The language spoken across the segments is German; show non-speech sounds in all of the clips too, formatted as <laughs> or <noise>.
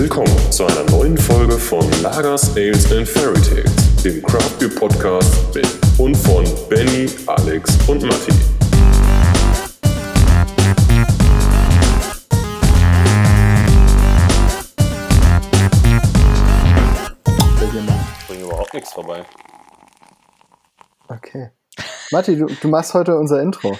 Willkommen zu einer neuen Folge von Lagers, Ales and Fairy Tales, dem Craft Beer Podcast mit und von Benny, Alex und Matti. Ich bringe überhaupt nichts vorbei. Okay. Matti, du, du machst heute unser Intro.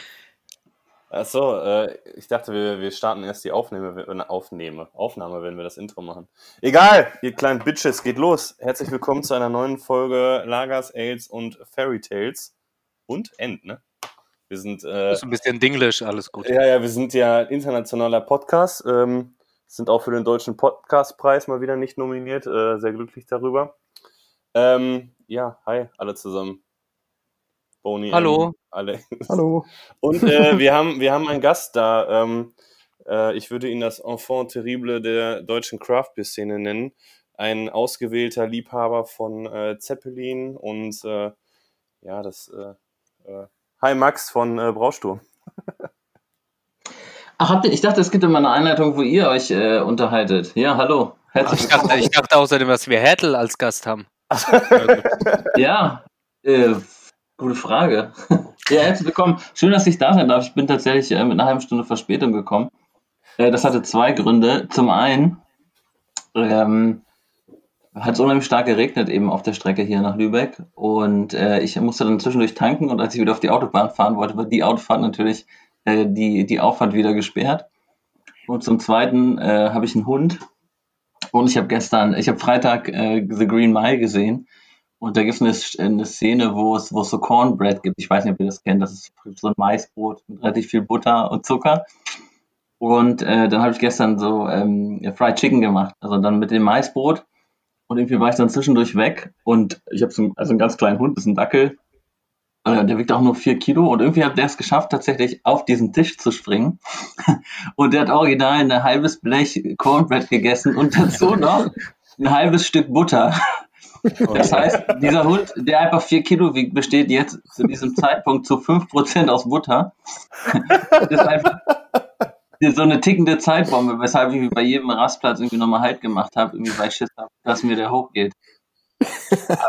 Achso, äh, ich dachte, wir, wir starten erst die Aufnahme, äh, Aufnahme, Aufnahme, wenn wir das Intro machen. Egal, ihr kleinen Bitches, geht los. Herzlich willkommen zu einer neuen Folge Lagers, Ales und Fairy Tales. Und End, ne? Wir sind. Äh, ist ein bisschen Dinglish, alles gut. Ja, ja, wir sind ja internationaler Podcast. Ähm, sind auch für den Deutschen Podcastpreis mal wieder nicht nominiert. Äh, sehr glücklich darüber. Ähm, ja, hi, alle zusammen. Boni, Hallo. Alex. Hallo. <laughs> Und äh, wir, haben, wir haben einen Gast da. Ähm, äh, ich würde ihn das Enfant terrible der deutschen Craft Beer Szene nennen. Ein ausgewählter Liebhaber von äh, Zeppelin und äh, ja, das. Äh, äh, Hi Max von äh, Brausturm. Ach, habt ihr, ich dachte, es gibt immer eine Einleitung, wo ihr euch äh, unterhaltet. Ja, hallo. Herzlich Ich dachte, ich dachte außerdem, dass wir Hertel als Gast haben. <laughs> Ja, äh, gute Frage. <laughs> ja, herzlich willkommen. Schön, dass ich da sein darf. Ich bin tatsächlich äh, mit einer halben Stunde Verspätung gekommen. Äh, das hatte zwei Gründe. Zum einen ähm, hat es unheimlich stark geregnet eben auf der Strecke hier nach Lübeck und äh, ich musste dann zwischendurch tanken und als ich wieder auf die Autobahn fahren wollte, war die Autofahrt natürlich äh, die, die Auffahrt wieder gesperrt. Und zum zweiten äh, habe ich einen Hund und ich habe gestern, ich habe Freitag äh, The Green Mile gesehen und da gibt es eine, eine Szene, wo es, wo es so Cornbread gibt. Ich weiß nicht, ob ihr das kennt. Das ist so ein Maisbrot mit relativ viel Butter und Zucker. Und äh, dann habe ich gestern so ähm, Fried Chicken gemacht. Also dann mit dem Maisbrot. Und irgendwie war ich dann zwischendurch weg. Und ich habe so einen, also einen ganz kleinen Hund, das ist ein Dackel. Äh, der wiegt auch nur vier Kilo. Und irgendwie hat der es geschafft, tatsächlich auf diesen Tisch zu springen. <laughs> Und der hat original ein halbes Blech Cornbread gegessen und dazu noch ein halbes Stück Butter. Das heißt, dieser Hund, der einfach vier Kilo wiegt, besteht jetzt zu diesem Zeitpunkt zu 5% aus Butter. Das ist einfach so eine tickende Zeitbombe, weshalb ich bei jedem Rastplatz irgendwie nochmal Halt gemacht habe, irgendwie weil ich Schiss habe, dass mir der hochgeht.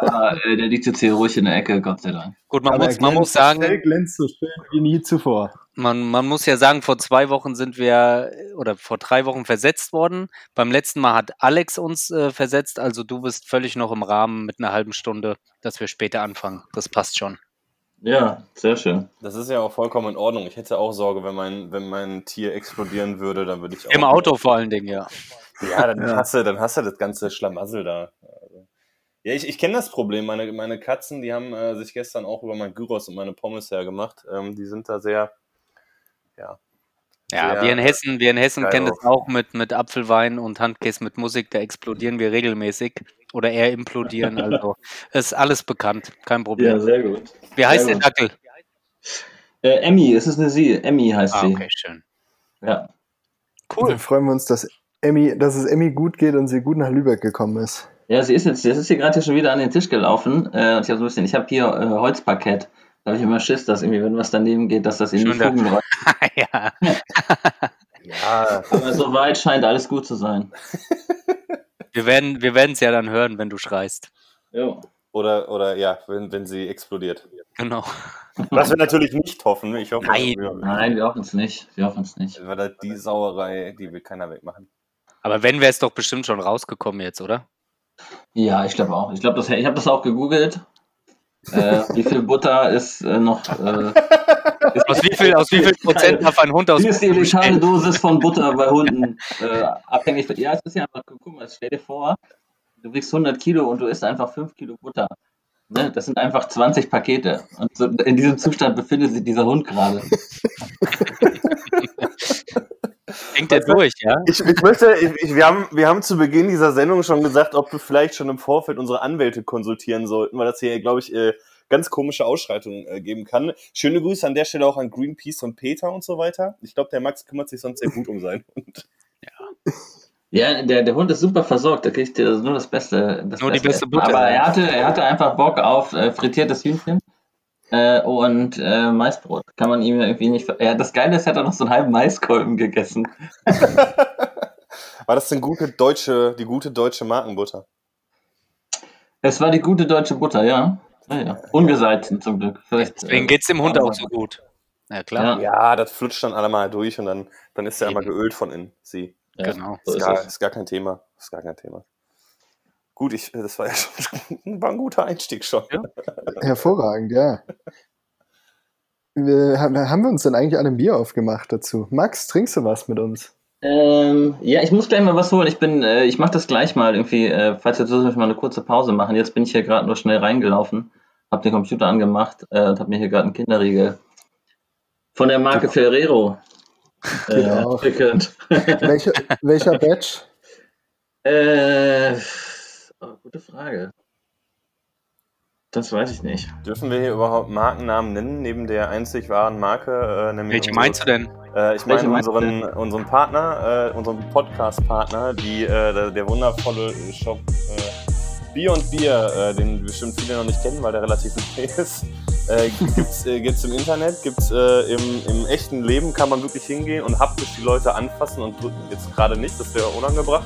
Aber äh, der liegt jetzt hier ruhig in der Ecke, Gott sei Dank. Gut, man, Aber muss, man muss sagen, Er glänzt so schön wie nie zuvor. Man, man muss ja sagen, vor zwei Wochen sind wir oder vor drei Wochen versetzt worden. Beim letzten Mal hat Alex uns äh, versetzt, also du bist völlig noch im Rahmen mit einer halben Stunde, dass wir später anfangen. Das passt schon. Ja, sehr schön. Das ist ja auch vollkommen in Ordnung. Ich hätte auch Sorge, wenn mein, wenn mein Tier explodieren würde, dann würde ich auch. Im Auto vor allen Dingen, ja. Ja, dann, Ja. Hast du, dann hast du das ganze Schlamassel da. Ja, ich, ich kenne das Problem. Meine, meine Katzen, die haben äh, sich gestern auch über mein Gyros und meine Pommes hergemacht. Ähm, die sind da sehr, ja. Ja, sehr, wir in Hessen, wir in Hessen kennen das auch mit, mit Apfelwein und Handkäse mit Musik, da explodieren wir regelmäßig oder eher implodieren. Also <laughs> ist alles bekannt, kein Problem. sehr gut. Wie heißt sehr der. Dackel? Äh, Emmy, es ist eine Sie. Emmy heißt Ah, sie. okay, schön. Ja. Dann freuen wir uns, dass, Emmy, dass es Emmy gut geht und sie gut nach Lübeck gekommen ist. Ja, sie ist jetzt, das ist hier gerade schon wieder an den Tisch gelaufen. Äh, ich habe so ein bisschen, ich habe hier äh, Holzparkett. Da habe ich immer Schiss, dass irgendwie, wenn was daneben geht, dass das in die Fugen <laughs> läuft. ja. Ja, Aber soweit scheint alles gut zu sein. Wir werden wir es ja dann hören, wenn du schreist. Jo. oder, oder ja, wenn, wenn sie explodiert. Genau. Was wir natürlich nicht hoffen. Ich hoffe, Nein. wir, Nein, wir hoffen es nicht. Wir hoffen es nicht. weil das die Sauerei, die will keiner wegmachen. Aber wenn wäre es doch bestimmt schon rausgekommen jetzt, oder? Ja, ich glaube auch. Ich glaube, das, ich habe das auch gegoogelt. Äh, wie viel Butter ist äh, noch? Äh, ist, Aus wie viel, aus wie viel Prozent darf ein Hund aus Wie ist die bestehen? Dosis von Butter bei Hunden äh, abhängig? Ja, es ist ja einfach, guck mal, stell dir vor, du wiegst 100 Kilo und du isst einfach 5 Kilo Butter. Ne? Das sind einfach 20 Pakete. Und so, in diesem Zustand befindet sich dieser Hund gerade. <laughs> Denkt er durch, ja? Ich, ich möchte, ich, ich, wir, haben, wir haben zu Beginn dieser Sendung schon gesagt, ob wir vielleicht schon im Vorfeld unsere Anwälte konsultieren sollten, weil das hier, glaube ich, äh, ganz komische Ausschreitungen äh, geben kann. Schöne Grüße an der Stelle auch an Greenpeace und Peter und so weiter. Ich glaube, der Max kümmert sich sonst sehr gut um seinen Hund. <laughs> Ja, der, der Hund ist super versorgt, da kriegt er nur das Beste. Das Nur die beste. Butter. Aber er hatte, er hatte einfach Bock auf äh, frittiertes Hühnchen äh, und äh, Maisbrot. Kann man ihm ja irgendwie nicht. ver- Ja, das Geile ist, er hat auch noch so einen halben Maiskolben gegessen. <laughs> War das denn gute deutsche, die gute deutsche Markenbutter? Es war die gute deutsche Butter, ja. ja, ja. Ungesalzen zum Glück. Vielleicht, Deswegen äh, geht es dem Hund aber- auch so gut. Ja, klar. Ja. Ja, das flutscht dann alle mal durch und dann, dann ist er einmal geölt von innen. Sie. Ja, Genau. So Ist ist gar, es. ist gar kein Thema. Ist gar kein Thema. Gut, ich, das war ja schon <laughs> war ein guter Einstieg schon. Ja. Hervorragend, ja. Wir, haben wir uns denn eigentlich alle ein Bier aufgemacht dazu? Max, trinkst du was mit uns? Ähm, ja, ich muss gleich mal was holen. Ich bin, äh, ich mache das gleich mal irgendwie, äh, falls wir zwischendurch mal eine kurze Pause machen. Jetzt bin ich hier gerade nur schnell reingelaufen, habe den Computer angemacht äh, und habe mir hier gerade einen Kinderriegel von der Marke Ferrero äh, Genau. Welcher, welcher <laughs> Batch? äh, oh, gute Frage. Das weiß ich nicht. Dürfen wir hier überhaupt Markennamen nennen, neben der einzig wahren Marke? Äh, nämlich Welche unsere- meinst du denn? Äh, ich Welche meine unseren, unseren Partner, äh, unseren Podcast-Partner, die, äh, der, der wundervolle Shop äh, Bier und Bier, äh, den bestimmt viele noch nicht kennen, weil der relativ neu <laughs> ist. Äh, gibt's, äh, gibt's im Internet, gibt's äh, im, im echten Leben, kann man wirklich hingehen und haptisch die Leute anfassen und drücken. Jetzt gerade nicht, das wäre unangebracht.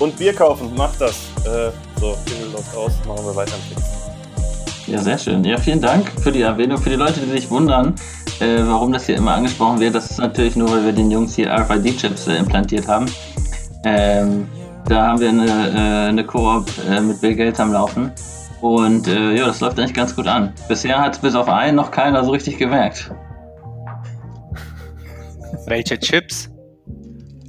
Und Bier kaufen, macht das. Äh, so, Jingle läuft aus, machen wir weiter im Text. Ja, sehr schön. Ja, vielen Dank für die Erwähnung. Für die Leute, die sich wundern, äh, warum das hier immer angesprochen wird, das ist natürlich nur, weil wir den Jungs hier RFID-Chips äh, implantiert haben. Ähm, da haben wir eine, äh, eine Koop äh, mit Bill Gates am Laufen. Und äh, ja, das läuft eigentlich ganz gut an. Bisher hat es bis auf einen noch keiner so richtig gemerkt. Welche Chips?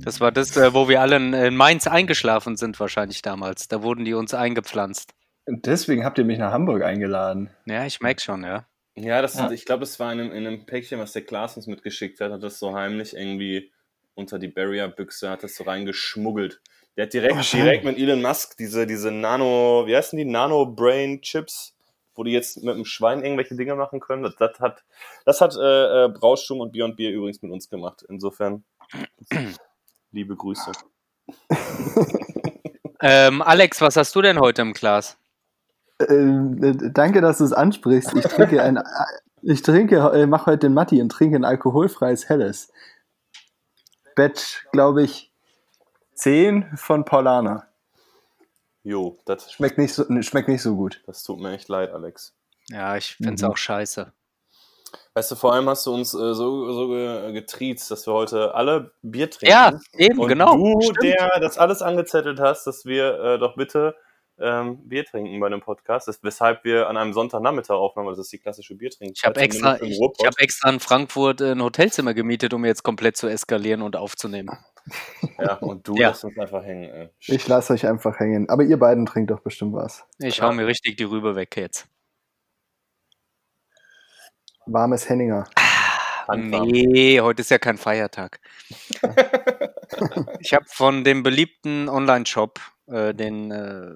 Das war das, äh, wo wir alle in, in Mainz eingeschlafen sind, wahrscheinlich damals. Da wurden die uns eingepflanzt. Und deswegen habt ihr mich nach Hamburg eingeladen. Ja, ich merke schon, ja. Ja, das, Ja. ich glaube, das war in einem, in einem Päckchen, was der Klaas uns mitgeschickt hat, hat das so heimlich irgendwie unter die Barrier-Büchse, hat das so reingeschmuggelt. Der hat direkt, Oh, direkt mit Elon Musk diese, diese Nano, wie heißen die? Nano-Brain-Chips, wo die jetzt mit dem Schwein irgendwelche Dinge machen können. Das, das hat, das hat äh, äh, Braustum und Beyond Bier übrigens mit uns gemacht. Insofern, <clears throat> liebe Grüße. <laughs> Ähm, Alex, was hast du denn heute im Glas? Ähm, äh, danke, dass du es ansprichst. Ich trinke ein, ich trinke, äh, mache heute den Matti und trinke ein alkoholfreies Helles. Batch, glaube ich, 10 von Paulana. Jo, das, Schmeckt nicht so, schmeckt nicht so gut. das tut mir echt leid, Alex. Ja, ich finde es Mhm. auch scheiße. Weißt du, vor allem hast du uns äh, so, so ge- getriezt, dass wir heute alle Bier trinken. Ja, eben, Und genau. du, Stimmt. der das alles angezettelt hast, dass wir äh, doch bitte ähm, Bier trinken bei dem Podcast, das, weshalb wir an einem Sonntagnachmittag aufnehmen, das ist die klassische Biertrinken. Ich habe extra, ich, ich hab extra in Frankfurt äh, ein Hotelzimmer gemietet, um jetzt komplett zu eskalieren und aufzunehmen. ja, und du <laughs> Ja. lässt uns einfach hängen. Ey. Ich lasse euch einfach hängen. Aber ihr beiden trinkt doch bestimmt was. Ich Ja. hau mir richtig die Rübe weg jetzt. Warmes Henninger. Handwarm. Nee, heute ist ja kein Feiertag. <laughs> ich habe von dem beliebten Online-Shop, äh, den äh,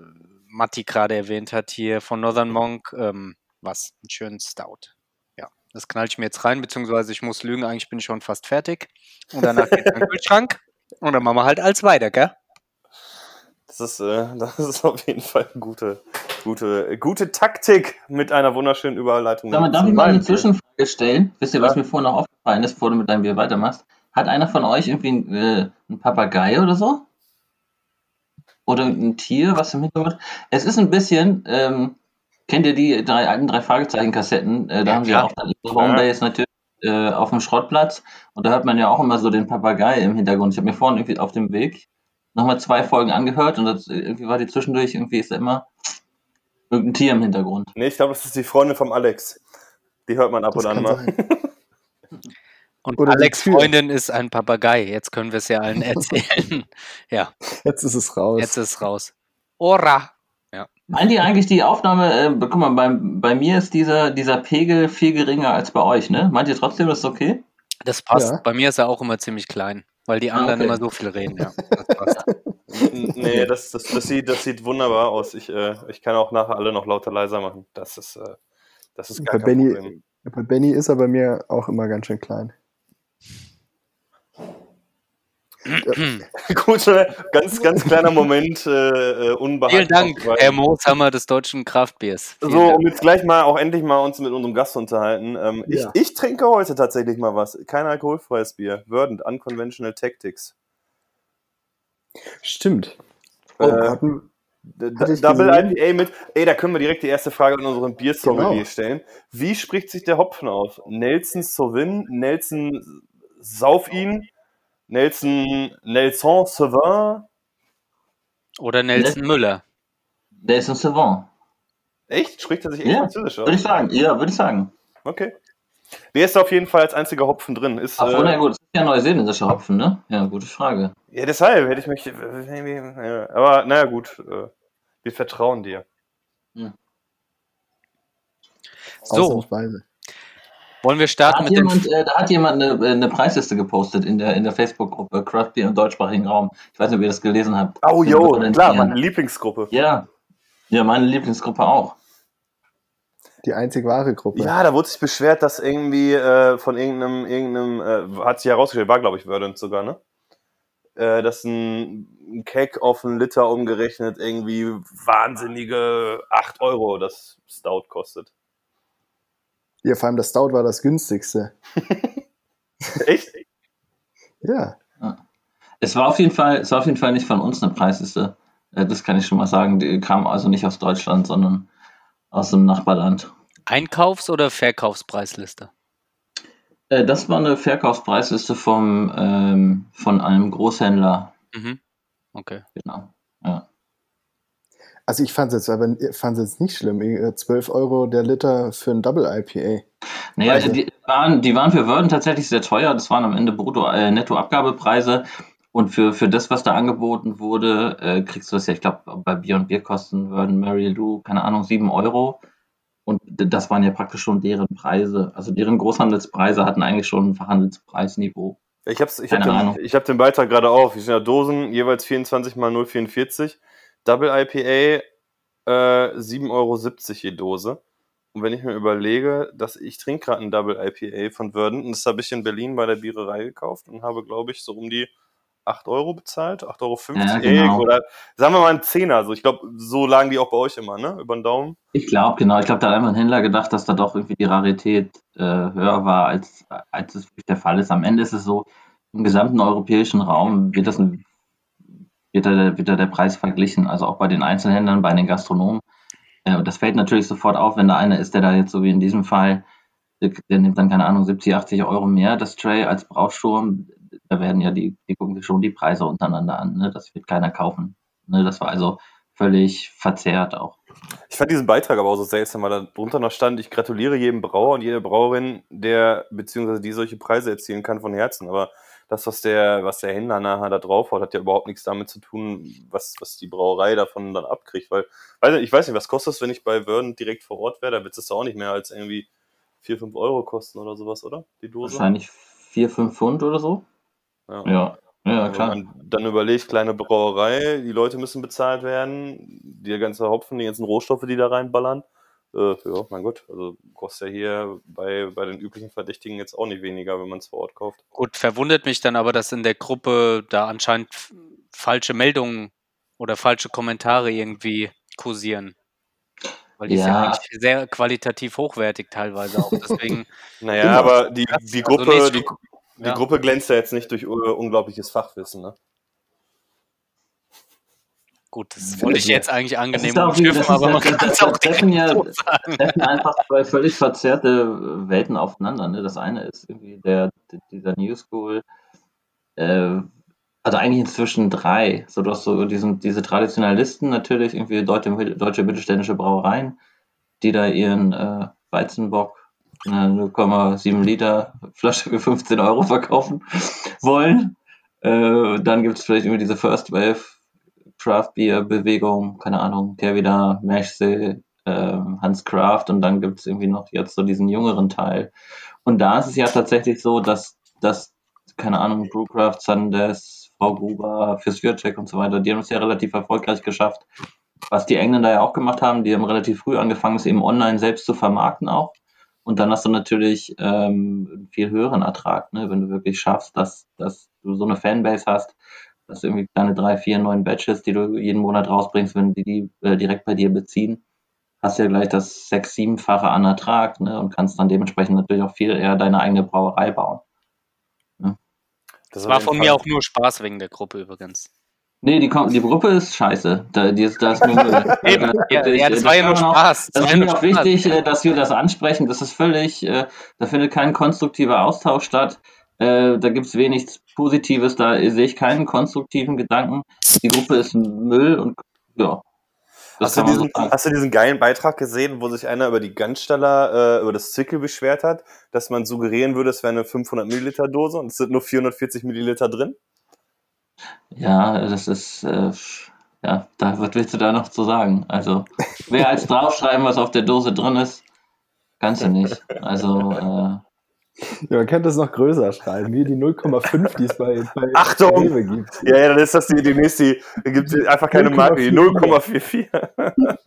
Matti gerade erwähnt hat, hier von Northern Monk, ähm, was? Einen schönen Stout. Ja, das knall ich mir jetzt rein, beziehungsweise ich muss lügen, eigentlich bin ich schon fast fertig. Und danach geht der <laughs> Kühlschrank. Und dann machen wir halt alles weiter, gell? Das ist, äh, <laughs> das ist auf jeden Fall eine gute, gute, gute Taktik mit einer wunderschönen Überleitung. Sag mal, darf ich mal eine. Zwischenfrage stellen? Wisst ihr, was Ja. mir vorhin noch aufgefallen ist, bevor du mit deinem Bier weitermachst? Hat einer von euch irgendwie einen, äh, einen Papagei oder so? Oder ein Tier, was im Hintergrund? Es ist ein bisschen, ähm, kennt ihr die drei alten drei Fragezeichen-Kassetten? Äh, da Ja, haben sie ja auch dann Homebase natürlich äh, auf dem Schrottplatz und da hört man ja auch immer so den Papagei im Hintergrund. Ich habe mir vorhin irgendwie auf dem Weg nochmal zwei Folgen angehört und das, irgendwie war die zwischendurch, irgendwie ist da immer irgendein Tier im Hintergrund. Nee, ich glaube, das ist die Freundin vom Alex. Die hört man ab Das und an mal. Und Oder die Alex'. Freundin ist ein Papagei. Jetzt können wir es ja allen <laughs> erzählen. ja, Jetzt ist es raus. jetzt ist es raus. Ora! Meint ihr eigentlich die Aufnahme, äh, guck mal, bei, bei mir ist dieser, dieser Pegel viel geringer als bei euch, ne? Meint ihr trotzdem, das ist okay? Das passt. Ja. Bei mir ist er auch immer ziemlich klein, weil die Ah, anderen okay. immer so viel reden. Ja, <laughs> das nee, das, das, das, sieht, das sieht wunderbar aus. Ich, äh, ich kann auch nachher alle noch lauter leiser machen. Das ist, äh, das ist gar Bei kein Benny, Problem. bei Benny ist er bei mir auch immer ganz schön klein. <laughs> Gut, äh, ganz, ganz kleiner Moment äh, äh, unbehandelt. Vielen Dank, Herr Mooshammer des deutschen Kraftbiers. Vielen So, Dank. um jetzt gleich mal auch endlich mal uns mit unserem Gast zu unterhalten. Ähm, Ja. ich, ich trinke heute tatsächlich mal was. Kein alkoholfreies Bier. Verdant, Unconventional Tactics. Stimmt. Oh, äh, hatten, Double IPA mit, ey, da können wir direkt die erste Frage an unseren Biersommelier Genau. stellen. Wie spricht sich der Hopfen auf? Nelson Sauvin, Nelson Sauf ihn, Nelson Nelson Sauvin? Oder Nelson Müller. Der ist ein Savant. Echt? Spricht er sich echt Ja, französisch aus? Würde ich sagen. Ja, würde ich sagen. Okay. Der ist auf jeden Fall als einziger Hopfen drin. Ist, Ach, äh, na gut, das ist ja neuseeländischer Hopfen, ne? Ja, gute Frage. ja, deshalb hätte ich mich. Ja, aber naja, gut. Äh, wir vertrauen dir. So, Ausnahmsweise. Wollen wir Da starten hat mit dem. jemand, äh, da hat jemand eine, eine Preisliste gepostet in der, in der Facebook-Gruppe Craft Beer im deutschsprachigen Raum. Ich weiß nicht, ob ihr das gelesen habt. Oh, Bonanza. klar, meine Lieblingsgruppe. Ja. Ja, meine Lieblingsgruppe auch. Die einzig wahre Gruppe. Ja, da wurde sich beschwert, dass irgendwie äh, von irgendeinem, irgendeinem, äh, hat sich herausgestellt, war glaube ich Verdant sogar, ne? Äh, dass ein, ein Keg auf einen Liter umgerechnet irgendwie wahnsinnige 8 Euro das Stout kostet. Ja, vor allem das Stout war das günstigste. <laughs> Echt? Ja. Es war auf jeden Fall, es war auf jeden Fall nicht von uns eine Preisliste. Äh, Das kann ich schon mal sagen. Die kam also nicht aus Deutschland, sondern aus dem Nachbarland. Einkaufs- oder Verkaufspreisliste? Äh, Das war eine Verkaufspreisliste vom, ähm, von einem Großhändler. Mhm. Okay. Genau. Also ich fand es jetzt aber fand's jetzt nicht schlimm. Äh, 12 Euro der Liter für ein Double IPA. Naja, Also- die, waren, die waren für Würden tatsächlich sehr teuer. Das waren am Ende Brutto, äh, Nettoabgabepreise. Und für, für das, was da angeboten wurde, äh, kriegst du das ja, ich glaube, bei Bier und Bier kosten Würden Mary Lou, keine Ahnung, 7 Euro. Und das waren ja praktisch schon deren Preise. Also deren Großhandelspreise hatten eigentlich schon ein Verhandelspreisniveau. Ich hab's, ich hab den, ich hab den Beitrag gerade auf. Hier sind ja Dosen, jeweils 24 mal 0,44. Double IPA, äh, 7,70 Euro je Dose. Und wenn ich mir überlege, dass ich trinke gerade ein Double IPA von Würden, und das habe ich in Berlin bei der Biererei gekauft und habe, glaube ich, so um die 8 Euro bezahlt, 8,50 Euro Ja, genau. oder sagen wir mal ein Zehner. So, ich glaube, so lagen die auch bei euch immer, ne? Über den Daumen. Ich glaube, genau. Ich glaube, da hat einfach ein Händler gedacht, dass da doch irgendwie die Rarität äh, höher war, als, als es wirklich der Fall ist. Am Ende ist es so, im gesamten europäischen Raum wird, das ein, wird, da, wird da der Preis verglichen. Also auch bei den Einzelhändlern, bei den Gastronomen. Äh, das fällt natürlich sofort auf, wenn da einer ist, der da jetzt so wie in diesem Fall, der, der nimmt dann, keine Ahnung, 70, 80 Euro mehr, das Tray, als Brausturm. Da werden ja die, die gucken sich schon die Preise untereinander an. Ne? Das wird keiner kaufen. Ne? Das war also völlig verzerrt auch. Ich fand diesen Beitrag aber auch so seltsam, weil da drunter noch stand, ich gratuliere jedem Brauer und jeder Brauerin, der beziehungsweise die solche Preise erzielen kann von Herzen. Aber das, was der, was der Händler nachher da drauf hat, hat ja überhaupt nichts damit zu tun, was, was die Brauerei davon dann abkriegt. Weil, nicht, ich weiß nicht, was kostet es, wenn ich bei Wörden direkt vor Ort wäre? Da wird es auch nicht mehr als irgendwie 4, 5 Euro kosten oder sowas, oder? Die Dose? Wahrscheinlich 4, 5 Pfund oder so. Ja. Ja, ja, Wenn klar. man dann überlegt, kleine Brauerei, die Leute müssen bezahlt werden, die ganze Hopfen, die ganzen Rohstoffe, die da reinballern. Äh, ja, mein Gott, also kostet ja hier bei, bei den üblichen Verdächtigen jetzt auch nicht weniger, wenn man es vor Ort kauft. Gut, verwundert mich dann aber, dass in der Gruppe da anscheinend falsche Meldungen oder falsche Kommentare irgendwie kursieren. Weil die ist ja Ja. eigentlich sehr qualitativ hochwertig teilweise auch. Deswegen, <laughs> Naja, aber die, die also Gruppe, nicht- die, die ja. Gruppe glänzt ja jetzt nicht durch äh, unglaubliches Fachwissen, ne? Gut, das Findet wollte ich jetzt eigentlich angenehm umschiffen, aber man kann es auch treffen ja- so treffen <laughs> einfach zwei völlig verzerrte Welten aufeinander. Ne? Das eine ist irgendwie der, dieser New School, äh, also eigentlich inzwischen drei. So, du hast so diesen, diese Traditionalisten natürlich, irgendwie deutsche, deutsche mittelständische Brauereien, die da ihren äh, Weizenbock in einer 0,7 Liter Flasche für 15 Euro verkaufen wollen. Äh, dann gibt es vielleicht irgendwie diese First Wave Craft Beer Bewegung, keine Ahnung, Tervida, Meshsee, ähm, Hans Kraft und dann gibt es irgendwie noch jetzt so diesen jüngeren Teil. Und da ist es ja tatsächlich so, dass, dass keine Ahnung, Brewcraft, Sundes, Frau Gruber, Fischercheck und so weiter, die haben es ja relativ erfolgreich geschafft. Was die Engländer ja auch gemacht haben, die haben relativ früh angefangen, es eben online selbst zu vermarkten auch. Und dann hast du natürlich ähm, einen viel höheren Ertrag, ne? wenn du wirklich schaffst, dass, dass du so eine Fanbase hast, dass du irgendwie deine drei, vier, neun Batches, die du jeden Monat rausbringst, wenn die die äh, direkt bei dir beziehen, hast du ja gleich das sechs-, siebenfache an Ertrag ne? und kannst dann dementsprechend natürlich auch viel eher deine eigene Brauerei bauen. Das Das auf war von Fall. mir auch nur Spaß wegen der Gruppe übrigens. Nee, die, die Gruppe ist scheiße. Da, die ist, da ist nur Müll. <laughs> Eben. Ja, ja, das, war ja nur Spaß. Das, das ist mir auch wichtig, äh, dass wir das ansprechen. Das ist völlig, äh, da findet kein konstruktiver Austausch statt. Äh, da gibt es wenig Positives, da sehe ich keinen konstruktiven Gedanken. Die Gruppe ist Müll und ja. Hast du, diesen, so hast du, diesen, geilen Beitrag gesehen, wo sich einer über die Ganzsteller, äh, über das Zwickel beschwert hat, dass man suggerieren würde, es wäre eine 500 Milliliter Dose und es sind nur 440 Milliliter drin? Ja, das ist, äh, ja, da, was willst du da noch zu sagen? Also, wer als draufschreiben, was auf der Dose drin ist, kannst du nicht. Also, äh, <laughs> ja, man könnte es noch größer schreiben, wie die 0,5, die es bei, bei Achtung! Rewe gibt. Ja, ja, dann ist das die, die nächste, da gibt es einfach keine Marke, die 0,44. <laughs>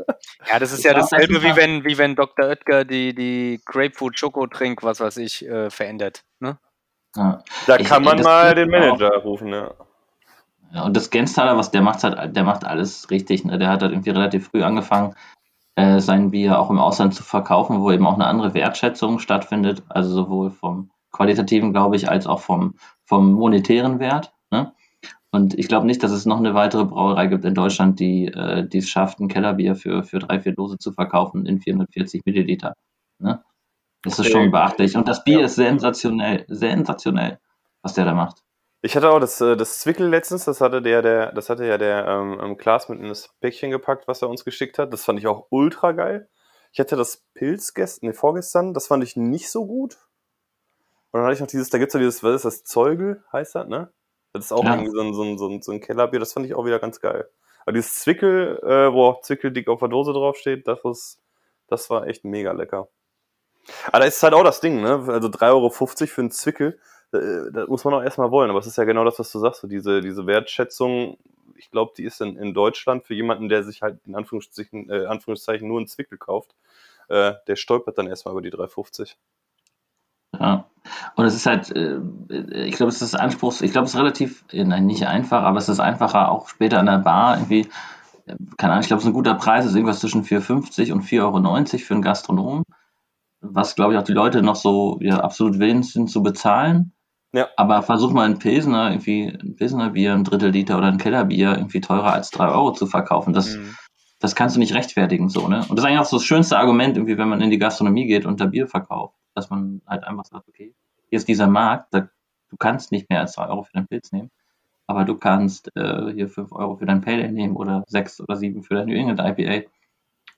Ja, das ist ja dasselbe, wie wenn, wie wenn Dr. Oetker die, die Grapefruit Schoko Trink, was weiß ich, äh, verändert. Ne? Ja. Da kann man mal den Manager auch. rufen, ja. Ja, und das Genstaler, was der macht, halt, der macht alles richtig. Ne? Der hat halt irgendwie relativ früh angefangen, äh, sein Bier auch im Ausland zu verkaufen, wo eben auch eine andere Wertschätzung stattfindet. Also sowohl vom qualitativen, glaube ich, als auch vom, vom monetären Wert. Ne? Und ich glaube nicht, dass es noch eine weitere Brauerei gibt in Deutschland, die, äh, es schafft, ein Kellerbier für, für drei, vier Dose zu verkaufen in 440 Milliliter. Ne? Das ist schon beachtlich. Und das Bier ist sensationell, sensationell, was der da macht. Ich hatte auch das, äh, das Zwickel letztens, das hatte der, der, das hatte ja der ähm, Klaas mit in das Päckchen gepackt, was er uns geschickt hat. Das fand ich auch ultra geil. Ich hatte das Pilz gestern, nee, vorgestern, das fand ich nicht so gut. Und dann hatte ich noch dieses, da gibt's ja dieses, was ist das, Zeugel heißt das, ne? Das ist auch ja. irgendwie so ein, so, ein, so, ein, so ein Kellerbier, das fand ich auch wieder ganz geil. Aber dieses Zwickel, äh, wo auch Zwickeldick auf der Dose draufsteht, das, was, das war echt mega lecker. Aber da ist halt auch das Ding, ne? Also 3,50 Euro für einen Zwickel das muss man auch erstmal wollen. Aber es ist ja genau das, was du sagst. So diese, diese Wertschätzung, ich glaube, die ist in, in Deutschland für jemanden, der sich halt in Anführungszeichen, äh, Anführungszeichen nur einen Zwickel kauft, äh, der stolpert dann erstmal über die 3,50. Ja. Und es ist halt, äh, ich glaube, es ist Anspruchs, ich glaube, es ist relativ, äh, nein, nicht einfach, aber es ist einfacher, auch später an der Bar irgendwie, äh, keine Ahnung, ich glaube, es ist ein guter Preis, es ist irgendwas zwischen 4,50 und 4,90 Euro für einen Gastronom, was, glaube ich, auch die Leute noch so ja, absolut willens sind zu bezahlen. Ja. Aber versuch mal ein Pilsner, irgendwie ein Pilsner Bier, ein Drittel Liter oder ein Kellerbier irgendwie teurer als drei Euro zu verkaufen. Das, mhm. das kannst du nicht rechtfertigen, so, ne? Und das ist eigentlich auch so das schönste Argument, irgendwie, wenn man in die Gastronomie geht und da Bier verkauft. Dass man halt einfach sagt, okay, hier ist dieser Markt, da, du kannst nicht mehr als zwei Euro für deinen Pilz nehmen. Aber du kannst äh, hier fünf Euro für dein Pale Ale nehmen oder sechs oder sieben für dein New England IPA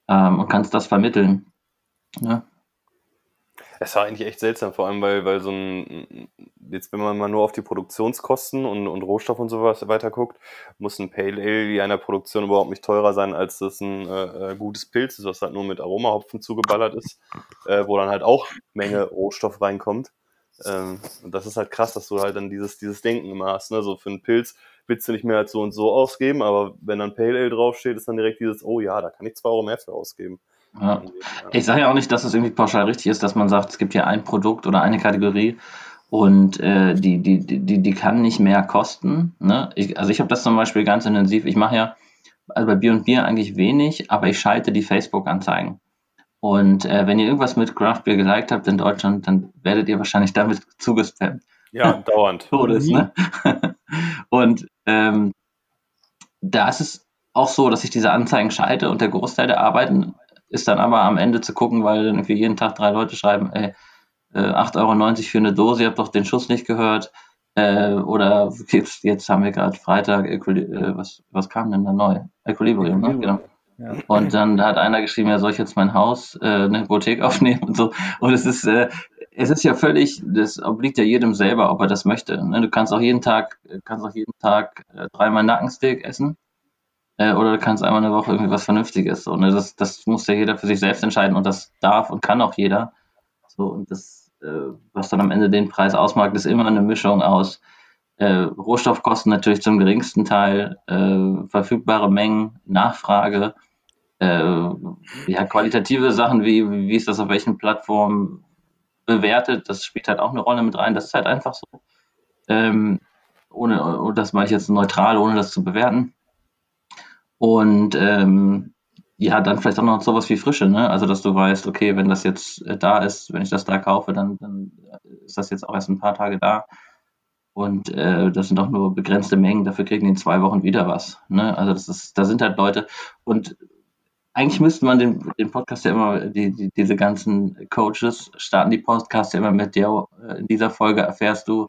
ähm, und kannst das vermitteln. Ne? Es war eigentlich echt seltsam, vor allem weil, weil so ein, jetzt wenn man mal nur auf die Produktionskosten und, und Rohstoff und sowas weiter guckt, muss ein Pale Ale in einer Produktion überhaupt nicht teurer sein, als das ein äh, äh, gutes Pilz ist, was halt nur mit Aromahopfen zugeballert ist, äh, wo dann halt auch Menge Rohstoff reinkommt. Ähm, und das ist halt krass, dass du halt dann dieses, dieses Denken immer hast. Ne? So für einen Pilz willst du nicht mehr als so und so ausgeben, aber wenn dann Pale Ale draufsteht, ist dann direkt dieses, oh ja, da kann ich zwei Euro mehr für ausgeben. Ja. Ich sage ja auch nicht, dass es irgendwie pauschal richtig ist, dass man sagt, es gibt hier ein Produkt oder eine Kategorie und äh, die, die, die, die kann nicht mehr kosten. Ne? Ich, also ich habe das zum Beispiel ganz intensiv. Ich mache ja also bei Bier und Bier eigentlich wenig, aber ich schalte die Facebook-Anzeigen. Und äh, wenn ihr irgendwas mit Craft Beer geliked habt in Deutschland, dann werdet ihr wahrscheinlich damit zugespammt. Ja, <laughs> dauernd. Todes, ne? <laughs> und ähm, da ist es auch so, dass ich diese Anzeigen schalte und der Großteil der Arbeiten ist dann aber am Ende zu gucken, weil dann irgendwie jeden Tag drei Leute schreiben, ey, äh, 8,90 Euro für eine Dose, ihr habt doch den Schuss nicht gehört. Äh, oder jetzt haben wir gerade Freitag, äh, was, was kam denn da neu? Equilibrium, ne? Genau. Ja. Und dann da hat einer geschrieben, ja, soll ich jetzt mein Haus, äh, eine Hypothek <laughs> aufnehmen und so. Und es ist, äh, es ist ja völlig, das obliegt ja jedem selber, ob er das möchte. Ne? Du kannst auch jeden Tag, kannst auch jeden Tag äh, dreimal Nackensteak essen äh, oder du kannst einmal eine Woche irgendwie was Vernünftiges. So, ne? das, das muss ja jeder für sich selbst entscheiden und das darf und kann auch jeder. So, und das, äh, was dann am Ende den Preis ausmacht, ist immer eine Mischung aus äh, Rohstoffkosten natürlich zum geringsten Teil, äh, verfügbare Mengen, Nachfrage, äh, ja, qualitative Sachen wie, wie ist das auf welchen Plattformen bewertet, das spielt halt auch eine Rolle mit rein. Das ist halt einfach so. Ähm, ohne, das mache ich jetzt neutral, ohne das zu bewerten. Und ähm, ja, dann vielleicht auch noch sowas wie Frische, ne? Also dass du weißt, okay, wenn das jetzt äh, da ist, wenn ich das da kaufe, dann, dann ist das jetzt auch erst ein paar Tage da. Und äh, das sind doch nur begrenzte Mengen, dafür kriegen die in zwei Wochen wieder was. Ne? Also das ist, da sind halt Leute. Und eigentlich müsste man den, den Podcast ja immer, die, die, diese ganzen Coaches starten die Podcasts ja immer mit der, äh, in dieser Folge erfährst du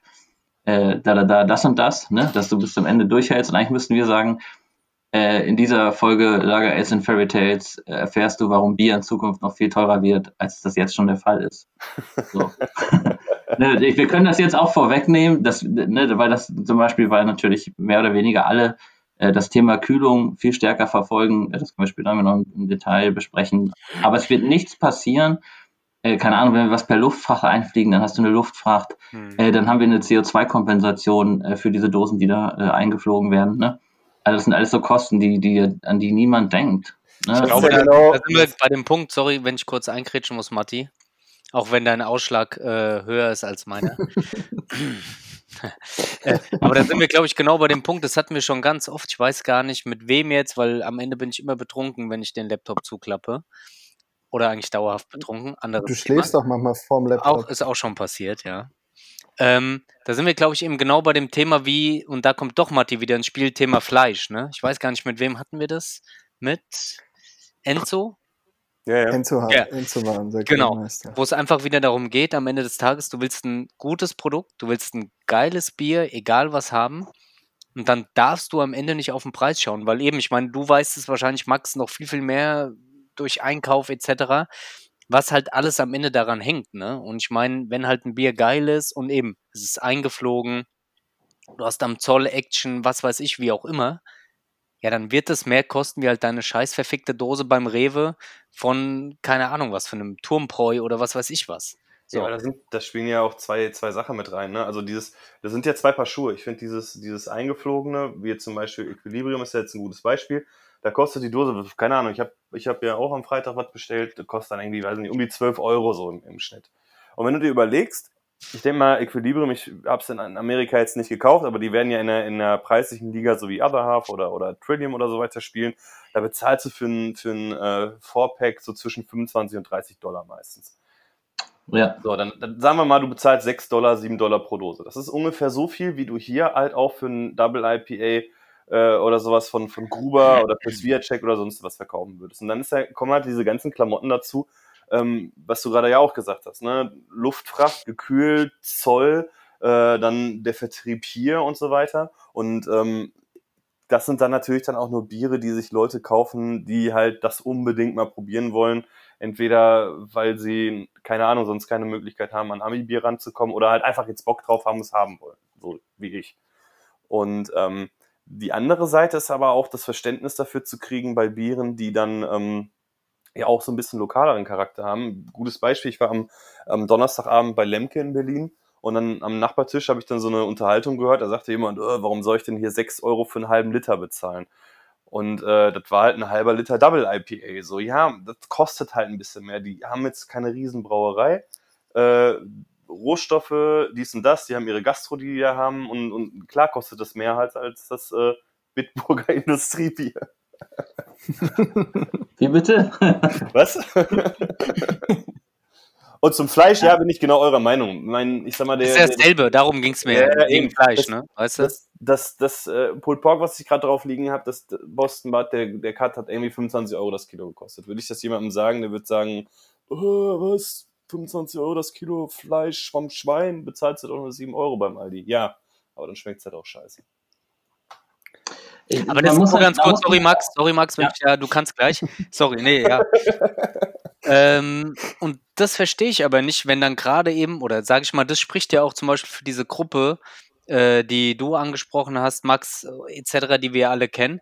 äh, da, da, da, das und das, ne? dass du bis zum Ende durchhältst. Und eigentlich müssten wir sagen, äh, in dieser Folge Lager Ace and Fairy Tales äh, erfährst du, warum Bier in Zukunft noch viel teurer wird, als das jetzt schon der Fall ist. So. <laughs> <laughs> ne, wir können das jetzt auch vorwegnehmen, dass, ne, weil das zum Beispiel, weil natürlich mehr oder weniger alle äh, das Thema Kühlung viel stärker verfolgen. Das können wir später noch im Detail besprechen. Aber es wird nichts passieren. Äh, keine Ahnung, wenn wir was per Luftfracht einfliegen, dann hast du eine Luftfracht. Hm. Äh, dann haben wir eine CO2-Kompensation äh, für diese Dosen, die da äh, eingeflogen werden. Ne? Also das sind alles so Kosten, die, die, an die niemand denkt. Ne? Ich glaube, da, genau. da sind wir bei dem Punkt, sorry, wenn ich kurz einkretschen muss, Matti. Auch wenn dein Ausschlag äh, höher ist als meiner. <laughs> Äh, aber da sind wir, glaube ich, genau bei dem Punkt, das hatten wir schon ganz oft. Ich weiß gar nicht, mit wem jetzt, weil am Ende bin ich immer betrunken, wenn ich den Laptop zuklappe. Oder eigentlich dauerhaft betrunken. Anderes du schläfst Thema. doch manchmal vorm Laptop. Auch, ist auch schon passiert, ja. Ähm, da sind wir, glaube ich, eben genau bei dem Thema wie, und da kommt doch Matti wieder ins Spiel, Thema Fleisch. Ne? Ich weiß gar nicht, mit wem hatten wir das? Mit Enzo? Ja, ja. Enzo, hat, ja. Enzo war unser Genau, wo es einfach wieder darum geht, am Ende des Tages, du willst ein gutes Produkt, du willst ein geiles Bier, egal was haben. Und dann darfst du am Ende nicht auf den Preis schauen, weil eben, ich meine, du weißt es wahrscheinlich, Max, noch viel, viel mehr durch Einkauf etc., was halt alles am Ende daran hängt. Ne? Und ich meine, wenn halt ein Bier geil ist und eben, es ist eingeflogen, du hast am Zoll Action, was weiß ich, wie auch immer, ja, dann wird es mehr kosten wie halt deine scheiß verfickte Dose beim Rewe von, keine Ahnung was, von einem Turmbräu oder was weiß ich was. So. Ja, da, sind, da spielen ja auch zwei, zwei Sachen mit rein. Ne? Also dieses, das sind ja zwei Paar Schuhe. Ich finde dieses, dieses eingeflogene, wie zum Beispiel Equilibrium ist ja jetzt ein gutes Beispiel. Da kostet die Dose, keine Ahnung, ich habe ich hab ja auch am Freitag was bestellt, das kostet dann irgendwie, weiß nicht, um die 12 Euro so im, im Schnitt. Und wenn du dir überlegst, ich denke mal, Equilibrium, ich habe es in Amerika jetzt nicht gekauft, aber die werden ja in der, in der preislichen Liga so wie Other Half oder, oder Trillium oder so weiter spielen. Da bezahlst du für ein, für ein äh, Four-Pack so zwischen 25 und 30 Dollar meistens. Ja. So, dann, dann sagen wir mal, du bezahlst 6 Dollar, 7 Dollar pro Dose. Das ist ungefähr so viel, wie du hier halt auch für ein Double IPA äh, oder sowas von, von Gruber <laughs> oder für Sviacek oder sonst was verkaufen würdest. Und dann ist ja, kommen halt diese ganzen Klamotten dazu, ähm, was du gerade ja auch gesagt hast, ne? Luftfracht, gekühlt, Zoll, äh, dann der Vertrieb hier und so weiter. Und ähm, das sind dann natürlich dann auch nur Biere, die sich Leute kaufen, die halt das unbedingt mal probieren wollen. Entweder weil sie, keine Ahnung, sonst keine Möglichkeit haben, an Ami-Bier ranzukommen oder halt einfach jetzt Bock drauf haben, es haben wollen. So wie ich. Und ähm, die andere Seite ist aber auch das Verständnis dafür zu kriegen bei Bieren, die dann ähm, ja auch so ein bisschen lokaleren Charakter haben. Gutes Beispiel, ich war am, am Donnerstagabend bei Lemke in Berlin und dann am Nachbartisch habe ich dann so eine Unterhaltung gehört, da sagte jemand, äh, warum soll ich denn hier sechs Euro für einen halben Liter bezahlen? Und äh, das war halt ein halber Liter Double IPA. So, ja, das kostet halt ein bisschen mehr. Die haben jetzt keine Riesenbrauerei. Äh, Rohstoffe, dies und das, die haben ihre Gastro, die die da haben. Und, und klar kostet das mehr halt als das äh, Bitburger <laughs> Industriebier. <laughs> Wie bitte? <laughs> Was? Und zum Fleisch, ja, bin ich genau eurer Meinung. Mein, ich sag mal, der, das ist dasselbe, darum ging es mir. Ja, gegen Fleisch, das, ne? Weißt du? Das, das, das äh, Pulled Pork, was ich gerade drauf liegen habe, das Boston Bad, der, der Cut hat irgendwie 25 Euro das Kilo gekostet. Würde ich das jemandem sagen, der würde sagen, oh, was? 25 Euro das Kilo Fleisch vom Schwein, bezahlst du doch nur 7 Euro beim Aldi. Ja, aber dann schmeckt es halt auch scheiße. Aber das ist nur halt ganz kurz, sorry Max, sorry Max, ja. Ich, ja, du kannst gleich. Sorry, nee, ja. <laughs> ähm, und das verstehe ich aber nicht, wenn dann gerade eben, oder sage ich mal, das spricht ja auch zum Beispiel für diese Gruppe, äh, die du angesprochen hast, Max, äh, etc., die wir alle kennen,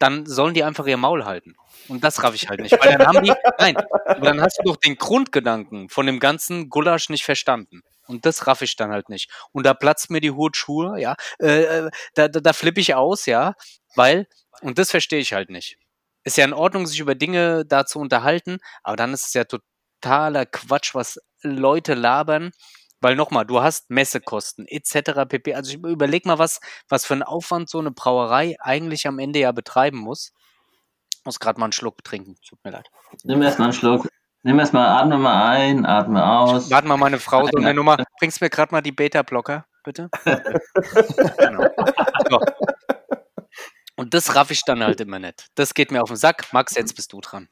dann sollen die einfach ihr Maul halten. Und das raff ich halt nicht. Weil dann haben die, nein, aber dann hast du doch den Grundgedanken von dem ganzen Gulasch nicht verstanden. Und das raff ich dann halt nicht. Und da platzt mir die Hutschur, ja. Äh, äh, da da, da flippe ich aus, ja. Weil, und das verstehe ich halt nicht. Ist ja in Ordnung, sich über Dinge da zu unterhalten, aber dann ist es ja totaler Quatsch, was Leute labern. Weil nochmal, du hast Messekosten etc. pp. Also ich überleg mal, was, was für ein Aufwand so eine Brauerei eigentlich am Ende ja betreiben muss. Ich muss gerade mal einen Schluck trinken. Tut mir leid. Nimm erstmal einen Schluck. Nimm erstmal, atme mal ein, atme aus. Warte mal, meine Frau, so eine Nummer. <laughs> Bringst mir gerade mal die Beta-Blocker? bitte? <laughs> genau. So. Und das raff ich dann halt immer nicht. Das geht mir auf den Sack. Max, jetzt bist du dran.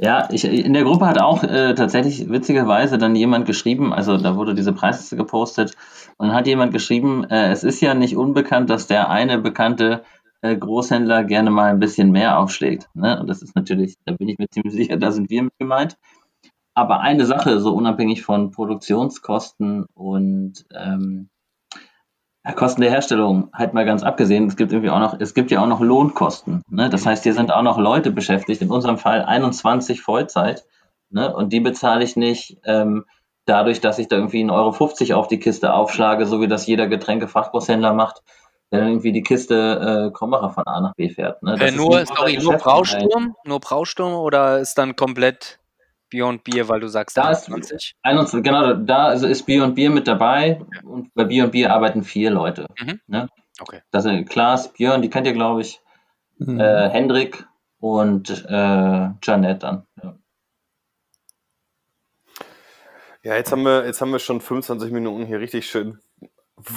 Ja, ich, in der Gruppe hat auch äh, tatsächlich witzigerweise dann jemand geschrieben, also da wurde diese Preisliste gepostet und hat jemand geschrieben, äh, es ist ja nicht unbekannt, dass der eine bekannte äh, Großhändler gerne mal ein bisschen mehr aufschlägt. Ne? Und das ist natürlich, da bin ich mir ziemlich sicher, da sind wir mit gemeint. Aber eine Sache, so unabhängig von Produktionskosten und ähm, Kosten der Herstellung, halt mal ganz abgesehen, es gibt irgendwie auch noch, es gibt ja auch noch Lohnkosten. Ne? Das heißt, hier sind auch noch Leute beschäftigt, in unserem Fall 21 Vollzeit. Ne? Und die bezahle ich nicht ähm, dadurch, dass ich da irgendwie 1,50 Euro auf die Kiste aufschlage, so wie das jeder Getränkefachgroßhändler macht, der dann irgendwie die Kiste äh, Krombacher von A nach B fährt. Ne? Äh, nur, sorry, nur Brausturm? Nur Brausturm oder ist dann komplett Beyond Beer, weil du sagst da 21? Ist 21, genau, da ist Beyond Beer mit dabei okay. und bei Beyond Beer arbeiten vier Leute. Mhm. Ne? Okay. Das sind Klaas, Björn, die kennt ihr, glaube ich, mhm. äh, Hendrik und äh, Janet dann. Ja. ja. jetzt haben wir, jetzt haben wir schon 25 Minuten hier richtig schön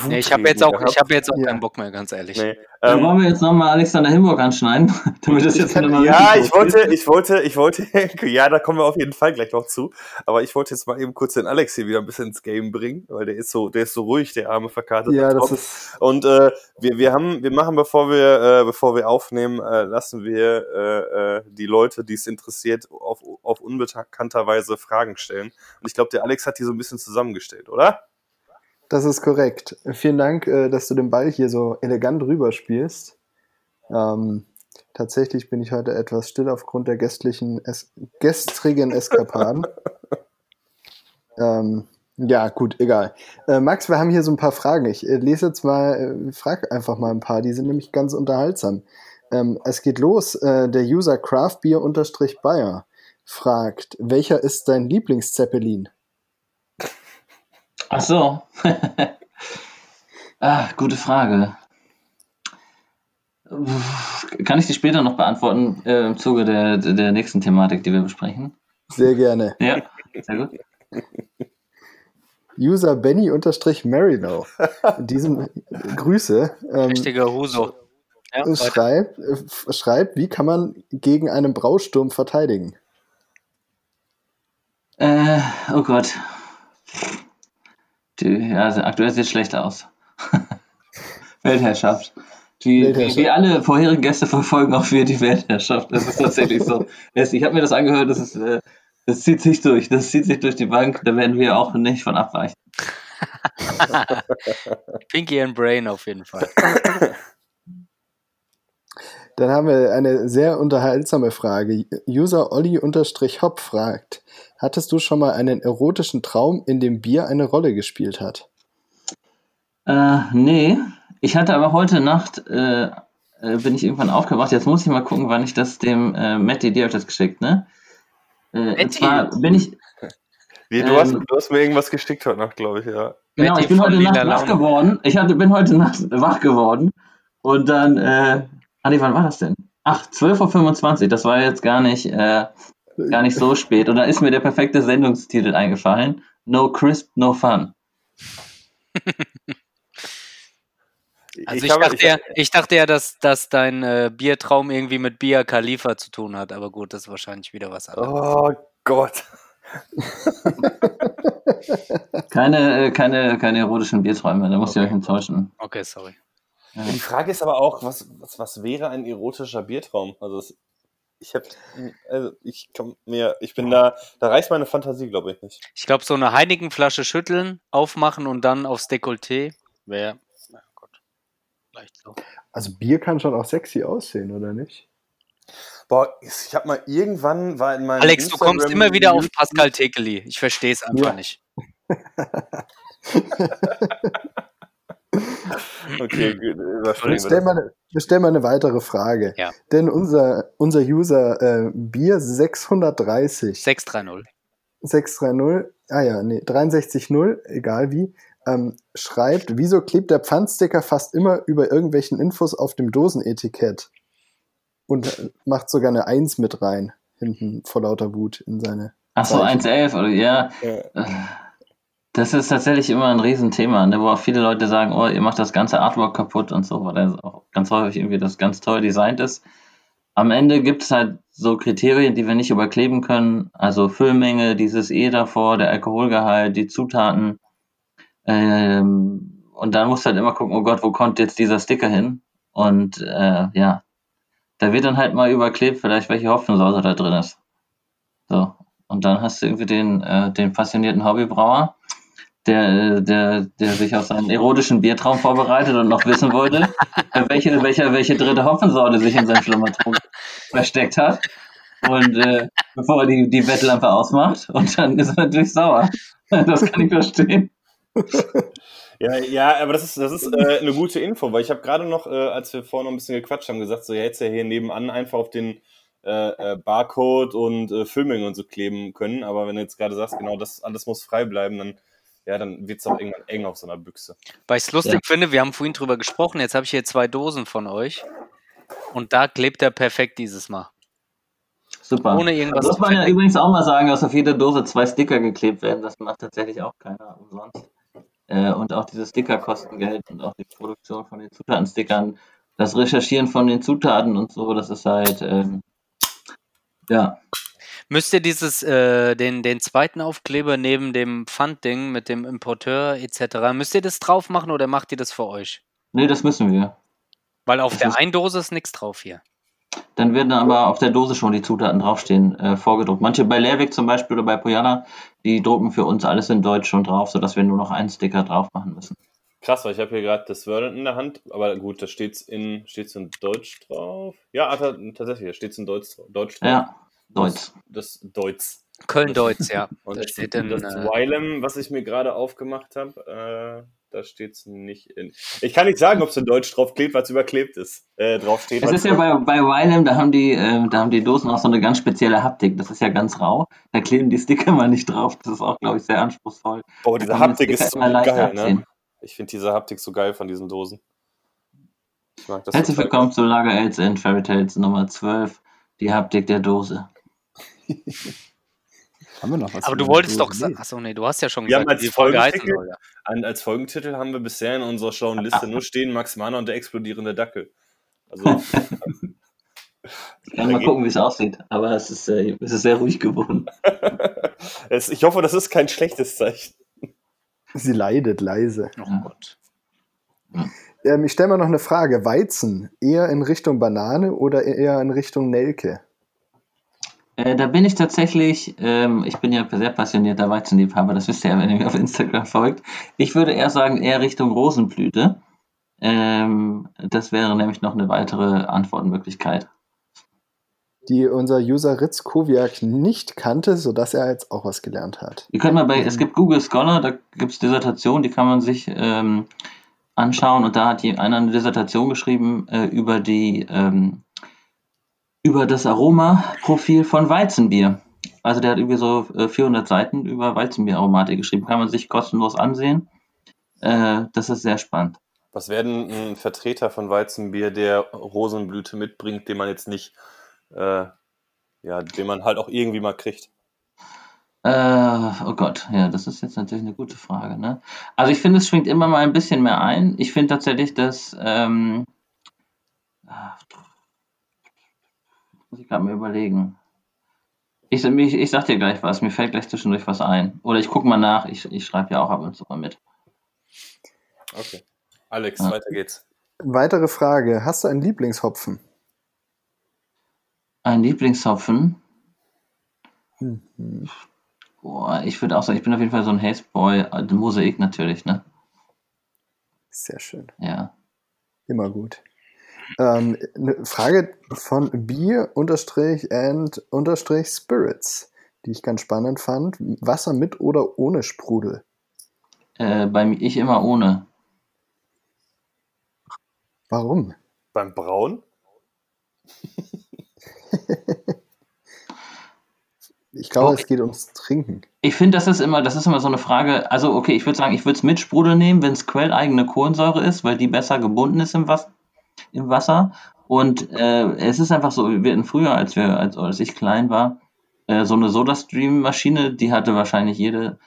Nee, ich habe jetzt auch, ich hab jetzt auch ja. keinen Bock mehr, ganz ehrlich. Nee. Dann ähm, wollen wir jetzt nochmal Alexander Himburg anschneiden, <laughs> damit das jetzt mal Ja, ich wollte, ich wollte, ich <laughs> wollte, ja, da kommen wir auf jeden Fall gleich noch zu. Aber ich wollte jetzt mal eben kurz den Alex hier wieder ein bisschen ins Game bringen, weil der ist so, der ist so ruhig, der arme verkartet. Ja, das ist. Und äh, wir, wir haben, wir machen, bevor wir, äh, bevor wir aufnehmen, äh, lassen wir äh, äh, die Leute, die es interessiert, auf, auf unbekannter Weise Fragen stellen. Und ich glaube, der Alex hat die so ein bisschen zusammengestellt, oder? Das ist korrekt. Vielen Dank, äh, dass du den Ball hier so elegant rüberspielst. Ähm, tatsächlich bin ich heute etwas still aufgrund der gästlichen es gestrigen Eskapaden. <laughs> ähm, ja, gut, egal. Äh, Max, wir haben hier so ein paar Fragen. Ich äh, lese jetzt mal, äh, frag einfach mal ein paar, die sind nämlich ganz unterhaltsam. Ähm, es geht los. Äh, der User craftbeer-bayer fragt, welcher ist dein Lieblingszeppelin? Ach so. <laughs> ah, gute Frage. Kann ich die später noch beantworten äh, im Zuge der, der nächsten Thematik, die wir besprechen? Sehr gerne. Ja, sehr gut. User Benny-Marino. In diesem <laughs> Grüße. Ähm, Richtiger Huso. Ja, schreibt, äh, schreibt, wie kann man gegen einen Brausturm verteidigen? Äh, oh Gott. Die, ja, also aktuell sieht es schlecht aus. <laughs> Weltherrschaft. Die, Weltherrschaft. Wie alle vorherigen Gäste verfolgen auch wir die Weltherrschaft. Das ist tatsächlich so. Ich habe mir das angehört, das, ist, äh, das zieht sich durch. Das zieht sich durch die Bank. Da werden wir auch nicht von abweichen. <laughs> Pinky and Brain auf jeden Fall. Dann haben wir eine sehr unterhaltsame Frage. User Olli-Hop fragt, hattest du schon mal einen erotischen Traum, in dem Bier eine Rolle gespielt hat? Äh, nee. Ich hatte aber heute Nacht, äh, äh, bin ich irgendwann aufgewacht. Jetzt muss ich mal gucken, wann ich das dem äh, Matti, dir habe ich das geschickt, ne? Äh, und zwar bin ich. Wie, du, ähm, hast, du hast mir irgendwas geschickt heute Nacht, glaube ich, ja. Genau, Matti ich bin heute Nacht wach geworden. Ich hatte, bin heute Nacht wach geworden. Und dann äh, Andi, wann war das denn? Ach, 12.25 Uhr, das war jetzt gar nicht, äh, gar nicht so spät. Und da ist mir der perfekte Sendungstitel eingefallen. No crisp, no fun. <laughs> Also ich, ich, dachte, ja, ich dachte ja, dass, dass dein äh, Biertraum irgendwie mit Bia Khalifa zu tun hat, aber gut, das ist wahrscheinlich wieder was anderes. Oh Gott. <laughs> keine, äh, keine, keine erotischen Bierträume, da muss okay. ich euch enttäuschen. Okay, sorry. Ja. Die Frage ist aber auch, was, was, was wäre ein erotischer Biertraum? Also es, ich habe, also ich kann mir, ich bin da, da reicht meine Fantasie, glaube ich nicht. Ich glaube, so eine Heinigenflasche schütteln, aufmachen und dann aufs Dekolleté wäre, na Gott, vielleicht so. Also Bier kann schon auch sexy aussehen, oder nicht? Boah, ich habe mal irgendwann war in meinem Alex, Instagram du kommst immer wieder auf Pascal Tekeli. Ich verstehe es einfach ja. nicht. <laughs> <laughs> <laughs> Okay, <clears throat> gut. Stell mal, stell mal eine weitere Frage. Ja. Denn unser, unser User äh, Bier 630. 630. 630, ah ja, nee, 630, egal wie, ähm, schreibt, wieso klebt der Pfandsticker fast immer über irgendwelchen Infos auf dem Dosenetikett? Und macht sogar eine 1 mit rein, hinten vor lauter Wut in seine. Ach so, 1.11, oder ja. ja. Das ist tatsächlich immer ein Riesenthema, ne, wo auch viele Leute sagen, oh, ihr macht das ganze Artwork kaputt und so, weil das auch ganz häufig irgendwie das ganz toll designt ist. Am Ende gibt es halt so Kriterien, die wir nicht überkleben können. Also Füllmenge, dieses E davor, der Alkoholgehalt, die Zutaten. Ähm, und dann musst du halt immer gucken, oh Gott, wo kommt jetzt dieser Sticker hin? Und äh, ja, da wird dann halt mal überklebt, vielleicht welche Hopfensauce da drin ist. So. Und dann hast du irgendwie den, äh, den passionierten Hobbybrauer, der, der, der sich auf seinen erotischen Biertraum vorbereitet und noch wissen wollte, <laughs> welche, welche, welche dritte Hopfensorte sich in seinem Schlummertrunk <laughs> versteckt hat. Und äh, bevor er die, die Bettlampe ausmacht, und dann ist er natürlich sauer. Das kann ich verstehen. Ja, ja, aber das ist, das ist äh, eine gute Info, weil ich habe gerade noch, äh, als wir vorhin noch ein bisschen gequatscht haben, gesagt, so ja, hättest ja hier nebenan einfach auf den äh, äh, Barcode und äh, Filming und so kleben können. Aber wenn du jetzt gerade sagst, genau, das alles muss frei bleiben, dann ja, dann wird es auch irgendwann eng auf so einer Büchse. Weil ich es lustig ja. finde, wir haben vorhin drüber gesprochen, jetzt habe ich hier zwei Dosen von euch und da klebt er perfekt dieses Mal. Super. Ohne irgendwas. Das muss man ja übrigens auch mal sagen, dass auf jeder Dose zwei Sticker geklebt werden. Das macht tatsächlich auch keiner umsonst. Äh, und auch diese Sticker kosten Geld und auch die Produktion von den Zutatenstickern, das Recherchieren von den Zutaten und so, das ist halt, ähm, ja. Müsst ihr dieses, äh, den, den zweiten Aufkleber neben dem Pfandding mit dem Importeur etc., müsst ihr das drauf machen oder macht ihr das für euch? Nee, das müssen wir. Weil auf das der Eindose ist nichts drauf hier. Dann werden aber auf der Dose schon die Zutaten draufstehen, äh, vorgedruckt. Manche bei Lehrweg zum Beispiel oder bei Pojana, die drucken für uns alles in Deutsch schon drauf, sodass wir nur noch einen Sticker drauf machen müssen. Krass, weil ich habe hier gerade das Word in der Hand, aber gut, da steht es in, steht's in Deutsch drauf. Ja, ah, tatsächlich, da steht es in Deutsch, Deutsch drauf. Ja, Deutsch. Das, das Deutsch. Köln-Deutsch, ja. <laughs> Und das steht dann, das äh, Wilem, was ich mir gerade aufgemacht habe, äh, da steht es nicht in. Ich kann nicht sagen, ob es in Deutsch draufklebt, weil es überklebt ist. Äh, draufsteht. Es ist ja bei, bei Wilem, da haben die, äh, da haben die Dosen auch so eine ganz spezielle Haptik. Das ist ja ganz rau. Da kleben die Sticker <laughs> mal nicht drauf. Das ist auch, glaube ich, sehr anspruchsvoll. Oh, diese Haptik ist so geil, ne? Ich finde diese Haptik so geil von diesen Dosen. Herzlich willkommen zu Lager Aids and Fairy Tales Nummer 12. Die Haptik der Dose. <laughs> Haben wir noch was? Aber du wolltest doch sagen, achso, nee, du hast ja schon gesagt, ja, als, Folgentitel, soll, als Folgentitel haben wir bisher in unserer schlauen Liste nur stehen Max Mana und der explodierende Dackel. Also. <laughs> Ich kann mal gucken, wie es aussieht, aber es ist, äh, es ist sehr ruhig geworden. <laughs> ich hoffe, das ist kein schlechtes Zeichen. Sie leidet leise. Oh Gott. Ähm, ich stelle mal noch eine Frage. Weizen, eher in Richtung Banane oder eher in Richtung Nelke? Äh, da bin ich tatsächlich, ähm, ich bin ja sehr passionierter Weizenliebhaber, das wisst ihr ja, wenn ihr mir auf Instagram folgt. Ich würde eher sagen, eher Richtung Rosenblüte. Ähm, das wäre nämlich noch eine weitere Antwortmöglichkeit. Die unser User Ritz Kowiak nicht kannte, sodass er jetzt auch was gelernt hat. Ihr könnt mal bei, es gibt Google Scholar, da gibt es Dissertationen, die kann man sich ähm, anschauen und da hat einer eine Dissertation geschrieben äh, über die ähm, über das Aromaprofil von Weizenbier. Also der hat irgendwie so 400 äh, Seiten über Weizenbieraromatik geschrieben. Kann man sich kostenlos ansehen. Äh, das ist sehr spannend. Was wäre denn ein Vertreter von Weizenbier, der Rosenblüte mitbringt, den man jetzt nicht, äh, ja, den man halt auch irgendwie mal kriegt? Äh, oh Gott, ja, das ist jetzt natürlich eine gute Frage. Ne? Also ich finde, es schwingt immer mal ein bisschen mehr ein. Ich finde tatsächlich, dass ähm, muss ich gerade mal überlegen. Ich, ich, ich sag dir gleich was, mir fällt gleich zwischendurch was ein. Oder ich gucke mal nach, ich, ich schreibe ja auch ab und zu mal mit. Okay. Alex, ja. weiter geht's. Weitere Frage. Hast du einen Lieblingshopfen? Ein Lieblingshopfen? Mhm. Boah, ich würde auch sagen, ich bin auf jeden Fall so ein Hazeboy. Also Mosaik natürlich, ne? Sehr schön. Ja. Immer gut. Ähm, eine Frage von Bier unterstrich and unterstrich Spirits, die ich ganz spannend fand. Wasser mit oder ohne Sprudel? Äh, bei mir ich immer ohne. Warum? Beim Brauen? <laughs> ich glaube, oh, es geht ums Trinken. Ich finde, das ist immer, das ist immer so eine Frage. Also, okay, ich würde sagen, ich würde es mit Sprudel nehmen, wenn es quelleigene Kohlensäure ist, weil die besser gebunden ist im Wasser im Wasser. Und äh, es ist einfach so, wir hatten früher, als wir, als, als ich klein war, äh, so eine Soda-Stream-Maschine, die hatte wahrscheinlich jede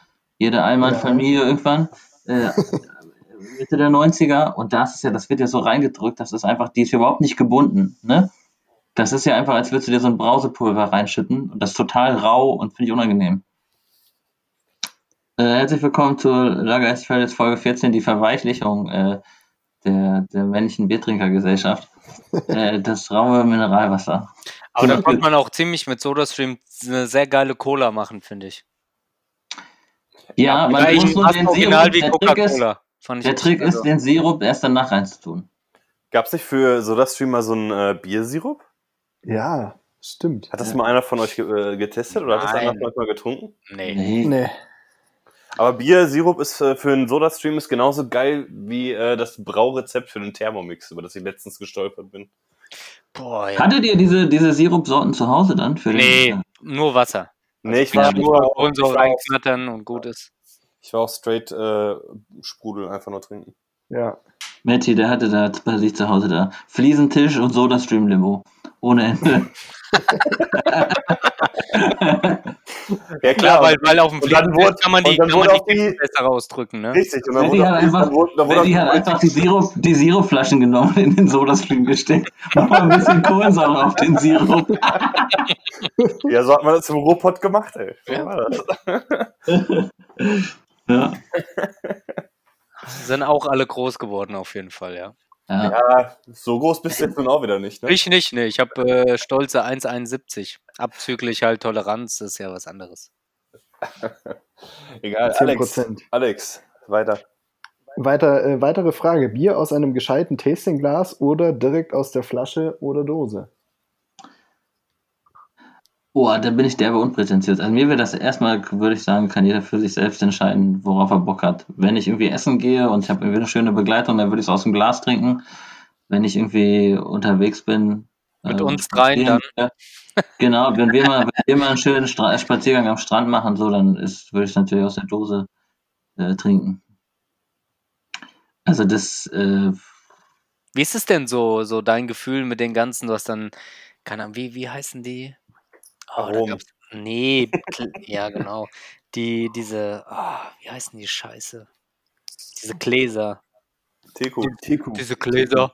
jede Einmannfamilie irgendwann. Äh, <laughs> Mitte der 90er und das ist ja, das wird ja so reingedrückt, das ist einfach, die ist ja überhaupt nicht gebunden, ne? Das ist ja einfach, als würdest du dir so ein Brausepulver reinschütten und das ist total rau und finde ich unangenehm. Äh, herzlich willkommen zur Lager Feldes Folge 14, die Verweichlichung äh, der, der männlichen Biertrinkergesellschaft. <laughs> äh, das raue Mineralwasser. Aber da konnte man auch ziemlich mit SodaStream eine sehr geile Cola machen, finde ich. Ja, man Vielleicht muss nur den original Sirup, wie der Trick ist, ich der Trick ist, den Sirup erst danach reinzutun. Gab es nicht für SodaStream mal so einen äh, Biersirup? Ja, stimmt. Hat das ja. mal einer von euch ge äh, getestet oder hat das Nein. einer von euch mal getrunken? Nee. Nee. Nee. Aber Biersirup ist äh, für einen SodaStream ist genauso geil wie äh, das Braurezept für den Thermomix, über das ich letztens gestolpert bin. Boah, ja. Hattet ihr diese, diese Sirupsorten zu Hause dann? Für Nee, den, nur Wasser. Nee, ich war, ich war, nur war, auch, reinknattern und gut ist. ich war auch straight äh, Sprudel einfach nur trinken. Ja. Matti, der hatte da bei sich zu Hause da Fliesentisch und Soda-Stream-Limo. Ohne Ende. <laughs> Ja Klar, weil, weil auf dem Und dann Fliesen wurde- kann man die, kann man die die- besser ausdrücken, ne? Richtig, und dann Matti hat einfach, dann wurde, dann wurde hat einfach die, Sirup, die Sirupflaschen genommen und in den Soda-Stream gesteckt. Mach mal ein bisschen <laughs> Kohlensäure auf den Sirup. <laughs> Ja, so hat man das im Ruhrpott gemacht, ey. So Ja. war das. Ja. <laughs> Sind auch alle groß geworden auf jeden Fall, ja. ja. Ja, so groß bist du jetzt nun auch wieder nicht, ne? Ich nicht, ne. Ich habe äh, stolze 1,71. Abzüglich halt Toleranz, das ist ja was anderes. <laughs> Egal, 10 Alex, Prozent. Alex, weiter. Weiter, äh, weitere Frage. Bier aus einem gescheiten Tastingglas oder direkt aus der Flasche oder Dose? Boah, da bin ich derbe unprätentiös. Also mir wäre das erstmal, würde ich sagen, kann jeder für sich selbst entscheiden, worauf er Bock hat. Wenn ich irgendwie essen gehe und ich habe irgendwie eine schöne Begleitung, dann würde ich es aus dem Glas trinken. Wenn ich irgendwie unterwegs bin. Mit äh, uns dreien äh, Genau, wenn wir mal, wenn wir mal einen schönen Stra Spaziergang am Strand machen, so, dann ist, würde ich es natürlich aus der Dose äh, trinken. Also das, äh, Wie ist es denn so, so dein Gefühl mit den ganzen, du hast dann, keine Ahnung, wie, wie heißen die? Oh, da gab's, nee, Kl- ja, genau. Die, diese, ah, wie heißen die Scheiße? Diese Gläser. Teku. Teku. Diese Gläser,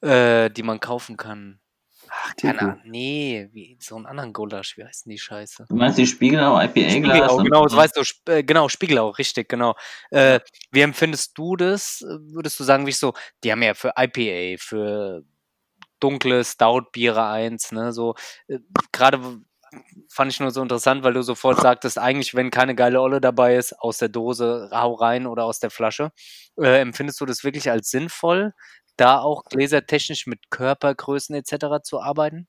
äh, die man kaufen kann. Ach, keine Teku. Ahnung. Nee, wie, so einen anderen Gulasch. Wie heißen die Scheiße? du meinst die Spiegelau IPA-Glas? Spiegelau, und- genau, das weißt du, Sp- äh, genau, Spiegelau, richtig, genau. Äh, wie empfindest du das? Würdest du sagen, wie ich so, die haben ja für IPA, für dunkle Stout-Biere eins, ne, so, äh, gerade w- fand ich nur so interessant, weil du sofort sagtest, eigentlich, wenn keine geile Olle dabei ist, aus der Dose, hau rein oder aus der Flasche. Äh, empfindest du das wirklich als sinnvoll, da auch gläsertechnisch mit Körpergrößen etc. zu arbeiten?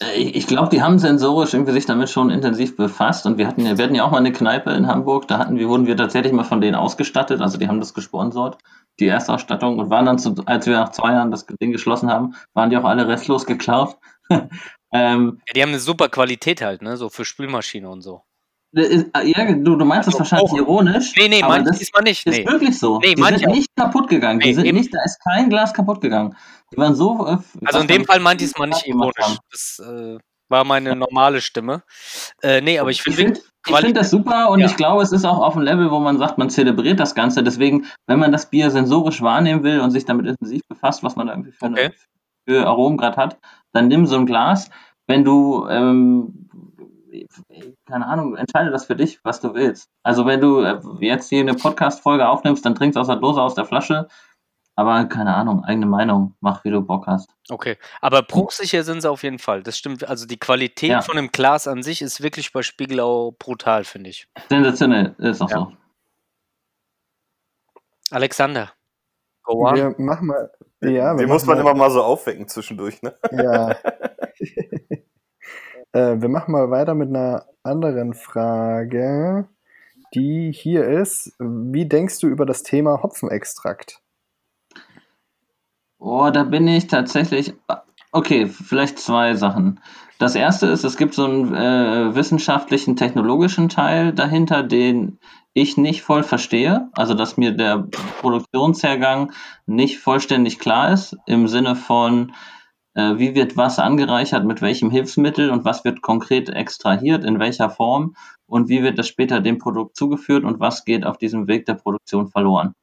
Äh, Ich, glaube, die haben sensorisch irgendwie sich damit schon intensiv befasst und wir hatten ja, wir hatten ja auch mal eine Kneipe in Hamburg, da hatten wir, wurden wir tatsächlich mal von denen ausgestattet, also die haben das gesponsert, die Erstausstattung und waren dann, zu, als wir nach zwei Jahren das Ding geschlossen haben, waren die auch alle restlos geklaut. <laughs> ähm, Ja, die haben eine super Qualität halt, ne, so für Spülmaschine und so. äh, ja, du, du meinst das Also wahrscheinlich auch- ironisch. Nee, nee, manche das diesmal nicht. ist Nee. wirklich so. Nee, die sind auch. nicht kaputt gegangen. Die Nee, sind eben. nicht, da ist kein Glas kaputt gegangen. Die waren so. äh, Also in dem Fall meinte ich es mal nicht ironisch. Das äh, war meine normale Stimme. Äh, nee, aber ich finde finde ich Quali- find das super und Ja. ich glaube, es ist auch auf einem Level, wo man sagt, man zelebriert das Ganze. Deswegen, wenn man das Bier sensorisch wahrnehmen will und sich damit intensiv befasst, was man da irgendwie für, eine, Okay. Für Aromen gerade hat, dann nimm so ein Glas. Wenn du, ähm, keine Ahnung, entscheide das für dich, was du willst. Also wenn du äh, jetzt hier eine Podcast-Folge aufnimmst, dann trinkst aus der Dose, aus der Flasche. Aber keine Ahnung, eigene Meinung, mach wie du Bock hast. Okay, aber bruchsicher sind sie auf jeden Fall. Das stimmt. Also die Qualität Ja. von dem Glas an sich ist wirklich bei Spiegelau brutal, finde ich. Sensationell, ist auch Ja. so. Alexander, go on. Wir machen mal. Ja, wir Den muss man machen immer mal so aufwecken zwischendurch, ne? Ja. <laughs> äh, wir machen mal weiter mit einer anderen Frage, die hier ist. Wie denkst du über das Thema Hopfenextrakt? Oh, da bin ich tatsächlich. Okay, vielleicht zwei Sachen. Das erste ist, es gibt so einen äh, wissenschaftlichen, technologischen Teil dahinter, den ich nicht voll verstehe. Also, dass mir der Produktionshergang nicht vollständig klar ist, im Sinne von, äh, wie wird was angereichert, mit welchem Hilfsmittel und was wird konkret extrahiert, in welcher Form und wie wird das später dem Produkt zugeführt und was geht auf diesem Weg der Produktion verloren.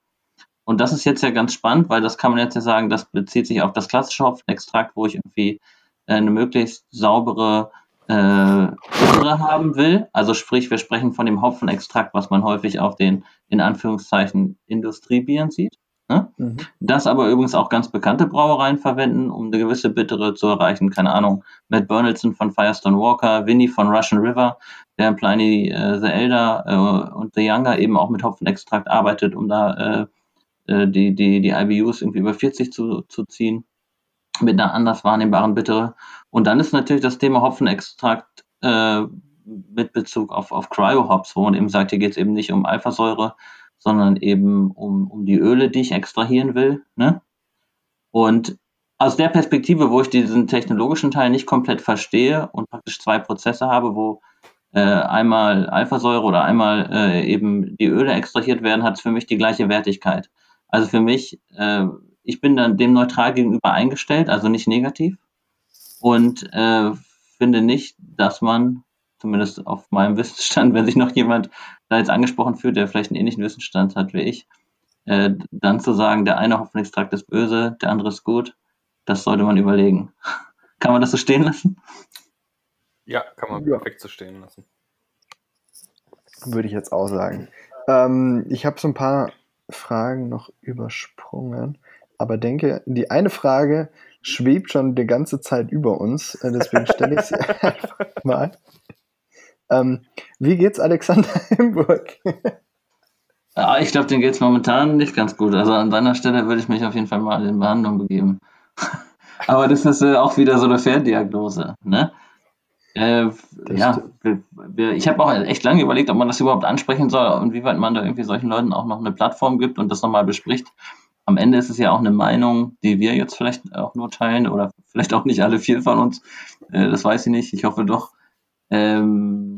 Und das ist jetzt ja ganz spannend, weil das kann man jetzt ja sagen, das bezieht sich auf das klassische Hopfenextrakt, wo ich irgendwie eine möglichst saubere äh, haben will. Also sprich, wir sprechen von dem Hopfenextrakt, was man häufig auf den, in Anführungszeichen, Industriebieren sieht. Ne? Mhm. Das aber übrigens auch ganz bekannte Brauereien verwenden, um eine gewisse Bittere zu erreichen. Keine Ahnung, Matt Bernaldson von Firestone Walker, Winnie von Russian River, der in Pliny äh, the Elder äh, und the Younger eben auch mit Hopfenextrakt arbeitet, um da äh, äh die, die, die IBUs irgendwie über 40 zu, zu ziehen mit einer anders wahrnehmbaren Bittere. Und dann ist natürlich das Thema Hopfenextrakt äh, mit Bezug auf, auf Cryo-Hops, wo man eben sagt, hier geht es eben nicht um Alphasäure, sondern eben um, um die Öle, die ich extrahieren will. Ne? Und aus der Perspektive, wo ich diesen technologischen Teil nicht komplett verstehe und praktisch zwei Prozesse habe, wo äh, einmal Alphasäure oder einmal äh, eben die Öle extrahiert werden, hat es für mich die gleiche Wertigkeit. Also für mich äh, ich bin dann dem neutral gegenüber eingestellt, also nicht negativ. Und äh, finde nicht, dass man, zumindest auf meinem <laughs> Wissensstand, wenn sich noch jemand da jetzt angesprochen fühlt, der vielleicht einen ähnlichen Wissensstand hat wie ich, äh, dann zu sagen, der eine Hoffnungstrakt ist böse, der andere ist gut, das sollte man überlegen. <laughs> kann man das so stehen lassen? Ja, kann man ja. perfekt so stehen lassen. Würde ich jetzt auch sagen. Ähm, ich habe so ein paar Fragen noch übersprungen aber denke, die eine Frage schwebt schon die ganze Zeit über uns, äh, deswegen stelle ich sie <laughs> einfach mal. Ähm, wie geht's Alexander <laughs> Himburg? ja, ich glaube, dem geht es momentan nicht ganz gut. Also an deiner Stelle würde ich mich auf jeden Fall mal in Behandlung begeben. <laughs> aber das ist äh, auch wieder so eine Ferndiagnose. Ne? Äh, ja, wir, wir, ich habe auch echt lange überlegt, ob man das überhaupt ansprechen soll und wie weit man da irgendwie solchen Leuten auch noch eine Plattform gibt und das nochmal bespricht am Ende ist es ja auch eine Meinung, die wir jetzt vielleicht auch nur teilen oder vielleicht auch nicht alle vier von uns. Äh, das weiß ich nicht. Ich hoffe doch. Ähm,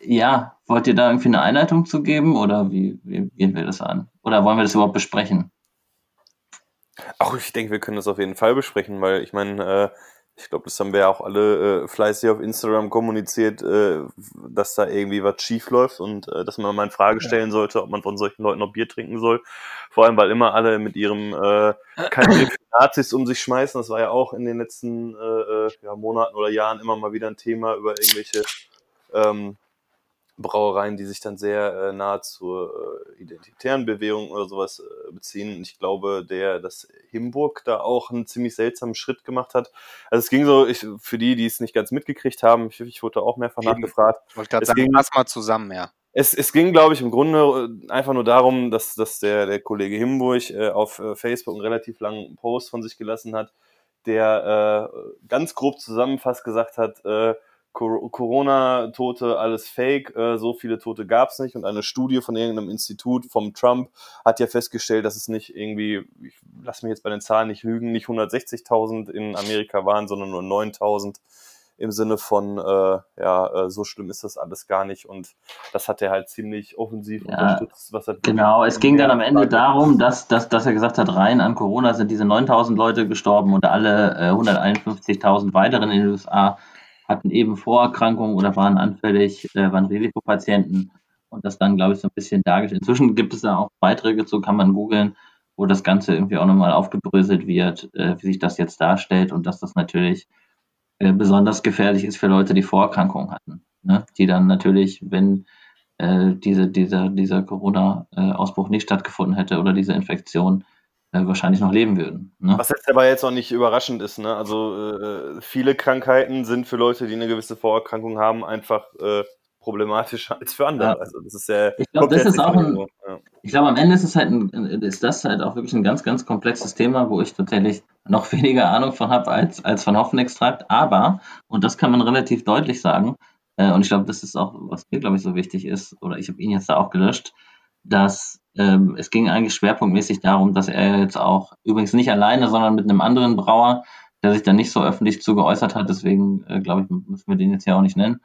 ja, wollt ihr da irgendwie eine Einleitung zu geben oder wie, wie gehen wir das an? Oder wollen wir das überhaupt besprechen? Ach, ich denke, wir können das auf jeden Fall besprechen, weil ich meine, äh, ich glaube, das haben wir ja auch alle äh, fleißig auf Instagram kommuniziert, äh, dass da irgendwie was schief läuft und äh, dass man mal in Frage stellen sollte, ob man von solchen Leuten noch Bier trinken soll. Vor allem, weil immer alle mit ihrem äh, keine Nazis um sich schmeißen. Das war ja auch in den letzten äh, äh, ja, Monaten oder Jahren immer mal wieder ein Thema über irgendwelche ähm, Brauereien, die sich dann sehr äh, nahe zur äh, identitären Bewegung oder sowas äh, beziehen. Und ich glaube, der, dass Himburg da auch einen ziemlich seltsamen Schritt gemacht hat. Also es ging so, ich, für die, die es nicht ganz mitgekriegt haben, ich, ich wurde auch mehrfach Eben. nachgefragt. Ich wollte gerade sagen, ging, pass mal zusammen, ja. Es, es ging, glaube ich, im Grunde äh, einfach nur darum, dass, dass der, der Kollege Himburg äh, auf äh, Facebook einen relativ langen Post von sich gelassen hat, der äh, ganz grob zusammenfasst gesagt hat, äh, Corona-Tote, alles Fake, äh, so viele Tote gab es nicht. Und eine Studie von irgendeinem Institut vom Trump hat ja festgestellt, dass es nicht irgendwie, ich lass mich jetzt bei den Zahlen nicht lügen, nicht 160.000 in Amerika waren, sondern nur 9.000 im Sinne von, äh, ja, äh, so schlimm ist das alles gar nicht. Und das hat er halt ziemlich offensiv ja, unterstützt. Was er genau, es ging dann am Ende darum, dass, dass, dass er gesagt hat, rein an Corona sind diese 9.000 Leute gestorben und alle äh, 151.000 weiteren in den USA hatten eben Vorerkrankungen oder waren anfällig, äh, waren Risikopatienten und das dann, glaube ich, so ein bisschen dargestellt. Inzwischen gibt es da auch Beiträge zu, kann man googeln, wo das Ganze irgendwie auch nochmal aufgebröselt wird, äh, wie sich das jetzt darstellt und dass das natürlich äh, besonders gefährlich ist für Leute, die Vorerkrankungen hatten, ne? die dann natürlich, wenn äh, diese, dieser, dieser Corona-Ausbruch nicht stattgefunden hätte oder diese Infektion, äh, wahrscheinlich noch leben würden. Ne? Was jetzt aber jetzt auch nicht überraschend ist. Ne? Also äh, viele Krankheiten sind für Leute, die eine gewisse Vorerkrankung haben, einfach äh, problematischer als für andere. Ja. Also das ist ja. Ich glaube, das ist auch ein, ja. Ich glaube, am Ende ist es halt ein, ist das halt auch wirklich ein ganz, ganz komplexes Thema, wo ich tatsächlich noch <laughs> weniger Ahnung von habe als, als von Hoffenextrakt. Aber, und das kann man relativ deutlich sagen, äh, und ich glaube, das ist auch, was mir, glaube ich, so wichtig ist, oder ich habe ihn jetzt da auch gelöscht, dass ähm, es ging eigentlich schwerpunktmäßig darum, dass er jetzt auch, übrigens nicht alleine, sondern mit einem anderen Brauer, der sich dann nicht so öffentlich zu geäußert hat, deswegen äh, glaube ich, müssen wir den jetzt ja auch nicht nennen,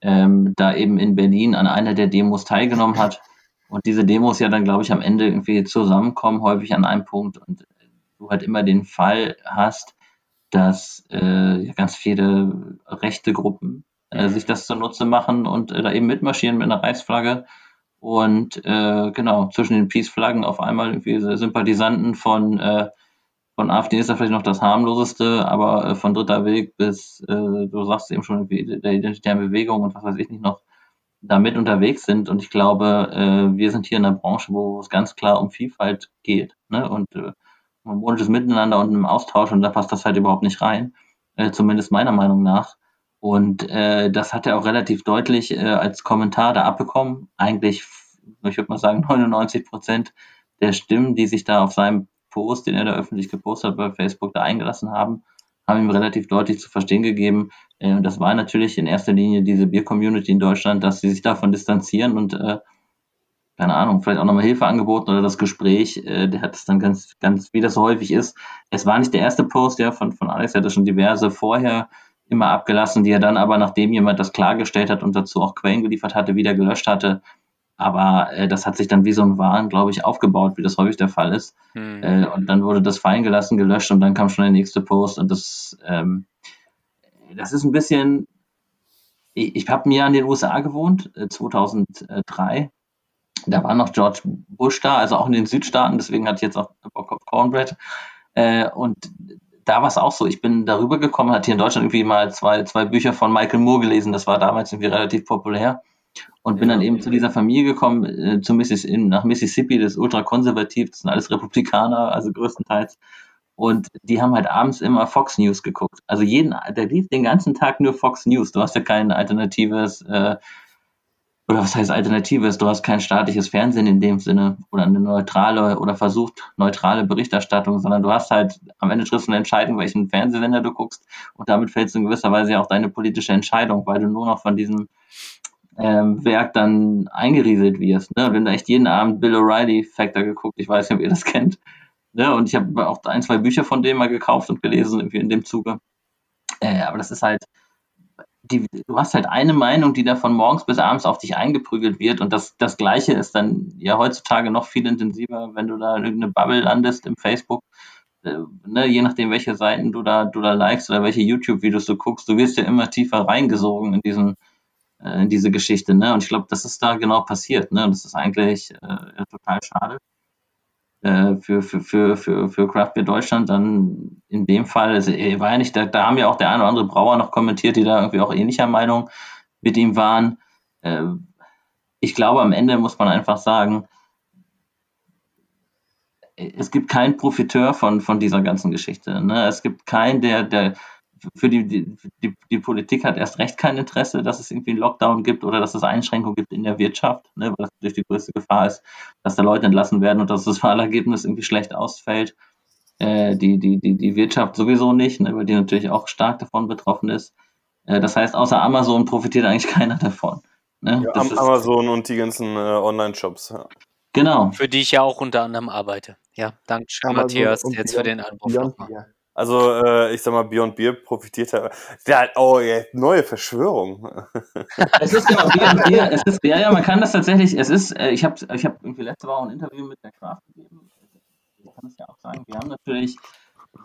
ähm, da eben in Berlin an einer der Demos teilgenommen hat. Und diese Demos ja dann, glaube ich, am Ende irgendwie zusammenkommen, häufig an einem Punkt und du halt immer den Fall hast, dass äh, ganz viele rechte Gruppen äh, sich das zunutze machen und äh, da eben mitmarschieren mit einer Reichsflagge. Und äh, genau, zwischen den Peace-Flaggen auf einmal irgendwie Sympathisanten von, äh, von AfD ist da vielleicht noch das harmloseste, aber äh, von Dritter Weg bis, äh, du sagst eben schon, der identitären Bewegung und was weiß ich nicht noch, damit unterwegs sind. Und ich glaube, äh, wir sind hier in einer Branche, wo es ganz klar um Vielfalt geht ne? und äh, harmonisches Miteinander und im Austausch und da passt das halt überhaupt nicht rein, äh, zumindest meiner Meinung nach. Und äh, das hat er auch relativ deutlich äh, als Kommentar da abbekommen. Eigentlich, ich würde mal sagen, 99 Prozent der Stimmen, die sich da auf seinem Post, den er da öffentlich gepostet hat bei Facebook, da eingelassen haben, haben ihm relativ deutlich zu verstehen gegeben. Äh, und das war natürlich in erster Linie diese Bier-Community in Deutschland, dass sie sich davon distanzieren und äh, keine Ahnung, vielleicht auch nochmal Hilfe angeboten oder das Gespräch, äh, der hat es dann ganz, ganz, wie das so häufig ist. Es war nicht der erste Post, ja, von, von Alex, er hatte schon diverse vorher immer abgelassen, die er dann aber, nachdem jemand das klargestellt hat und dazu auch Quellen geliefert hatte, wieder gelöscht hatte. Aber äh, das hat sich dann wie so ein Wahn, glaube ich, aufgebaut, wie das häufig der Fall ist. Hm. Äh, und dann wurde das fallen gelassen, gelöscht und dann kam schon der nächste Post. Und das, ähm, das ist ein bisschen. Ich, ich habe mir an den USA gewohnt, äh, 2003. Da war noch George Bush da, also auch in den Südstaaten, deswegen hatte ich jetzt auch Bock auf Cornbread. Äh, und da war es auch so. Ich bin darüber gekommen, hatte hier in Deutschland irgendwie mal zwei, zwei Bücher von Michael Moore gelesen. Das war damals irgendwie relativ populär. Und bin ja, dann eben ja. zu dieser Familie gekommen, äh, zu Missis, in, nach Mississippi, das ist ultrakonservativ, das sind alles Republikaner, also größtenteils. Und die haben halt abends immer Fox News geguckt. Also jeden, der lief den ganzen Tag nur Fox News. Du hast ja kein alternatives äh, oder was heißt Alternatives? Du hast kein staatliches Fernsehen in dem Sinne oder eine neutrale oder versucht neutrale Berichterstattung, sondern du hast halt am Ende triffst du eine Entscheidung, welchen Fernsehsender du guckst und damit fällst du in gewisser Weise ja auch deine politische Entscheidung, weil du nur noch von diesem ähm, Werk dann eingerieselt wirst. Ne? Wenn du echt jeden Abend Bill O'Reilly Factor geguckt, ich weiß nicht, ob ihr das kennt. Ne? Und ich habe auch ein, zwei Bücher von dem mal gekauft und gelesen, irgendwie in dem Zuge. Äh, aber das ist halt, die, du hast halt eine Meinung, die da von morgens bis abends auf dich eingeprügelt wird. Und das, das Gleiche ist dann ja heutzutage noch viel intensiver, wenn du da in irgendeine Bubble landest im Facebook. Äh, ne, je nachdem, welche Seiten du da, du da likest oder welche YouTube-Videos du guckst, du wirst ja immer tiefer reingesogen in diesen, äh, in diese Geschichte. Ne? Und ich glaube, das ist da genau passiert. Ne? Und das ist eigentlich äh, total schade. Äh, für, für, für, für, für Craft Beer Deutschland dann in dem Fall, also, war ja nicht, da, da haben ja auch der eine oder andere Brauer noch kommentiert, die da irgendwie auch ähnlicher Meinung mit ihm waren. Äh, ich glaube, am Ende muss man einfach sagen, es gibt keinen Profiteur von, von dieser ganzen Geschichte. Ne? Es gibt keinen, der, der, für die, die, die, die, Politik hat erst recht kein Interesse, dass es irgendwie einen Lockdown gibt oder dass es Einschränkungen gibt in der Wirtschaft, ne, weil das natürlich die größte Gefahr ist, dass da Leute entlassen werden und dass das Wahlergebnis irgendwie schlecht ausfällt. Äh, die, die, die, die Wirtschaft sowieso nicht, ne, weil die natürlich auch stark davon betroffen ist. Äh, das heißt, außer Amazon profitiert eigentlich <laughs> keiner davon. Ne? Ja, Amazon und die ganzen äh, Online-Shops. Ja. Genau. Für die ich ja auch unter anderem arbeite. Ja, danke schön, Matthias, jetzt für den Anruf nochmal. Also, äh, ich sag mal, Beyond Beer profitiert. Der, oh, ja, neue Verschwörung. <laughs> es ist genau Beyond Beer. Es ist, ja, ja, man kann das tatsächlich. Es ist, äh, ich habe ich hab irgendwie letzte Woche ein Interview mit der Craft gegeben. Ich kann es ja auch sagen. Wir haben natürlich,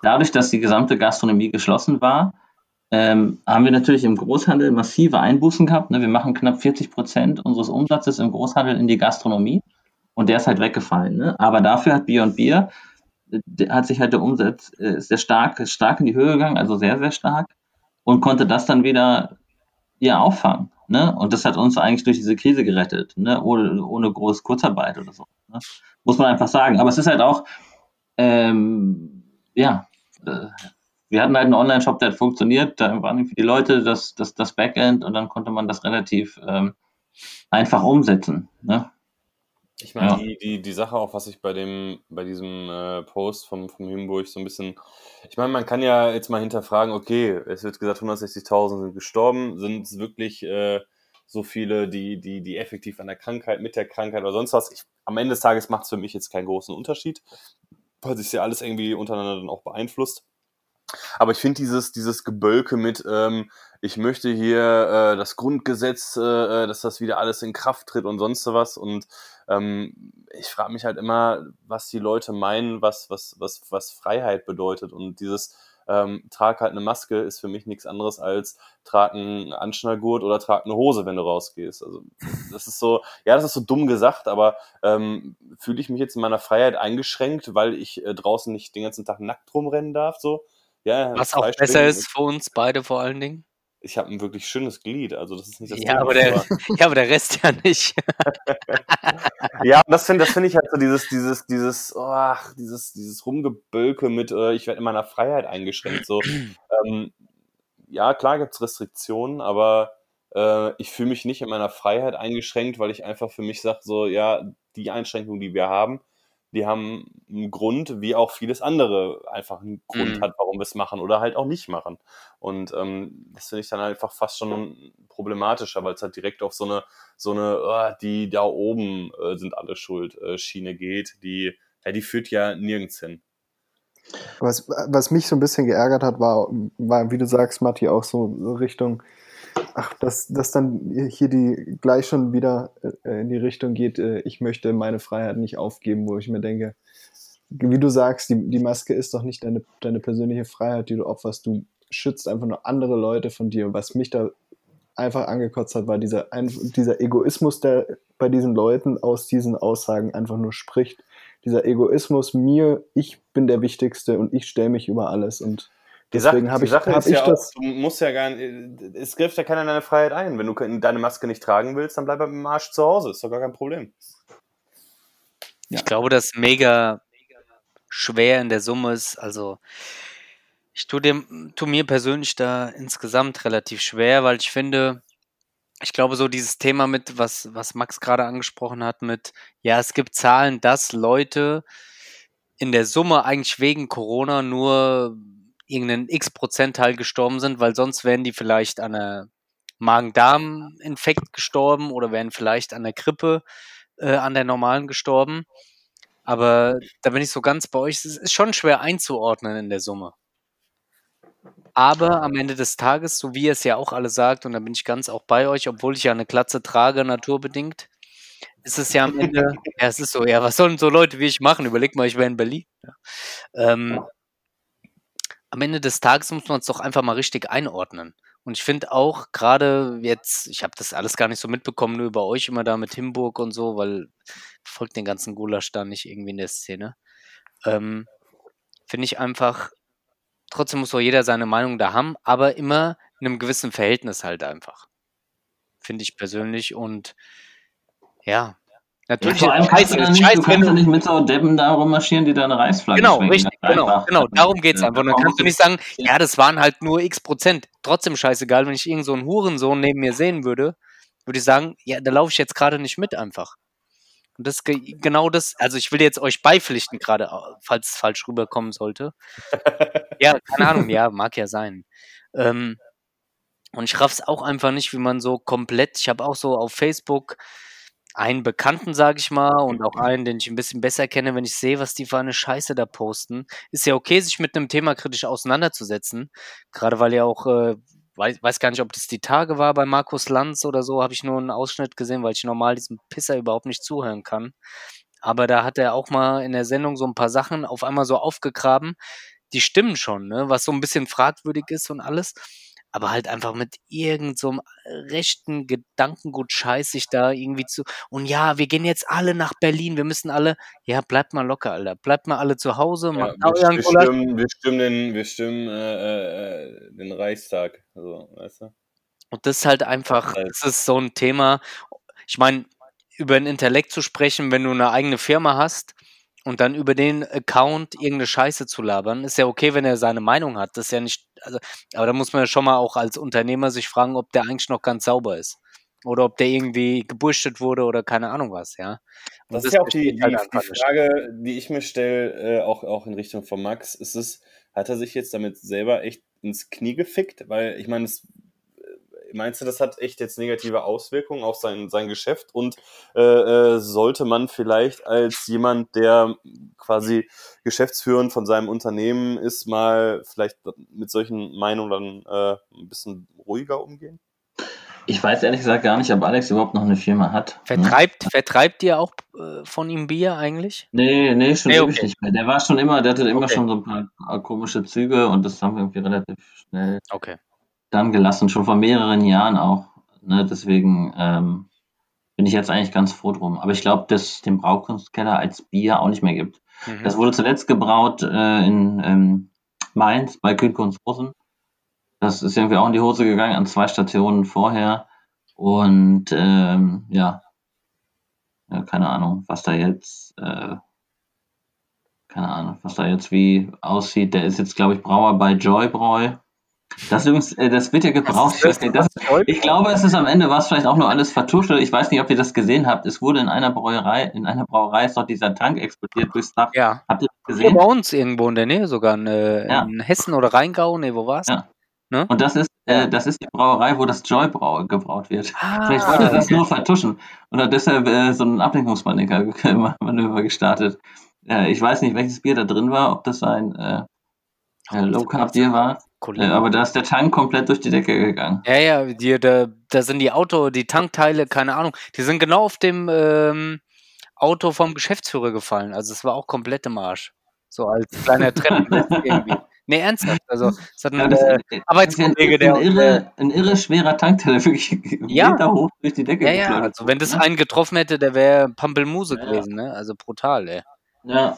dadurch, dass die gesamte Gastronomie geschlossen war, ähm, haben wir natürlich im Großhandel massive Einbußen gehabt. Ne? Wir machen knapp 40 Prozent unseres Umsatzes im Großhandel in die Gastronomie und der ist halt weggefallen. Ne? Aber dafür hat Beyond Beer hat sich halt der Umsatz äh, sehr stark, stark in die Höhe gegangen, also sehr, sehr stark und konnte das dann wieder ja, auffangen. Ne? Und das hat uns eigentlich durch diese Krise gerettet, ne? ohne, ohne große Kurzarbeit oder so. Ne? Muss man einfach sagen. Aber es ist halt auch, ähm, ja, äh, wir hatten halt einen Online-Shop, der hat funktioniert, da waren für die Leute das, das, das Backend und dann konnte man das relativ ähm, einfach umsetzen. Ne? Ich meine, ja. die, die, die Sache auch, was ich bei dem, bei diesem äh, Post vom, vom Himburg so ein bisschen, ich meine, man kann ja jetzt mal hinterfragen, okay, es wird gesagt, 160.000 sind gestorben, sind es wirklich äh, so viele, die, die, die effektiv an der Krankheit, mit der Krankheit oder sonst was? Ich, am Ende des Tages macht es für mich jetzt keinen großen Unterschied, weil sich ja alles irgendwie untereinander dann auch beeinflusst. Aber ich finde dieses, dieses Gebölke mit, ähm, ich möchte hier äh, das Grundgesetz, äh, äh dass das wieder alles in Kraft tritt und sonst was. Und ähm, ich frage mich halt immer, was die Leute meinen, was, was, was, was Freiheit bedeutet. Und dieses, ähm, trag halt eine Maske, ist für mich nichts anderes als trag einen Anschnallgurt oder trag eine Hose, wenn du rausgehst. Also das ist so, ja, das ist so dumm gesagt, aber ähm, fühle ich mich jetzt in meiner Freiheit eingeschränkt, weil ich äh, draußen nicht den ganzen Tag nackt rumrennen darf, so. Ja, Was auch besser ist für uns beide vor allen Dingen ich habe ein wirklich schönes Glied, also das ist nicht das ja, Thema, aber der, <laughs> ja, aber der Rest ja nicht. <laughs> ja, das finde das finde ich halt so dieses, dieses, dieses, oh, dieses, dieses Rumgebölke mit, äh, ich werde in meiner Freiheit eingeschränkt. So, ähm, ja, klar gibt's Restriktionen, aber äh, ich fühle mich nicht in meiner Freiheit eingeschränkt, weil ich einfach für mich sage, so, ja, die Einschränkungen, die wir haben, die haben einen Grund, wie auch vieles andere einfach einen Grund mhm. hat, warum wir es machen oder halt auch nicht machen. Und ähm, das finde ich dann einfach fast schon problematischer, weil es halt direkt auf so eine, so eine, oh, die da oben äh, sind alle schuld, äh, Schiene geht, die, ja, die führt ja nirgends hin. Was, was mich so ein bisschen geärgert hat, war, war, wie du sagst, Matti, auch so, so Richtung, ach, dass, dass dann hier die gleich schon wieder äh, in die Richtung geht, äh, ich möchte meine Freiheit nicht aufgeben, wo ich mir denke, wie du sagst, die, die Maske ist doch nicht deine, deine persönliche Freiheit, die du opferst. Du schützt einfach nur andere Leute von dir. Und was mich da einfach angekotzt hat, war dieser, dieser Egoismus, der bei diesen Leuten aus diesen Aussagen einfach nur spricht. Dieser Egoismus, mir, ich bin der Wichtigste und ich stelle mich über alles und Deswegen habe ich, hab ich ja das. Auch, du musst ja gar nicht, es greift ja keiner in deine Freiheit ein. Wenn du deine Maske nicht tragen willst, dann bleib mit dem Arsch zu Hause. Ist doch gar kein Problem. Ja. Ich glaube, dass mega schwer in der Summe ist. Also, ich tue, dem, tue mir persönlich da insgesamt relativ schwer, weil ich finde, ich glaube, so dieses Thema mit, was, was Max gerade angesprochen hat, mit, ja, es gibt Zahlen, dass Leute in der Summe eigentlich wegen Corona nur irgendeinen x Prozentteil gestorben sind, weil sonst wären die vielleicht an einer Magen-Darm-Infekt gestorben oder wären vielleicht an der Grippe, äh, an der normalen gestorben. Aber da bin ich so ganz bei euch. Es ist schon schwer einzuordnen in der Summe. Aber am Ende des Tages, so wie ihr es ja auch alle sagt, und da bin ich ganz auch bei euch, obwohl ich ja eine Klatze trage, naturbedingt, ist es ja am Ende, <laughs> ja, es ist so, ja, was sollen so Leute wie ich machen? Überleg mal, ich wäre in Berlin. Ja. Ähm, am Ende des Tages muss man es doch einfach mal richtig einordnen. Und ich finde auch gerade jetzt, ich habe das alles gar nicht so mitbekommen, nur über euch immer da mit Himburg und so, weil folgt den ganzen Gulasch da nicht irgendwie in der Szene. Ähm, finde ich einfach, trotzdem muss doch jeder seine Meinung da haben, aber immer in einem gewissen Verhältnis halt einfach. Finde ich persönlich und ja, Natürlich. Ja, vor allem kannst du, nicht, scheiße, du kannst ja nicht mit so Deppen da rummarschieren, die deine Reißflagge Genau, richtig, genau, genau. Darum geht's einfach. Und dann kannst du nicht sagen, ja, das waren halt nur x Prozent. Trotzdem scheißegal, wenn ich irgend so einen Hurensohn neben mir sehen würde, würde ich sagen, ja, da laufe ich jetzt gerade nicht mit einfach. Und das genau das, also ich will jetzt euch beipflichten gerade, falls es falsch rüberkommen sollte. <laughs> ja, keine Ahnung, ja, mag ja sein. Ähm, und ich raff's auch einfach nicht, wie man so komplett, ich habe auch so auf Facebook einen Bekannten, sage ich mal, und auch einen, den ich ein bisschen besser kenne, wenn ich sehe, was die für eine Scheiße da posten. Ist ja okay, sich mit einem Thema kritisch auseinanderzusetzen. Gerade weil ja auch, äh, weiß, weiß gar nicht, ob das die Tage war bei Markus Lanz oder so, habe ich nur einen Ausschnitt gesehen, weil ich normal diesem Pisser überhaupt nicht zuhören kann. Aber da hat er auch mal in der Sendung so ein paar Sachen auf einmal so aufgegraben. Die stimmen schon, ne? was so ein bisschen fragwürdig ist und alles aber halt einfach mit irgendeinem so rechten Gedankengut scheiß sich da irgendwie zu. Und ja, wir gehen jetzt alle nach Berlin, wir müssen alle, ja, bleibt mal locker, Alter. Bleibt mal alle zu Hause. Ja, wir, wir, stimmen, wir stimmen den, wir stimmen, äh, äh, den Reichstag, also, weißt du? Und das ist halt einfach, das ist so ein Thema. Ich meine, über ein Intellekt zu sprechen, wenn du eine eigene Firma hast, und dann über den Account irgendeine Scheiße zu labern, ist ja okay, wenn er seine Meinung hat. Das ist ja nicht, also, aber da muss man ja schon mal auch als Unternehmer sich fragen, ob der eigentlich noch ganz sauber ist. Oder ob der irgendwie geburstet wurde oder keine Ahnung was, ja. das, das ist ja auch die, halt die, die Frage, die ich mir stelle, äh, auch, auch in Richtung von Max, ist es, hat er sich jetzt damit selber echt ins Knie gefickt? Weil ich meine, es meinst du, das hat echt jetzt negative Auswirkungen auf sein, sein Geschäft und äh, äh, sollte man vielleicht als jemand, der quasi geschäftsführend von seinem Unternehmen ist, mal vielleicht mit solchen Meinungen dann äh, ein bisschen ruhiger umgehen? Ich weiß ehrlich gesagt gar nicht, ob Alex überhaupt noch eine Firma hat. ne? Vertreibt, vertreibt ihr auch äh, von ihm Bier eigentlich? Nee, nee, schon Nee, ewig okay. nicht mehr. Der war schon immer, der hatte immer Okay. schon so ein paar komische Züge und das haben wir irgendwie relativ schnell Okay. Dann gelassen, schon vor mehreren Jahren auch. Ne? Deswegen ähm, bin ich jetzt eigentlich ganz froh drum. Aber ich glaube, dass es den Braukunstkeller als Bier auch nicht mehr gibt. Mhm. Das wurde zuletzt gebraut äh, in ähm, Mainz bei Könke und Rosen. Das ist irgendwie auch in die Hose gegangen an zwei Stationen vorher. Und ähm, ja. ja, keine Ahnung, was da jetzt, äh, keine Ahnung, was da jetzt wie aussieht. Der ist jetzt, glaube ich, Brauer bei Joybräu. Das übrigens, äh, das wird ja gebraucht. Nicht, das, ich glaube, es ist am Ende was vielleicht auch nur alles vertuschelt. Ich weiß nicht, ob ihr das gesehen habt. Es wurde in einer Brauerei, in einer Brauerei ist doch dieser Tank explodiert durchs Dach. Ja. Habt ihr das Hier gesehen? bei uns irgendwo in der Nähe sogar, in, äh, Ja. in Hessen oder Rheingau, nee, wo war's? Ja. Ne? Und das ist, äh, das ist die Brauerei, wo das Joy Brau gebraut wird. Vielleicht wollte Ah, er das nur vertuschen und hat deshalb äh, so ein Ablenkungsmanöver <laughs> gestartet. Äh, ich weiß nicht, welches Bier da drin war, ob das ein äh, äh, Low Carb Bier war, äh, Kollege. aber da ist der Tank komplett durch die Decke gegangen. Ja, ja, die, da, da sind die Auto, die Tankteile, keine Ahnung, die sind genau auf dem ähm, Auto vom Geschäftsführer gefallen. Also es war auch komplett im Arsch. So als kleiner <laughs> Treppenwitz irgendwie. Nee, ernsthaft. Also es hat Ja, ein das äh, ist ein, Arbeitskollege, der ein, irre, ein irre schwerer Tank, der wirklich Ja. Meter hoch durch die Decke ja, ja, geflogen also wenn das einen getroffen hätte, der wäre Pampelmuse Ja, ja. gewesen, ne? Also brutal, ey. Ja,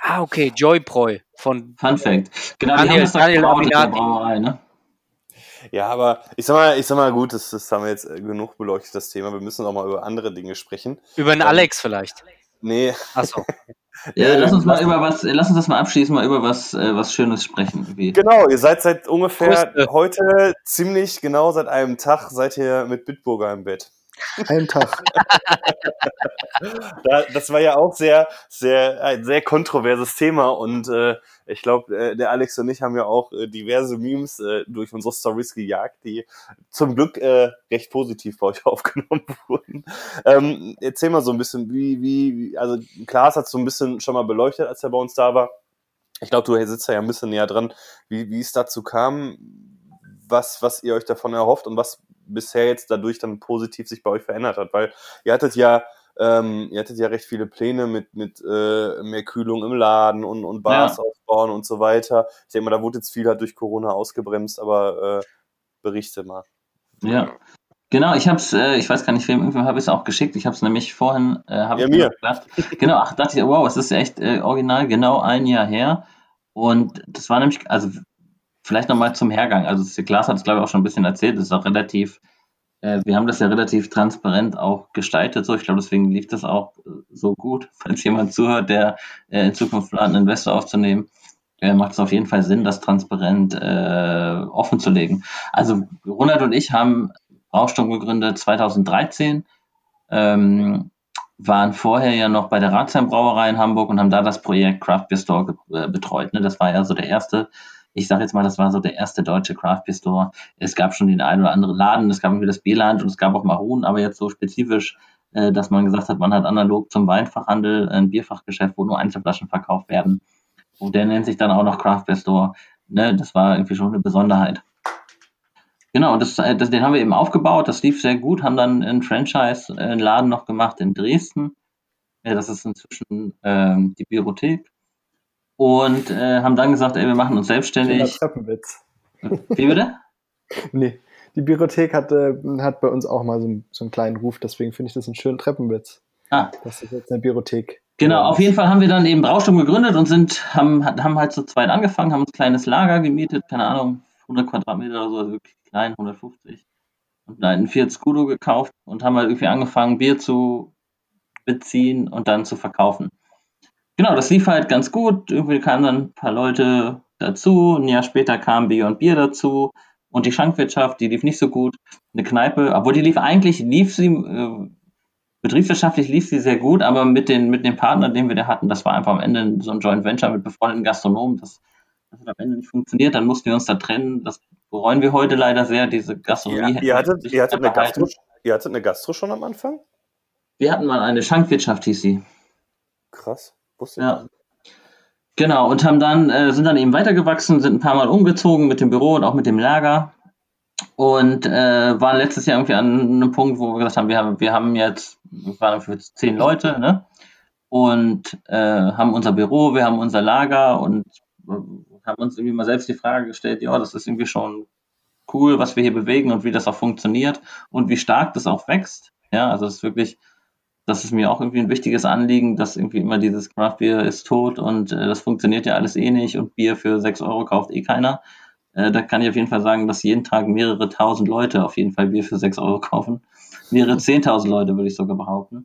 Ah, okay, Joypreu von Fun Fact. Genau, die Daniel- haben das da Daniel. Brauerei, ne? Ja, aber ich sag mal, ich sag mal gut, das, das haben wir jetzt äh, genug beleuchtet, das Thema. Wir müssen auch mal über andere Dinge sprechen. über den Ähm, Alex vielleicht. Nee, Achso. <laughs> Ja, lass uns mal über was, lass uns das mal abschließen, mal über was, äh, was Schönes sprechen. Wie. genau, ihr seid seit ungefähr Grüße. heute ziemlich genau seit einem Tag seid ihr mit Bitburger im Bett. Einen Tag. <laughs> Da, das war ja auch sehr, sehr, ein sehr kontroverses Thema und äh, ich glaube, äh, der Alex und ich haben ja auch äh, diverse Memes äh, durch unsere Stories gejagt, die zum Glück äh, recht positiv bei euch <laughs> aufgenommen wurden. Ähm, erzähl mal so ein bisschen, wie, wie, wie also Klaas hat so ein bisschen schon mal beleuchtet, als er bei uns da war. Ich glaube, du sitzt da ja ein bisschen näher dran, wie, wie es dazu kam, was, was ihr euch davon erhofft und was bisher jetzt dadurch dann positiv sich bei euch verändert hat, weil ihr hattet ja ähm, ihr hattet ja recht viele Pläne mit, mit äh, mehr Kühlung im Laden und, und Bars aufbauen und so weiter. Ich denke mal, da wurde jetzt viel halt durch Corona ausgebremst, aber äh, berichte mal. Ja. Genau, ich hab's, äh, ich weiß gar nicht, wem irgendwem habe ich es auch geschickt. Ich habe es nämlich vorhin, äh, habe Ja, ich mir. gedacht. Genau, ach, dachte ich, wow, es ist echt äh, original genau ein Jahr her. Und das war nämlich, also vielleicht nochmal zum Hergang. Also Glas hat es, glaube ich, auch schon ein bisschen erzählt. Das ist auch relativ, äh, wir haben das ja relativ transparent auch gestaltet. So, ich glaube, deswegen lief das auch äh, so gut. <laughs> Falls jemand zuhört, der äh, in Zukunft plant, einen Investor aufzunehmen, äh, macht es auf jeden Fall Sinn, das transparent äh, offen zu legen. Also Ronald und ich haben Brausturm gegründet 2013, ähm, waren vorher ja noch bei der Ratsheim Brauerei in Hamburg und haben da das Projekt Craft Beer Store äh, betreut. Ne? Das war ja so der erste, ich sage jetzt mal, das war so der erste deutsche Craft Beer Store. Es gab schon den einen oder anderen Laden, es gab irgendwie das Bierland und es gab auch Marun, aber jetzt so spezifisch, äh, dass man gesagt hat, man hat analog zum Weinfachhandel ein Bierfachgeschäft, wo nur Einzelflaschen verkauft werden. Und der nennt sich dann auch noch Craft Beer Store. Ne? Das war irgendwie schon eine Besonderheit. Genau, das, äh, das, den haben wir eben aufgebaut, das lief sehr gut, haben dann äh, einen Laden noch gemacht in Dresden. Ja, das ist inzwischen ähm, die Biothek. Und äh, haben dann gesagt, ey, wir machen uns selbstständig. Treppenwitz. Wie bitte? <laughs> Nee, die Biothek hat, äh, hat bei uns auch mal so, einen- so einen kleinen Ruf, deswegen finde ich das einen schönen Treppenwitz. Ah, Das ist jetzt eine Biothek. Genau, auf jeden Fall haben wir dann eben Brausturm gegründet und sind, haben, haben halt zu zweit angefangen, haben uns ein kleines Lager gemietet, keine Ahnung, 100 Quadratmeter oder so, also wirklich klein, 150. Und einen Fiat Scudo gekauft und haben halt irgendwie angefangen, Bier zu beziehen und dann zu verkaufen. Genau, das lief halt ganz gut. Irgendwie kamen dann ein paar Leute dazu. Ein Jahr später kam Bier und Bier dazu. Und die Schankwirtschaft, die lief nicht so gut. Eine Kneipe, obwohl die lief eigentlich, lief sie, äh, betriebswirtschaftlich lief sie sehr gut, aber mit den, mit den Partnern, den wir da hatten, das war einfach am Ende so ein Joint Venture mit befreundeten Gastronomen. Das, das hat am Ende nicht funktioniert. Dann mussten wir uns da trennen. Das bereuen wir heute leider sehr. Diese Gastronomie. Ihr, hätten ihr, wir hattet, ihr, hattet eine. Gastro, ihr hattet eine Gastro schon am Anfang? Wir hatten mal eine Schankwirtschaft, hieß sie. Krass. Wusste Ja. nicht. Genau, und haben dann, äh, sind dann eben weitergewachsen, sind ein paar Mal umgezogen mit dem Büro und auch mit dem Lager. und äh, waren letztes Jahr irgendwie an einem Punkt, wo wir gesagt haben, wir haben, wir haben jetzt, wir waren für zehn Leute, ne? Und äh, haben unser Büro, wir haben unser Lager und äh, haben uns irgendwie mal selbst die Frage gestellt, ja, das ist irgendwie schon cool, was wir hier bewegen und wie das auch funktioniert und wie stark das auch wächst. Ja, also es ist wirklich, das ist mir auch irgendwie ein wichtiges Anliegen, dass irgendwie immer dieses Craft Beer ist tot und äh, das funktioniert ja alles eh nicht und Bier für sechs Euro kauft eh keiner. Äh, da kann ich auf jeden Fall sagen, dass jeden Tag mehrere tausend Leute auf jeden Fall Bier für sechs Euro kaufen. Mehrere zehntausend Leute, würde ich sogar behaupten.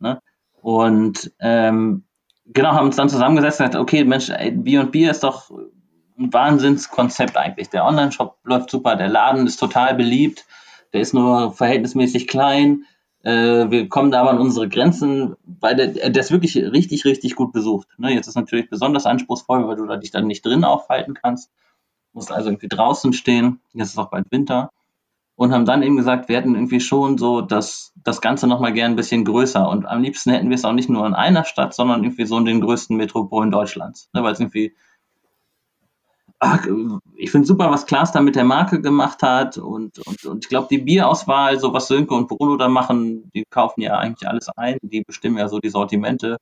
Ne? Und ähm, genau, haben uns dann zusammengesetzt und gesagt, okay, Mensch, Bier und Bier ist doch ein Wahnsinnskonzept eigentlich. Der Online-Shop läuft super, der Laden ist total beliebt, der ist nur verhältnismäßig klein. Äh, wir kommen da aber an unsere Grenzen, weil der, der ist wirklich richtig, richtig gut besucht. Ne? Jetzt ist natürlich besonders anspruchsvoll, weil du da dich dann nicht drin aufhalten kannst. Musst also irgendwie draußen stehen. Jetzt ist auch bald Winter. Und haben dann eben gesagt, wir hätten irgendwie schon so das, das Ganze nochmal gern ein bisschen größer. Und am liebsten hätten wir es auch nicht nur in einer Stadt, sondern irgendwie so in den größten Metropolen Deutschlands. Ne? Weil es irgendwie ach, ich finde super, was Klaas da mit der Marke gemacht hat und, und, und ich glaube, die Bierauswahl, so was Sönke und Bruno da machen, die kaufen ja eigentlich alles ein, die bestimmen ja so die Sortimente.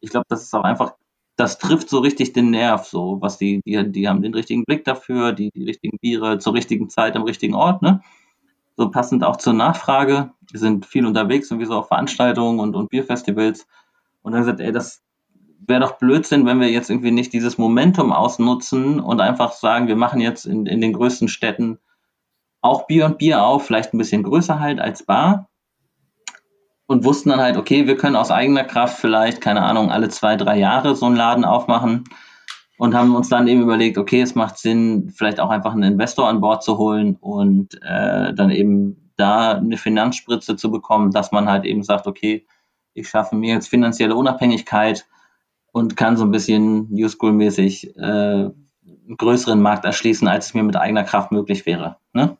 Ich glaube, das ist auch einfach, das trifft so richtig den Nerv, so was die, die, die haben den richtigen Blick dafür, die, die richtigen Biere zur richtigen Zeit am richtigen Ort, ne? So passend auch zur Nachfrage. Die sind viel unterwegs, sowieso auf Veranstaltungen und, und Bierfestivals. Und dann gesagt, ey, das, wäre doch Blödsinn, wenn wir jetzt irgendwie nicht dieses Momentum ausnutzen und einfach sagen, wir machen jetzt in, in den größten Städten auch Bier und Bier auf, vielleicht ein bisschen größer halt als Bar. Und wussten dann halt, okay, wir können aus eigener Kraft vielleicht, keine Ahnung, alle zwei, drei Jahre so einen Laden aufmachen. Und haben uns dann eben überlegt, okay, es macht Sinn, vielleicht auch einfach einen Investor an Bord zu holen und äh, dann eben da eine Finanzspritze zu bekommen, dass man halt eben sagt, okay, ich schaffe mir jetzt finanzielle Unabhängigkeit und kann so ein bisschen New School-mäßig äh, einen größeren Markt erschließen, als es mir mit eigener Kraft möglich wäre. Ne?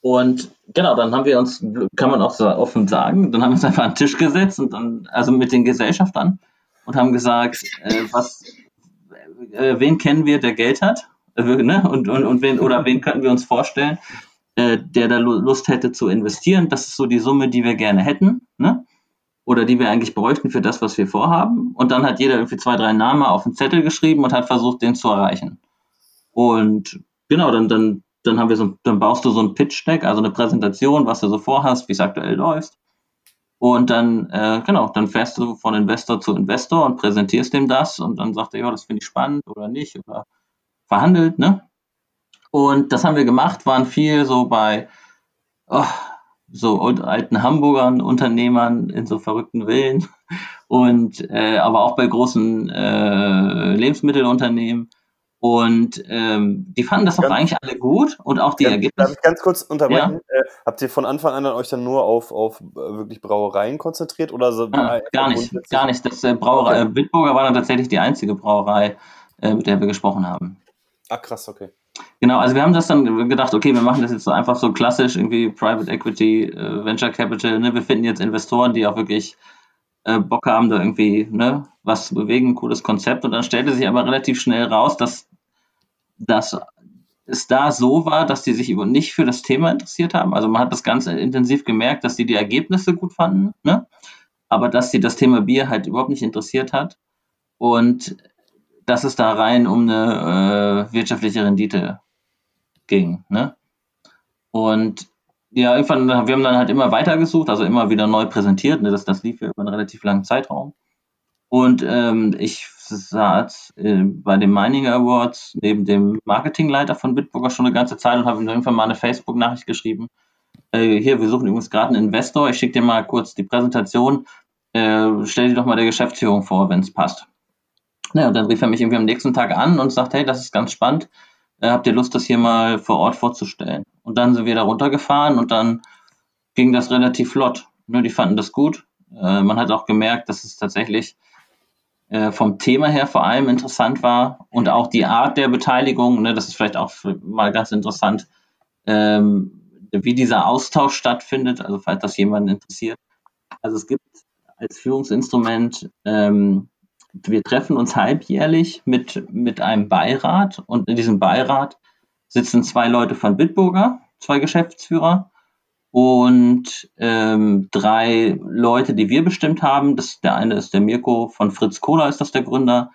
Und genau, dann haben wir uns, kann man auch so offen sagen, dann haben wir uns einfach an den Tisch gesetzt und dann, also mit den Gesellschaftern und haben gesagt, äh, was, äh, wen kennen wir, der Geld hat, äh, ne? und, und, und wen, oder wen könnten wir uns vorstellen, äh, der da Lust hätte zu investieren. Das ist so die Summe, die wir gerne hätten. Ne? Oder die wir eigentlich bräuchten für das, was wir vorhaben. Und dann hat jeder irgendwie zwei, drei Namen auf einen Zettel geschrieben und hat versucht, den zu erreichen. Und genau, dann, dann, dann haben wir so, dann baust du so ein Pitch-Deck, also eine Präsentation, was du so vorhast, wie es aktuell läuft. Und dann, äh, genau, dann fährst du von Investor zu Investor und präsentierst dem das und dann sagt er, ja, das finde ich spannend oder nicht oder verhandelt, ne? Und das haben wir gemacht, waren viel so bei, oh, so alten Hamburgern, Unternehmern in so verrückten Villen und äh, aber auch bei großen äh, Lebensmittelunternehmen. Und ähm, die fanden das auch eigentlich alle gut und auch die Darf- Ergebnisse. Darf ich ganz kurz unterbrechen? Äh, habt ihr von Anfang an euch dann nur auf, auf äh, wirklich Brauereien konzentriert oder so? Ah, gar nicht, gar nicht. Das äh, Brauerei äh, Bitburger war dann tatsächlich die einzige Brauerei, äh, mit der wir gesprochen haben. Ah, krass, okay. Genau, also wir haben das dann gedacht, okay, wir machen das jetzt so einfach so klassisch, irgendwie Private Equity, äh, Venture Capital, ne? Wir finden jetzt Investoren, die auch wirklich äh, Bock haben, da irgendwie ne, was zu bewegen, ein cooles Konzept. Und dann stellte sich aber relativ schnell raus, dass, dass es da so war, dass die sich nicht für das Thema interessiert haben. Also man hat das Ganze intensiv gemerkt, dass die die Ergebnisse gut fanden, ne? aber dass sie das Thema Bier halt überhaupt nicht interessiert hat. Und dass es da rein um eine äh, wirtschaftliche Rendite ging. Ne? Und ja, irgendwann, wir haben dann halt immer weitergesucht, also immer wieder neu präsentiert. Ne? Das, das lief ja über einen relativ langen Zeitraum. Und ähm, ich saß äh, bei den Mining Awards neben dem Marketingleiter von Bitburger schon eine ganze Zeit und habe ihm irgendwann mal eine Facebook-Nachricht geschrieben. Äh, hier, wir suchen übrigens gerade einen Investor. Ich schicke dir mal kurz die Präsentation. Äh, stell dir doch mal der Geschäftsführung vor, wenn es passt. Ja, und dann rief er mich irgendwie am nächsten Tag an und sagt, hey, das ist ganz spannend. Äh, habt ihr Lust, das hier mal vor Ort vorzustellen? Und dann sind wir da runtergefahren und dann ging das relativ flott. Ne, die fanden das gut. Äh, man hat auch gemerkt, dass es tatsächlich äh, vom Thema her vor allem interessant war und auch die Art der Beteiligung, ne, das ist vielleicht auch mal ganz interessant, ähm, wie dieser Austausch stattfindet, also falls das jemanden interessiert. Also es gibt als Führungsinstrument ähm, wir treffen uns halbjährlich mit, mit einem Beirat und in diesem Beirat sitzen zwei Leute von Bitburger zwei Geschäftsführer und ähm, drei Leute, die wir bestimmt haben. Das, der eine ist der Mirko von Fritz Kohler, ist das der Gründer.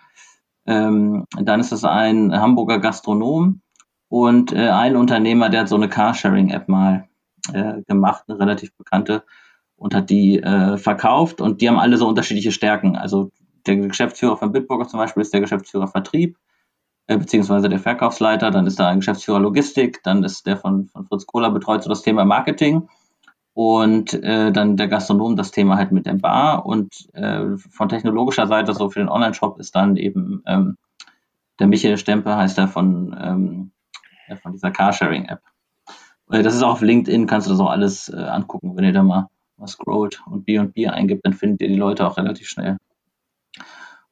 Ähm, dann ist es ein Hamburger Gastronom und äh, ein Unternehmer, der hat so eine Carsharing-App mal äh, gemacht, eine relativ bekannte, und hat die äh, verkauft. Und die haben alle so unterschiedliche Stärken. Also der Geschäftsführer von Bitburger zum Beispiel ist der Geschäftsführer Vertrieb, äh, beziehungsweise der Verkaufsleiter. Dann ist da ein Geschäftsführer Logistik. Dann ist der von, von Fritz Kohler betreut so das Thema Marketing. Und äh, dann der Gastronom das Thema halt mit der Bar. Und äh, von technologischer Seite, so für den Online-Shop, ist dann eben ähm, der Michael Stempe, heißt er von, ähm, von dieser Carsharing-App. Äh, das ist auch auf LinkedIn, kannst du das auch alles äh, angucken, wenn ihr da mal was scrollt und B&B eingibt, dann findet ihr die Leute auch relativ schnell.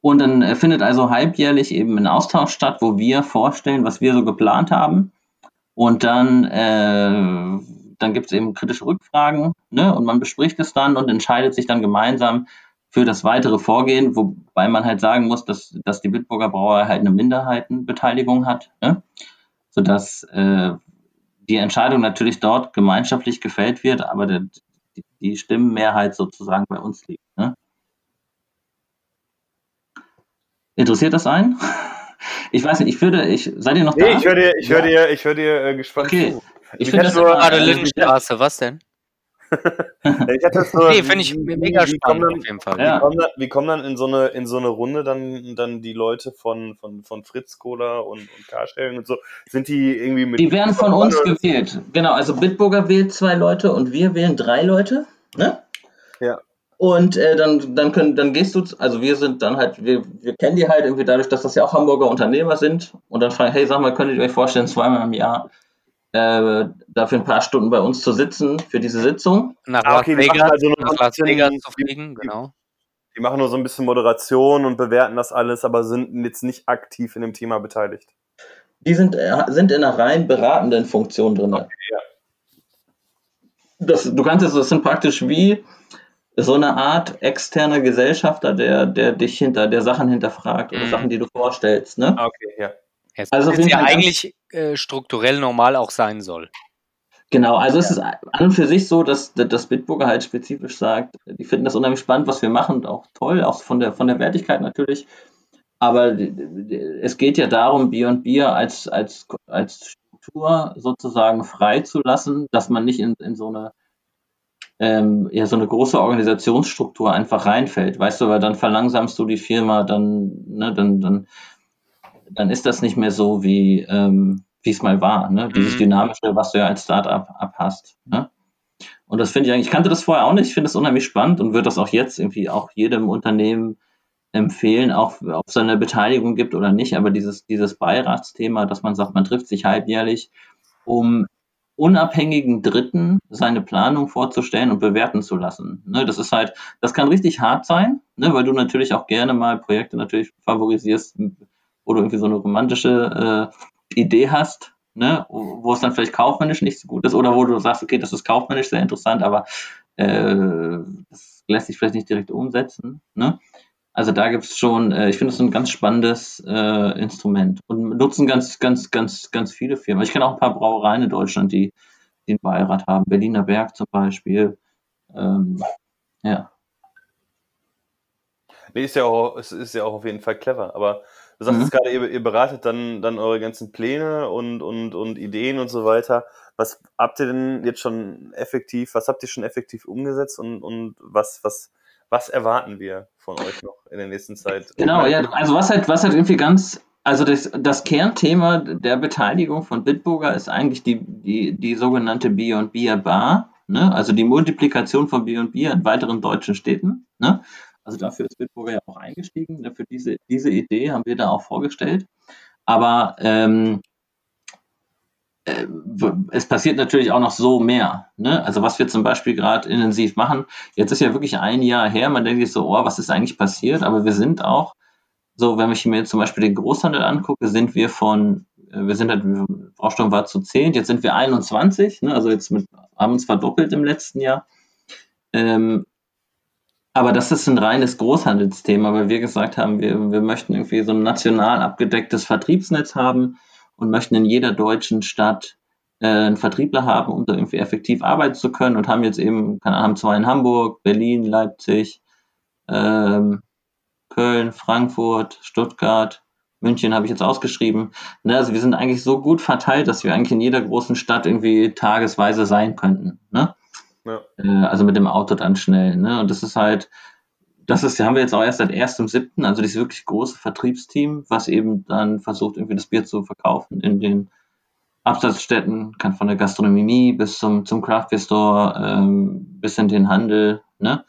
Und dann äh, findet also halbjährlich eben ein Austausch statt, wo wir vorstellen, was wir so geplant haben. Und dann, äh, dann gibt es eben kritische Rückfragen ne? und man bespricht es dann und entscheidet sich dann gemeinsam für das weitere Vorgehen, wobei man halt sagen muss, dass, dass die Bitburger Brauerei halt eine Minderheitenbeteiligung hat, ne? sodass äh, die Entscheidung natürlich dort gemeinschaftlich gefällt wird, aber der, die Stimmenmehrheit sozusagen bei uns liegt. Ne? Interessiert das einen? <laughs> Ich weiß nicht, ich würde, ich, seid ihr noch Nee, da? ich höre dir, ich höre dir, ich höre dir äh, gespannt Okay. zu. Ich finde das nur- Gerade Lindenstraße, was denn? <laughs> Ich hatte so, Nee, finde ich mega spannend kommen auf jeden Fall. Ja. Wie kommen dann, wie kommen dann in so eine in so eine Runde dann dann die Leute von von von Fritz Cola und, und Carsharing und so sind die irgendwie mit Die werden von uns gewählt. Genau, also Bitburger wählt zwei Leute und wir wählen drei Leute. Ne? Ja. Und äh, dann, dann, können, dann gehst du, also wir sind dann halt, wir, wir kennen die halt irgendwie dadurch, dass das ja auch Hamburger Unternehmer sind. Und dann fragen, hey, sag mal, könntet ihr euch vorstellen, zweimal im Jahr äh, dafür ein paar Stunden bei uns zu sitzen für diese Sitzung? Nach Ah, Las okay, die machen Vegas, also nur nach Las bisschen- Vegas zu die- fliegen, genau. Die machen nur so ein bisschen Moderation und bewerten das alles, aber sind jetzt nicht aktiv in dem Thema beteiligt. Die sind, äh, sind in einer rein beratenden Funktion drin. ja. Das, du kannst es, das sind praktisch wie so eine Art externer Gesellschafter, der, der dich hinter, der Sachen hinterfragt oder Mhm. Sachen, die du vorstellst. Ne? Ah, Okay, ja. Ja, Also auf jeden ja eigentlich äh, strukturell normal auch sein soll. Genau, also es ist an und für sich so, dass dass Bitburger halt spezifisch sagt, die finden das unheimlich spannend, was wir machen, und auch toll, auch von der von der Wertigkeit natürlich. Aber es geht ja darum, Bier und Bier als, als, als Struktur sozusagen freizulassen, dass man nicht in, in so eine ähm, ja, so eine große Organisationsstruktur einfach reinfällt, weißt du, weil dann verlangsamst du die Firma, dann, ne, dann, dann, dann ist das nicht mehr so, wie, ähm, es mal war, ne? Dieses Mhm. Dynamische, was du ja als Startup abhast. Ne? Und das finde ich eigentlich, ich kannte das vorher auch nicht, ich finde das unheimlich spannend und würde das auch jetzt irgendwie auch jedem Unternehmen empfehlen, auch ob es eine Beteiligung gibt oder nicht, aber dieses, dieses Beiratsthema, dass man sagt, man trifft sich halbjährlich, um unabhängigen Dritten seine Planung vorzustellen und bewerten zu lassen. Ne, das ist halt, das kann richtig hart sein, ne, weil du natürlich auch gerne mal Projekte natürlich favorisierst, wo du irgendwie so eine romantische äh, Idee hast, ne, wo es dann vielleicht kaufmännisch nicht so gut ist oder wo du sagst, okay, das ist kaufmännisch sehr interessant, aber äh, das lässt sich vielleicht nicht direkt umsetzen. Ne? Also da gibt es schon, äh, ich finde es ein ganz spannendes äh, Instrument und nutzen ganz, ganz, ganz, ganz viele Firmen. Ich kenne auch ein paar Brauereien in Deutschland, die, die einen Beirat haben. Berliner Berg zum Beispiel. Ähm, ja. Nee, ist ja auch, es ist ja auch auf jeden Fall clever. Aber du sagst Mhm. jetzt gerade, ihr, ihr beratet dann, dann eure ganzen Pläne und, und, und Ideen und so weiter. Was habt ihr denn jetzt schon effektiv, was habt ihr schon effektiv umgesetzt und, und was, was, was erwarten wir von euch noch in der nächsten Zeit? Genau, ja, also was halt, was halt irgendwie ganz, also das, das Kernthema der Beteiligung von Bitburger ist eigentlich die, die, die sogenannte Bier Bier Bar, ne? also die Multiplikation von Bier Bier in weiteren deutschen Städten. Ne? Also dafür ist Bitburger ja auch eingestiegen, ne? für diese, diese Idee haben wir da auch vorgestellt. Aber ähm, äh, es passiert natürlich auch noch so mehr. Ne? Also was wir zum Beispiel gerade intensiv machen, jetzt ist ja wirklich ein Jahr her, man denkt sich so, oh, was ist eigentlich passiert? Aber wir sind auch, so wenn ich mir zum Beispiel den Großhandel angucke, sind wir von, äh, wir sind halt, Brausturm war zu 10, jetzt sind wir 21, ne? also jetzt mit, haben uns verdoppelt im letzten Jahr. Ähm, aber das ist ein reines Großhandelsthema, weil wir gesagt haben, wir, wir möchten irgendwie so ein national abgedecktes Vertriebsnetz haben und möchten in jeder deutschen Stadt äh, einen Vertriebler haben, um da irgendwie effektiv arbeiten zu können und haben jetzt eben, keine Ahnung, haben zwei in Hamburg, Berlin, Leipzig, ähm, Köln, Frankfurt, Stuttgart, München habe ich jetzt ausgeschrieben. Ne, also wir sind eigentlich so gut verteilt, dass wir eigentlich in jeder großen Stadt irgendwie tagesweise sein könnten. Ne? Ja. Äh, also mit dem Auto dann schnell. Ne? Und das ist halt, das ist, haben wir jetzt auch erst seit 1.7., also dieses wirklich große Vertriebsteam, was eben dann versucht, irgendwie das Bier zu verkaufen in den Absatzstätten, kann von der Gastronomie bis zum, zum Craft Beer Store, ähm, bis in den Handel, ne?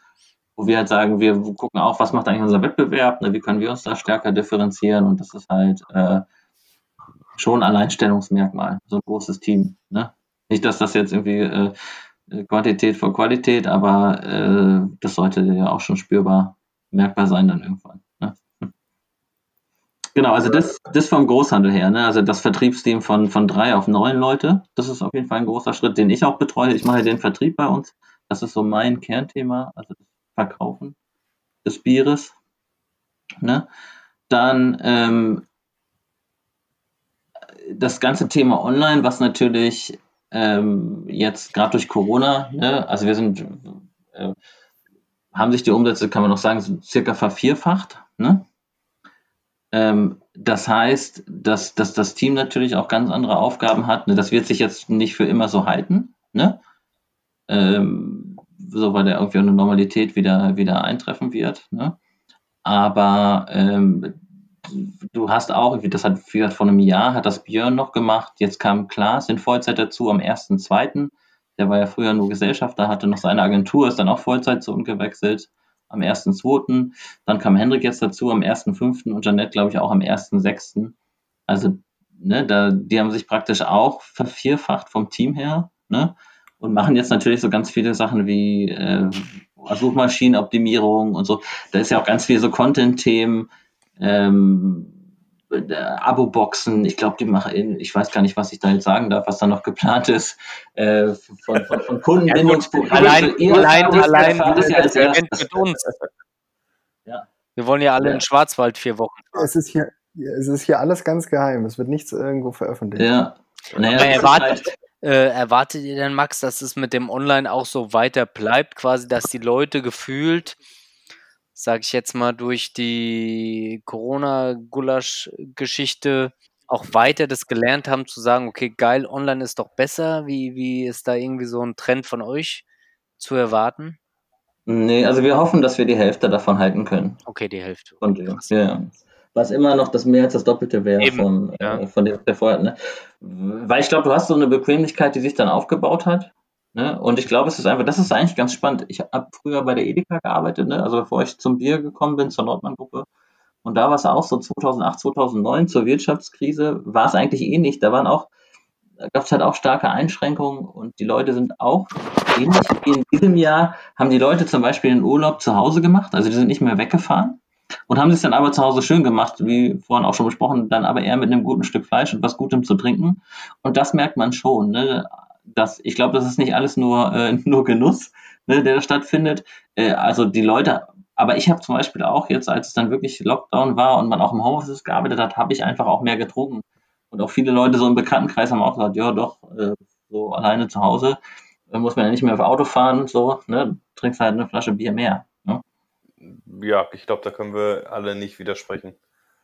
Wo wir halt sagen, wir gucken auch, was macht eigentlich unser Wettbewerb, ne? wie können wir uns da stärker differenzieren und das ist halt äh, schon ein Alleinstellungsmerkmal, so ein großes Team. Ne? Nicht, dass das jetzt irgendwie äh, Quantität vor Qualität, aber äh, das sollte ja auch schon spürbar merkbar sein dann irgendwann. Ne? <laughs> Genau, also das, das vom Großhandel her, ne? also das Vertriebsteam von, von drei auf neun Leute, das ist auf jeden Fall ein großer Schritt, den ich auch betreue. Ich mache den Vertrieb bei uns. Das ist so mein Kernthema, also das Verkaufen des Bieres. Ne? Dann ähm, das ganze Thema Online, was natürlich ähm, jetzt gerade durch Corona, ne, also wir sind, äh, haben sich die Umsätze, kann man noch sagen, circa vervierfacht. Ne? Ähm, das heißt, dass, dass das Team natürlich auch ganz andere Aufgaben hat. Ne? Das wird sich jetzt nicht für immer so halten. Ne? Ähm, so weil da irgendwie eine Normalität wieder, wieder eintreffen wird. Ne? Aber ähm, du hast auch, das hat wie gesagt, vor einem Jahr hat das Björn noch gemacht, jetzt kam Klaas in Vollzeit dazu am 1.2. Der war ja früher nur Gesellschafter, hatte noch seine Agentur, ist dann auch Vollzeit zu uns gewechselt am 1.2. Dann kam Hendrik jetzt dazu am 1.5. und Janette, glaube ich, auch am 1.6. Also, ne, da, die haben sich praktisch auch vervierfacht vom Team her, ne? Und machen jetzt natürlich so ganz viele Sachen wie äh, Suchmaschinenoptimierung und so. Da ist ja auch ganz viel so Content-Themen, ähm, Abo-Boxen, ich glaube, die machen, ich weiß gar nicht, was ich da jetzt sagen darf, was da noch geplant ist, äh, von, von, von Kundenbindungsprogrammen. Ja, allein, allein, allein dieses Event mit uns. Ja. Wir wollen ja alle ja. in Schwarzwald vier Wochen. Es ist, hier, es ist hier alles ganz geheim, es wird nichts irgendwo veröffentlicht. Ja. Naja, erwartet, halt äh, erwartet ihr denn, Max, dass es mit dem Online auch so weiter bleibt, quasi, dass die Leute gefühlt sage ich jetzt mal, durch die Corona-Gulasch-Geschichte auch weiter das gelernt haben, zu sagen, okay, geil, online ist doch besser? Wie, wie ist da irgendwie so ein Trend von euch zu erwarten? Nee, also wir hoffen, dass wir die Hälfte davon halten können. Okay, die Hälfte. Dem, ja. Was immer noch das mehr als das Doppelte wäre von, ja. äh, von dem der vorher. Ne? Weil ich glaube, du hast so eine Bequemlichkeit, die sich dann aufgebaut hat. Ne? Und ich glaube, es ist einfach, das ist eigentlich ganz spannend. Ich habe früher bei der Edeka gearbeitet, ne? also bevor ich zum Bier gekommen bin, zur Nordmann-Gruppe. Und da war es auch so 2008, 2009 zur Wirtschaftskrise, war es eigentlich ähnlich. Da waren auch, gab es halt auch starke Einschränkungen und die Leute sind auch ähnlich wie in diesem Jahr, haben die Leute zum Beispiel den Urlaub zu Hause gemacht, also die sind nicht mehr weggefahren und haben es dann aber zu Hause schön gemacht, wie vorhin auch schon besprochen, dann aber eher mit einem guten Stück Fleisch und was Gutem zu trinken. Und das merkt man schon. Ne? Das, ich glaube, das ist nicht alles nur, äh, <laughs> nur Genuss, ne, der da stattfindet. Äh, also die Leute, aber ich habe zum Beispiel auch jetzt, als es dann wirklich Lockdown war und man auch im Homeoffice gearbeitet hat, habe ich einfach auch mehr getrunken. Und auch viele Leute so im Bekanntenkreis haben auch gesagt, ja doch, äh, so alleine zu Hause äh, muss man ja nicht mehr auf Auto fahren, so, ne, trinkst halt eine Flasche Bier mehr. Ne? Ja, ich glaube, da können wir alle nicht widersprechen.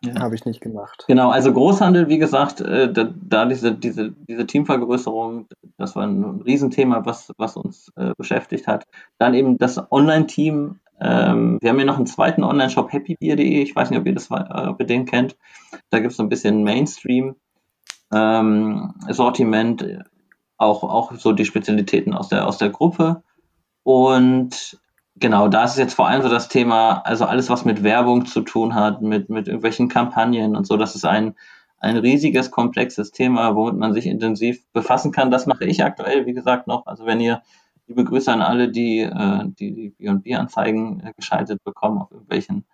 Ja. Habe ich nicht gemacht. Genau, also Großhandel, wie gesagt, äh, da, da, diese, diese, diese Teamvergrößerung, das war ein Riesenthema, was, was uns äh, beschäftigt hat. Dann eben das Online-Team. Ähm, wir haben ja noch einen zweiten Online-Shop, happybeer.de. Ich weiß nicht, ob ihr, das, äh, ob ihr den kennt. Da gibt es so ein bisschen Mainstream. Ähm, Sortiment, auch, auch so die Spezialitäten aus der, aus der Gruppe. Und Genau, da ist jetzt vor allem so das Thema, also alles, was mit Werbung zu tun hat, mit, mit irgendwelchen Kampagnen und so, das ist ein, ein riesiges, komplexes Thema, womit man sich intensiv befassen kann. Das mache ich aktuell, wie gesagt, noch. Also wenn ihr, liebe Grüße an alle, die äh, die, die B&B-Anzeigen äh, geschaltet bekommen auf irgendwelchen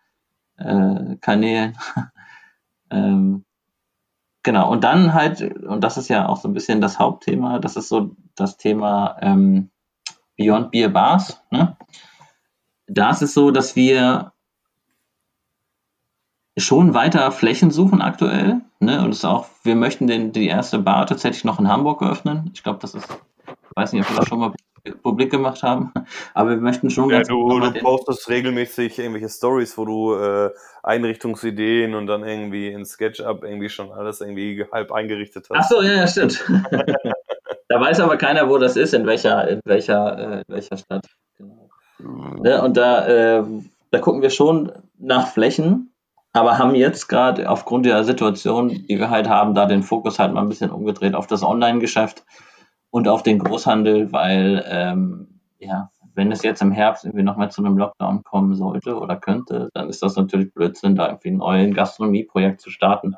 äh, Kanälen. <laughs> ähm, genau, und dann halt, und das ist ja auch so ein bisschen das Hauptthema, das ist so das Thema ähm, Beyond Beer Bars. Ne? Da ist es so, dass wir schon weiter Flächen suchen aktuell. Ne? Und es ist auch, wir möchten den, die erste Bar tatsächlich noch in Hamburg eröffnen. Ich glaube, das ist, ich weiß nicht, ob wir das schon mal publik gemacht haben, <laughs> aber wir möchten schon Ja, du, du postest regelmäßig irgendwelche Stories, wo du äh, Einrichtungsideen und dann irgendwie in SketchUp irgendwie schon alles irgendwie halb eingerichtet Ach hast. so, ja, ja, stimmt. <laughs> da weiß aber keiner, wo das ist, in welcher, in welcher, äh, in welcher Stadt. Ne, und da, äh, da gucken wir schon nach Flächen, aber haben jetzt gerade aufgrund der Situation, die wir halt haben, da den Fokus halt mal ein bisschen umgedreht auf das Online-Geschäft und auf den Großhandel, weil ähm, ja, wenn es jetzt im Herbst irgendwie nochmal zu einem Lockdown kommen sollte oder könnte, dann ist das natürlich Blödsinn, da irgendwie ein neues Gastronomieprojekt zu starten.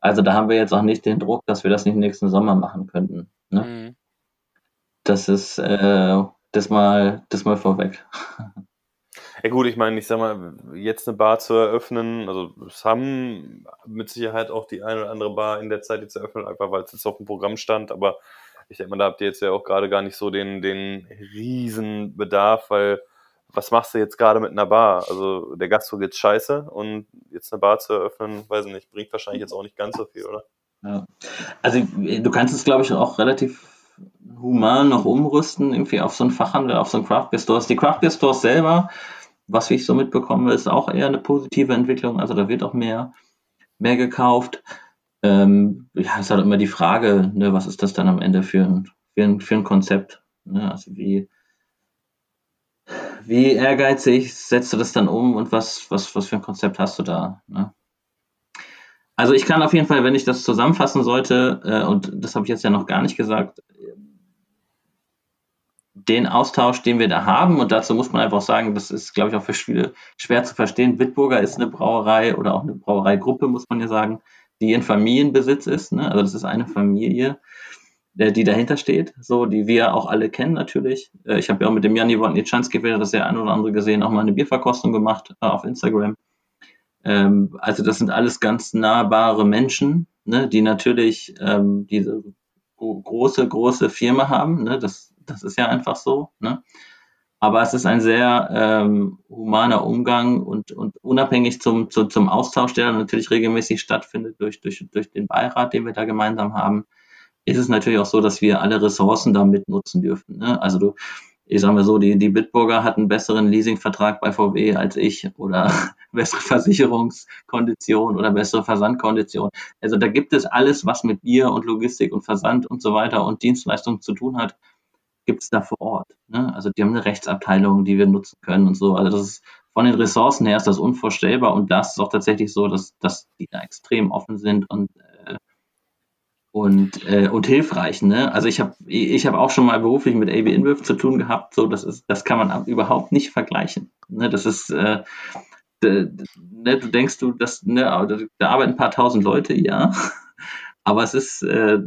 Also da haben wir jetzt auch nicht den Druck, dass wir das nicht nächsten Sommer machen könnten. Ne? Mhm. Das ist äh, das mal, das mal vorweg. Ja gut, ich meine, ich sag mal, jetzt eine Bar zu eröffnen, also es haben mit Sicherheit auch die eine oder andere Bar in der Zeit jetzt eröffnet, einfach weil es jetzt auf dem Programm stand, aber ich denke mal, da habt ihr jetzt ja auch gerade gar nicht so den, den riesen Bedarf, weil was machst du jetzt gerade mit einer Bar? Also der Gastro geht's scheiße und jetzt eine Bar zu eröffnen, weiß ich nicht, bringt wahrscheinlich jetzt auch nicht ganz so viel, oder? Ja. Also du kannst es, glaube ich, auch relativ human noch umrüsten, irgendwie auf so einen Fachhandel, auf so einen Craft Beer Stores. Die Craft Beer Stores selber, was ich so mitbekomme, ist auch eher eine positive Entwicklung. Also da wird auch mehr, mehr gekauft. Ähm, ja, ist halt immer die Frage, ne, was ist das dann am Ende für ein, für ein, für ein Konzept? Ne? Also wie, wie ehrgeizig setzt du das dann um und was, was, was für ein Konzept hast du da? Ne? Also ich kann auf jeden Fall, wenn ich das zusammenfassen sollte, äh, und das habe ich jetzt ja noch gar nicht gesagt, den Austausch, den wir da haben, und dazu muss man einfach sagen, das ist, glaube ich, auch für viele schwer zu verstehen. Bitburger ist eine Brauerei oder auch eine Brauereigruppe, muss man ja sagen, die in Familienbesitz ist. Ne? Also das ist eine Familie, der, die dahinter steht, so, die wir auch alle kennen natürlich. Äh, ich habe ja auch mit dem Jan Nitschanski, wer das der ein oder andere gesehen, auch mal eine Bierverkostung gemacht äh, auf Instagram. Ähm, also das sind alles ganz nahbare Menschen, ne, die natürlich ähm, diese gro große, große Firma haben. Ne, das, das ist ja einfach so. Ne? Aber es ist ein sehr ähm, humaner Umgang und, und unabhängig zum, zu, zum Austausch, der natürlich regelmäßig stattfindet durch, durch, durch den Beirat, den wir da gemeinsam haben, ist es natürlich auch so, dass wir alle Ressourcen da mitnutzen dürfen. Ne? Also du, ich sage mal so, die, die Bitburger hat einen besseren Leasingvertrag bei VW als ich oder <laughs> bessere Versicherungskonditionen oder bessere Versandkonditionen. Also da gibt es alles, was mit Bier und Logistik und Versand und so weiter und Dienstleistung zu tun hat, gibt es da vor Ort. Ne? Also die haben eine Rechtsabteilung, die wir nutzen können und so. Also das ist von den Ressourcen her ist das unvorstellbar und das ist auch tatsächlich so, dass, dass die da extrem offen sind und äh, und, äh, und hilfreich. Ne? Also ich habe ich hab auch schon mal beruflich mit AB InBev zu tun gehabt. So, das ist, das kann man überhaupt nicht vergleichen. Ne? Das ist, äh, ne, du denkst du, dass ne, da arbeiten ein paar tausend Leute, ja, <laughs> aber es ist, äh,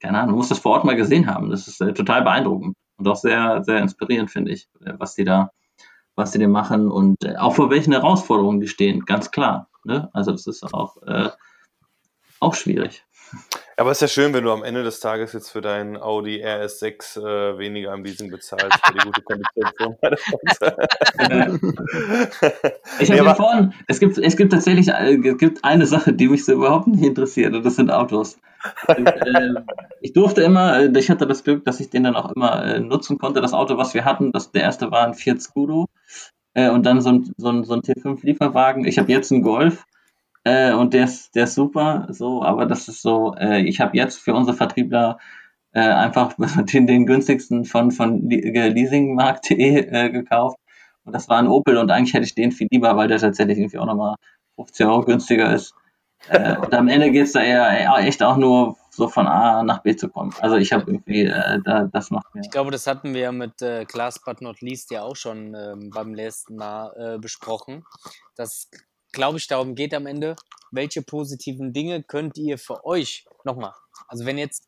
keine Ahnung, du musst das vor Ort mal gesehen haben. Das ist äh, total beeindruckend und auch sehr, sehr inspirierend, finde ich, äh, was die da, was die da machen und äh, auch vor welchen Herausforderungen die stehen, ganz klar. Ne? Also das ist auch, äh, auch schwierig. Aber es ist ja schön, wenn du am Ende des Tages jetzt für deinen Audi RS6 äh, weniger am Leasing bezahlst für die gute Kondition <laughs> <laughs> Ich habe ja, vorhin, es gibt, es gibt tatsächlich es gibt eine Sache, die mich so überhaupt nicht interessiert, und das sind Autos. Und, äh, ich durfte immer, ich hatte das Glück, dass ich den dann auch immer äh, nutzen konnte. Das Auto, was wir hatten, das, der erste war ein Fiat Scudo äh, und dann so ein, so ein, so ein T5-Lieferwagen. Ich habe jetzt einen Golf. Äh, und der ist, der ist super, so, aber das ist so, äh, ich habe jetzt für unsere Vertriebler äh, einfach <laughs> den, den günstigsten von, von leasingmarkt.de äh, gekauft. Und das war ein Opel und eigentlich hätte ich den viel lieber, weil der tatsächlich irgendwie auch nochmal 50 Euro günstiger ist. Äh, und am Ende geht's da eher echt auch nur so von A nach B zu kommen. Also ich habe irgendwie, äh, da, das macht mir. Ich glaube, das hatten wir mit äh, Class but not least ja auch schon ähm, beim letzten Mal äh, besprochen, dass glaube ich, darum geht am Ende, welche positiven Dinge könnt ihr für euch nochmal, also wenn jetzt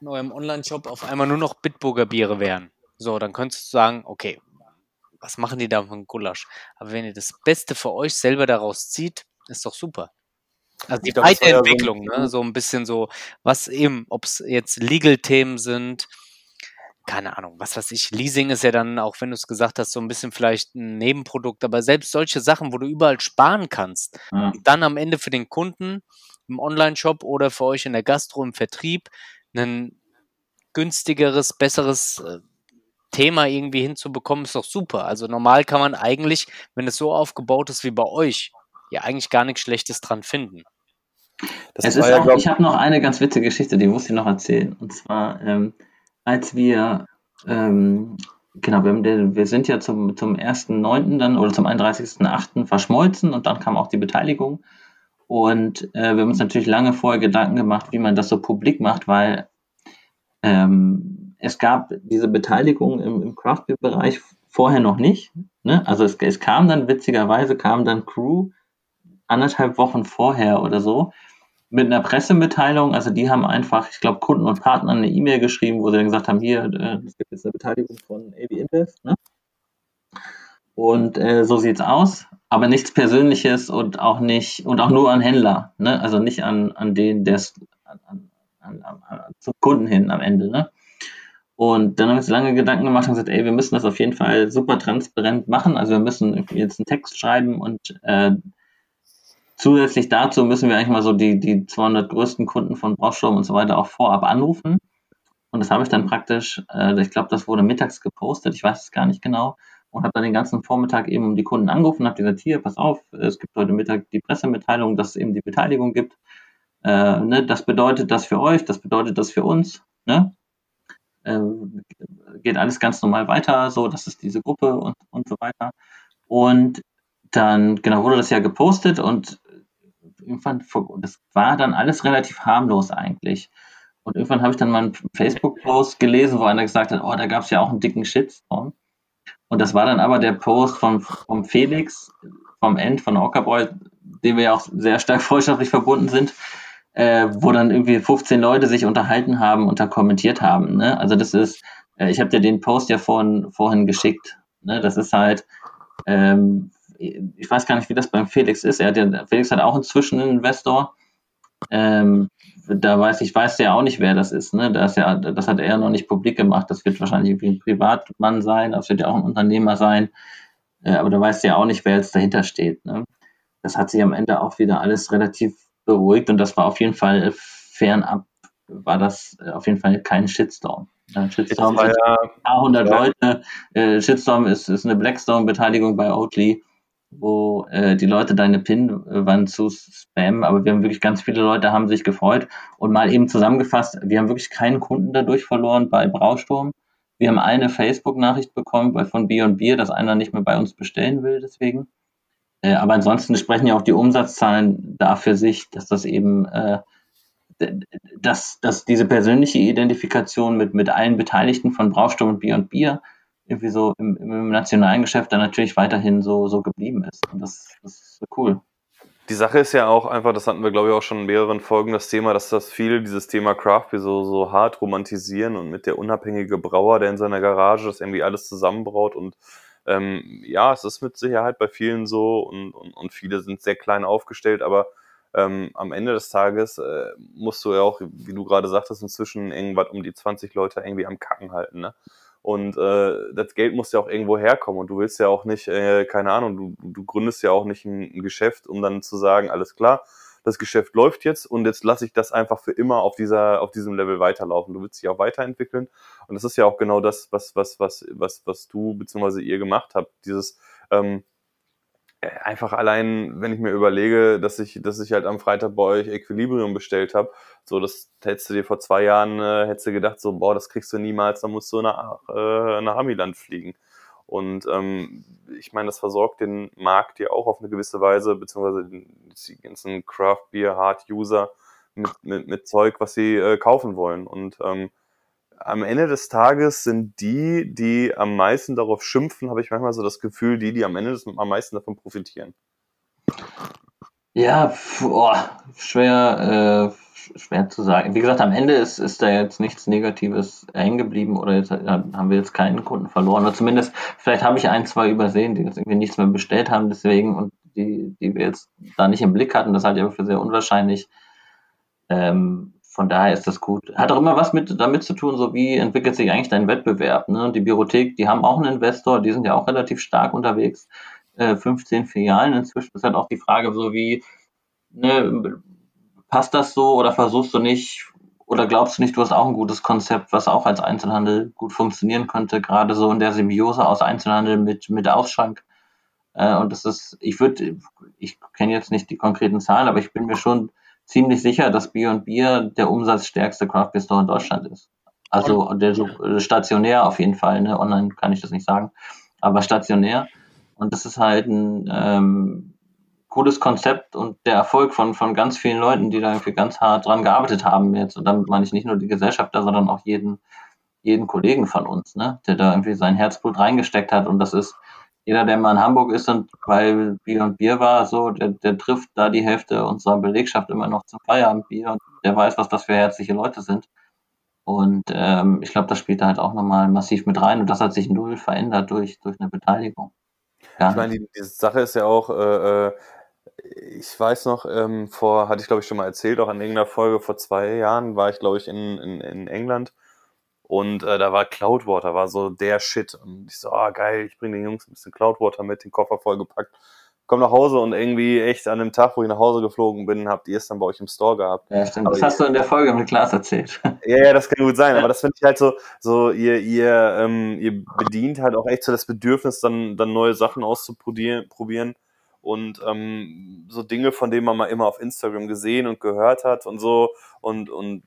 in eurem Online-Shop auf einmal nur noch Bitburger Biere wären, so, dann könntest du sagen, okay, was machen die da von Gulasch? Aber wenn ihr das Beste für euch selber daraus zieht, ist doch super. Also die Weiterentwicklung, ne? so ein bisschen so, was eben, ob es jetzt Legal-Themen sind, keine Ahnung, was weiß ich, Leasing ist ja dann, auch wenn du es gesagt hast, so ein bisschen vielleicht ein Nebenprodukt, aber selbst solche Sachen, wo du überall sparen kannst, Ja. dann am Ende für den Kunden im Online-Shop oder für euch in der Gastro im Vertrieb ein günstigeres, besseres äh, Thema irgendwie hinzubekommen, ist doch super. Also normal kann man eigentlich, wenn es so aufgebaut ist wie bei euch, ja eigentlich gar nichts Schlechtes dran finden. Das Es ist ja, auch, ich habe noch eine ganz witzige Geschichte, die muss ich noch erzählen. Und zwar, ähm, als wir, ähm, genau, wir, wir sind ja zum, zum 1.9. dann oder zum 31.8. verschmolzen und dann kam auch die Beteiligung. Und äh, wir haben uns natürlich lange vorher Gedanken gemacht, wie man das so publik macht, weil ähm, es gab diese Beteiligung im, im Craft Beer Bereich vorher noch nicht. Ne? Also es, es kam dann witzigerweise kam dann Crew anderthalb Wochen vorher oder so mit einer Pressemitteilung. Also die haben einfach, ich glaube, Kunden und Partnern eine E-Mail geschrieben, wo sie dann gesagt haben, hier, äh, es gibt jetzt eine Beteiligung von AB Invest. Ne? Und äh, so sieht's aus, aber nichts Persönliches und auch nicht und auch nur an Händler, ne? Also nicht an, an den, der es zum Kunden hin am Ende, ne? Und dann haben wir uns lange Gedanken gemacht und gesagt, ey, wir müssen das auf jeden Fall super transparent machen. Also wir müssen jetzt einen Text schreiben und äh, zusätzlich dazu müssen wir eigentlich mal so die, die 200 größten Kunden von Brauchsturm und so weiter auch vorab anrufen. Und das habe ich dann praktisch, äh, ich glaube, das wurde mittags gepostet, ich weiß es gar nicht genau, und habe dann den ganzen Vormittag eben die Kunden angerufen und habe gesagt, hier, pass auf, es gibt heute Mittag die Pressemitteilung, dass es eben die Beteiligung gibt. Äh, ne, das bedeutet das für euch, das bedeutet das für uns. Ne? Ähm, geht alles ganz normal weiter, so, das ist diese Gruppe und, und so weiter. Und dann, genau, wurde das ja gepostet und irgendwann, das war dann alles relativ harmlos eigentlich. Und irgendwann habe ich dann mal einen Facebook-Post gelesen, wo einer gesagt hat, oh, da gab es ja auch einen dicken Shitstorm. Und das war dann aber der Post vom, vom Felix, vom End, von Ockerboy, dem wir ja auch sehr stark <laughs> freundschaftlich verbunden sind, äh, wo dann irgendwie 15 Leute sich unterhalten haben und da kommentiert haben. Ne? Also das ist, äh, ich habe dir den Post ja vorhin, vorhin geschickt. Ne? Das ist halt, ähm, ich weiß gar nicht, wie das beim Felix ist. Er hat ja, Felix hat auch inzwischen einen Investor. Ähm, da weiß ich, weiß ja auch nicht, wer das ist. Ne? Das, ja, das hat er noch nicht publik gemacht. Das wird wahrscheinlich irgendwie ein Privatmann sein, das wird ja auch ein Unternehmer sein. Äh, aber da weiß ja auch nicht, wer jetzt dahinter steht. Ne? Das hat sich am Ende auch wieder alles relativ beruhigt und das war auf jeden Fall fernab, war das auf jeden Fall kein Shitstorm. Ein Shitstorm war ja, ein paar hundert Ja. Leute. Äh, Shitstorm ist, ist eine Blackstone-Beteiligung bei Oatly, wo äh, die Leute deine Pin-Wand zu spammen, aber wir haben wirklich ganz viele Leute haben sich gefreut und mal eben zusammengefasst, wir haben wirklich keinen Kunden dadurch verloren bei Brausturm. Wir haben eine Facebook-Nachricht bekommen von Bier und Bier, dass einer nicht mehr bei uns bestellen will, deswegen. Äh, aber ansonsten sprechen ja auch die Umsatzzahlen da für sich, dass das eben, äh, dass, dass diese persönliche Identifikation mit, mit allen Beteiligten von Brausturm und Bier und Bier irgendwie so im, im nationalen Geschäft dann natürlich weiterhin so, so geblieben ist. Und das, das ist so cool. Die Sache ist ja auch einfach, das hatten wir glaube ich auch schon in mehreren Folgen das Thema, dass das viele dieses Thema Craft so, so hart romantisieren und mit der unabhängige Brauer, der in seiner Garage das irgendwie alles zusammenbraut und ähm, ja, es ist mit Sicherheit bei vielen so und, und, und viele sind sehr klein aufgestellt, aber ähm, am Ende des Tages äh, musst du ja auch, wie du gerade sagtest, inzwischen irgendwas um die 20 Leute irgendwie am Kacken halten, ne? Und äh, das Geld muss ja auch irgendwo herkommen und du willst ja auch nicht, äh, keine Ahnung, du, du gründest ja auch nicht ein, ein Geschäft, um dann zu sagen, alles klar, das Geschäft läuft jetzt und jetzt lasse ich das einfach für immer auf dieser, auf diesem Level weiterlaufen. Du willst dich auch weiterentwickeln. Und das ist ja auch genau das, was, was, was, was, was du bzw. ihr gemacht habt. Dieses ähm, äh, einfach allein, wenn ich mir überlege, dass ich, dass ich halt am Freitag bei euch Equilibrium bestellt habe, so das hättest du dir vor zwei Jahren äh, hättest du gedacht, so boah, das kriegst du niemals, dann musst du nach, äh, nach Amiland fliegen. Und ähm, ich meine, das versorgt den Markt ja auch auf eine gewisse Weise, beziehungsweise die ganzen Craft Beer Hard User mit, mit, mit Zeug, was sie äh, kaufen wollen. Und ähm, am Ende des Tages sind die, die am meisten darauf schimpfen, habe ich manchmal so das Gefühl, die, die am Ende des, am meisten davon profitieren. Ja, oh, schwer, äh, schwer zu sagen. Wie gesagt, am Ende ist, ist da jetzt nichts Negatives hängen geblieben oder jetzt, äh, haben wir jetzt keinen Kunden verloren. Oder zumindest, vielleicht habe ich ein, zwei übersehen, die jetzt irgendwie nichts mehr bestellt haben, deswegen und die, die wir jetzt da nicht im Blick hatten. Das halte ich aber für sehr unwahrscheinlich. Ähm, von daher ist das gut. Hat auch immer was mit damit zu tun, so wie entwickelt sich eigentlich dein Wettbewerb. Ne? Und die Biothek, die haben auch einen Investor, die sind ja auch relativ stark unterwegs. Äh, 15 Filialen inzwischen. Ist halt auch die Frage, so wie, ne, passt das so oder versuchst du nicht, oder glaubst du nicht, du hast auch ein gutes Konzept, was auch als Einzelhandel gut funktionieren könnte, gerade so in der Symbiose aus Einzelhandel mit, mit Ausschank? Äh, und das ist, ich würde, ich kenne jetzt nicht die konkreten Zahlen, aber ich bin mir schon ziemlich sicher, dass Bier und Bier der umsatzstärkste Craft Beer Store in Deutschland ist. Also der äh, stationär auf jeden Fall, ne? online kann ich das nicht sagen, aber stationär. Und das ist halt ein ähm, cooles Konzept und der Erfolg von, von ganz vielen Leuten, die da irgendwie ganz hart dran gearbeitet haben jetzt. Und damit meine ich nicht nur die Gesellschafter, sondern auch jeden, jeden Kollegen von uns, ne? der da irgendwie sein Herzblut reingesteckt hat. Und das ist, jeder, der mal in Hamburg ist und weil Bier und Bier war, so, der, der trifft da die Hälfte unserer Belegschaft immer noch zum Feierabendbier und der weiß, was das für herzliche Leute sind. Und ähm, ich glaube, das spielt da halt auch nochmal massiv mit rein und das hat sich null verändert durch, durch eine Beteiligung. Ja. Ich meine, die, die, Sache ist ja auch, äh, äh, ich weiß noch, ähm, vor, hatte ich glaube ich schon mal erzählt, auch in irgendeiner Folge vor zwei Jahren war ich glaube ich in, in, in England und äh, da war Cloudwater, war so der Shit. Und ich so, ah oh, geil, ich bringe den Jungs ein bisschen Cloudwater mit, den Koffer vollgepackt. Komm nach Hause und irgendwie echt an dem Tag, wo ich nach Hause geflogen bin, habt ihr es dann bei euch im Store gehabt. Ja, stimmt. Aber das hast du in der Folge mit Klaas erzählt. <laughs> Ja, ja, das kann gut sein. Aber das finde ich halt so, so ihr, ihr, ähm, ihr bedient halt auch echt so das Bedürfnis, dann, dann neue Sachen auszuprobieren. Probieren und ähm, so Dinge, von denen man mal immer auf Instagram gesehen und gehört hat und so und, und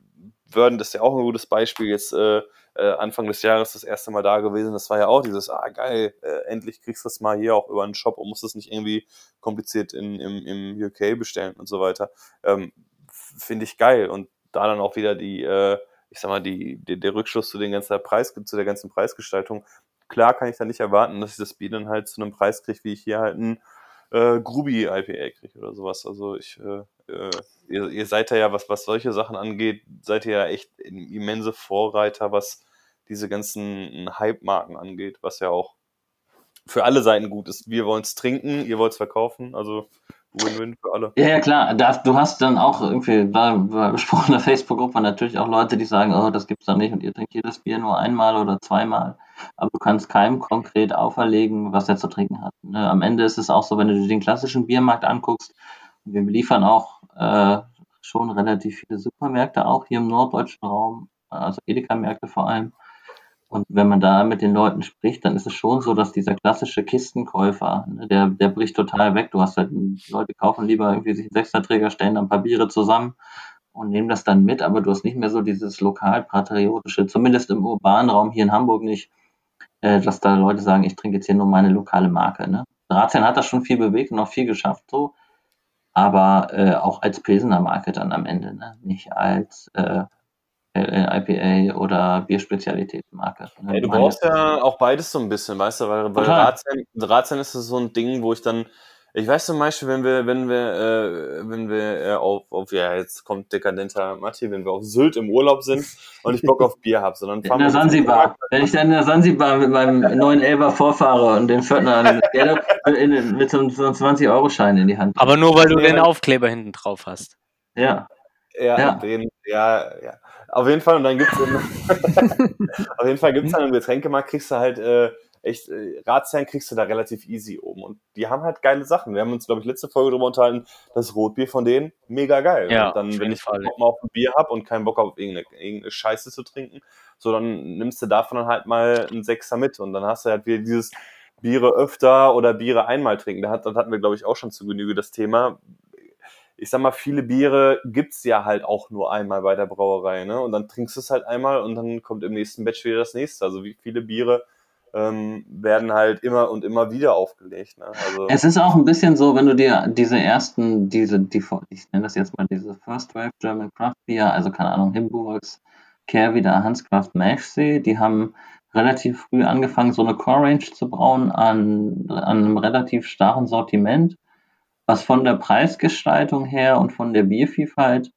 Würden, das ist ja auch ein gutes Beispiel, jetzt äh, äh, Anfang des Jahres das erste Mal da gewesen. Das war ja auch dieses, ah geil, äh, endlich kriegst du das mal hier auch über einen Shop und musst es nicht irgendwie kompliziert in, im, im UK bestellen und so weiter. Ähm, Finde ich geil. Und da dann auch wieder die, äh, ich sag mal, die, die, der Rückschluss zu den ganzen Preis, zu der ganzen Preisgestaltung. Klar kann ich da nicht erwarten, dass ich das Bier dann halt zu einem Preis kriege, wie ich hier halt ein äh, Grubi IPA kriege oder sowas. Also ich, äh, äh, ihr, ihr, seid ja, was, was solche Sachen angeht, seid ihr ja echt immense Vorreiter, was diese ganzen Hype-Marken angeht, was ja auch für alle Seiten gut ist. Wir wollen es trinken, ihr wollt es verkaufen, also Win-Win für alle. Ja, ja, klar. du hast dann auch irgendwie bei, bei besprochener <laughs> Facebook-Gruppe natürlich auch Leute, die sagen, oh, das gibt's doch nicht und ihr trinkt jedes Bier nur einmal oder zweimal. Aber du kannst keinem konkret auferlegen, was er zu trinken hat. Ne? Am Ende ist es auch so, wenn du dir den klassischen Biermarkt anguckst, wir liefern auch äh, schon relativ viele Supermärkte auch hier im norddeutschen Raum, also Edeka-Märkte vor allem. Und wenn man da mit den Leuten spricht, dann ist es schon so, dass dieser klassische Kistenkäufer, ne, der, der bricht total weg. Du hast halt, Leute kaufen lieber irgendwie sich einen Sechserträger, stellen dann ein paar Biere zusammen und nehmen das dann mit, aber du hast nicht mehr so dieses lokal-patriotische, zumindest im urbanen Raum hier in Hamburg nicht, äh, dass da Leute sagen, ich trinke jetzt hier nur meine lokale Marke. Ne? Razian hat das schon viel bewegt und auch viel geschafft so, aber äh, auch als Pilsener Marke dann am Ende, ne? nicht als äh, IPA oder Bierspezialitätsmarke. Ne? Hey, du brauchst ja auch beides so ein bisschen, weißt du, weil, weil Ratsherren, ist so ein Ding, wo ich dann, ich weiß zum Beispiel, wenn wir, wenn wir, äh, wenn wir äh, auf, auf, ja, jetzt kommt dekadenter Matti, wenn wir auf Sylt im Urlaub sind und ich Bock auf Bier habe, sondern fahren in der Sansibar. Wenn ich dann in der Sansibar mit meinem neuen Elber vorfahre und den Pförtner mit so einem 20-Euro-Schein in die Hand. Aber nur, weil du den Aufkleber hinten drauf hast. Ja. Ja, ja. Den, ja, ja. Auf jeden Fall, und dann gibt's <laughs> <laughs> auf jeden Fall gibt's dann im Getränkemarkt, kriegst du halt äh, echt, äh, Ratsherren kriegst du da relativ easy oben. Und die haben halt geile Sachen. Wir haben uns, glaube ich, letzte Folge darüber unterhalten, das Rotbier von denen, mega geil. Ja, und dann, wenn ich Fall. Bock mal auf ein Bier hab und keinen Bock auf irgendeine, irgendeine Scheiße zu trinken, so dann nimmst du davon dann halt mal einen Sechser mit. Und dann hast du halt wieder dieses Biere öfter oder Biere einmal trinken. Da hat, das hatten wir, glaube ich, auch schon zu Genüge das Thema ich sag mal, viele Biere gibt's ja halt auch nur einmal bei der Brauerei, ne? Und dann trinkst du es halt einmal und dann kommt im nächsten Batch wieder das nächste. Also wie viele Biere ähm, werden halt immer und immer wieder aufgelegt. Ne? Also es ist auch ein bisschen so, wenn du dir diese ersten, diese, die, ich nenne das jetzt mal diese First Wave German Craft Beer, also keine Ahnung, Himburgs, Kehrwieder, Hanskraft, Mashsee, die haben relativ früh angefangen, so eine Core Range zu brauen an, an einem relativ starren Sortiment was von der Preisgestaltung her und von der Biervielfalt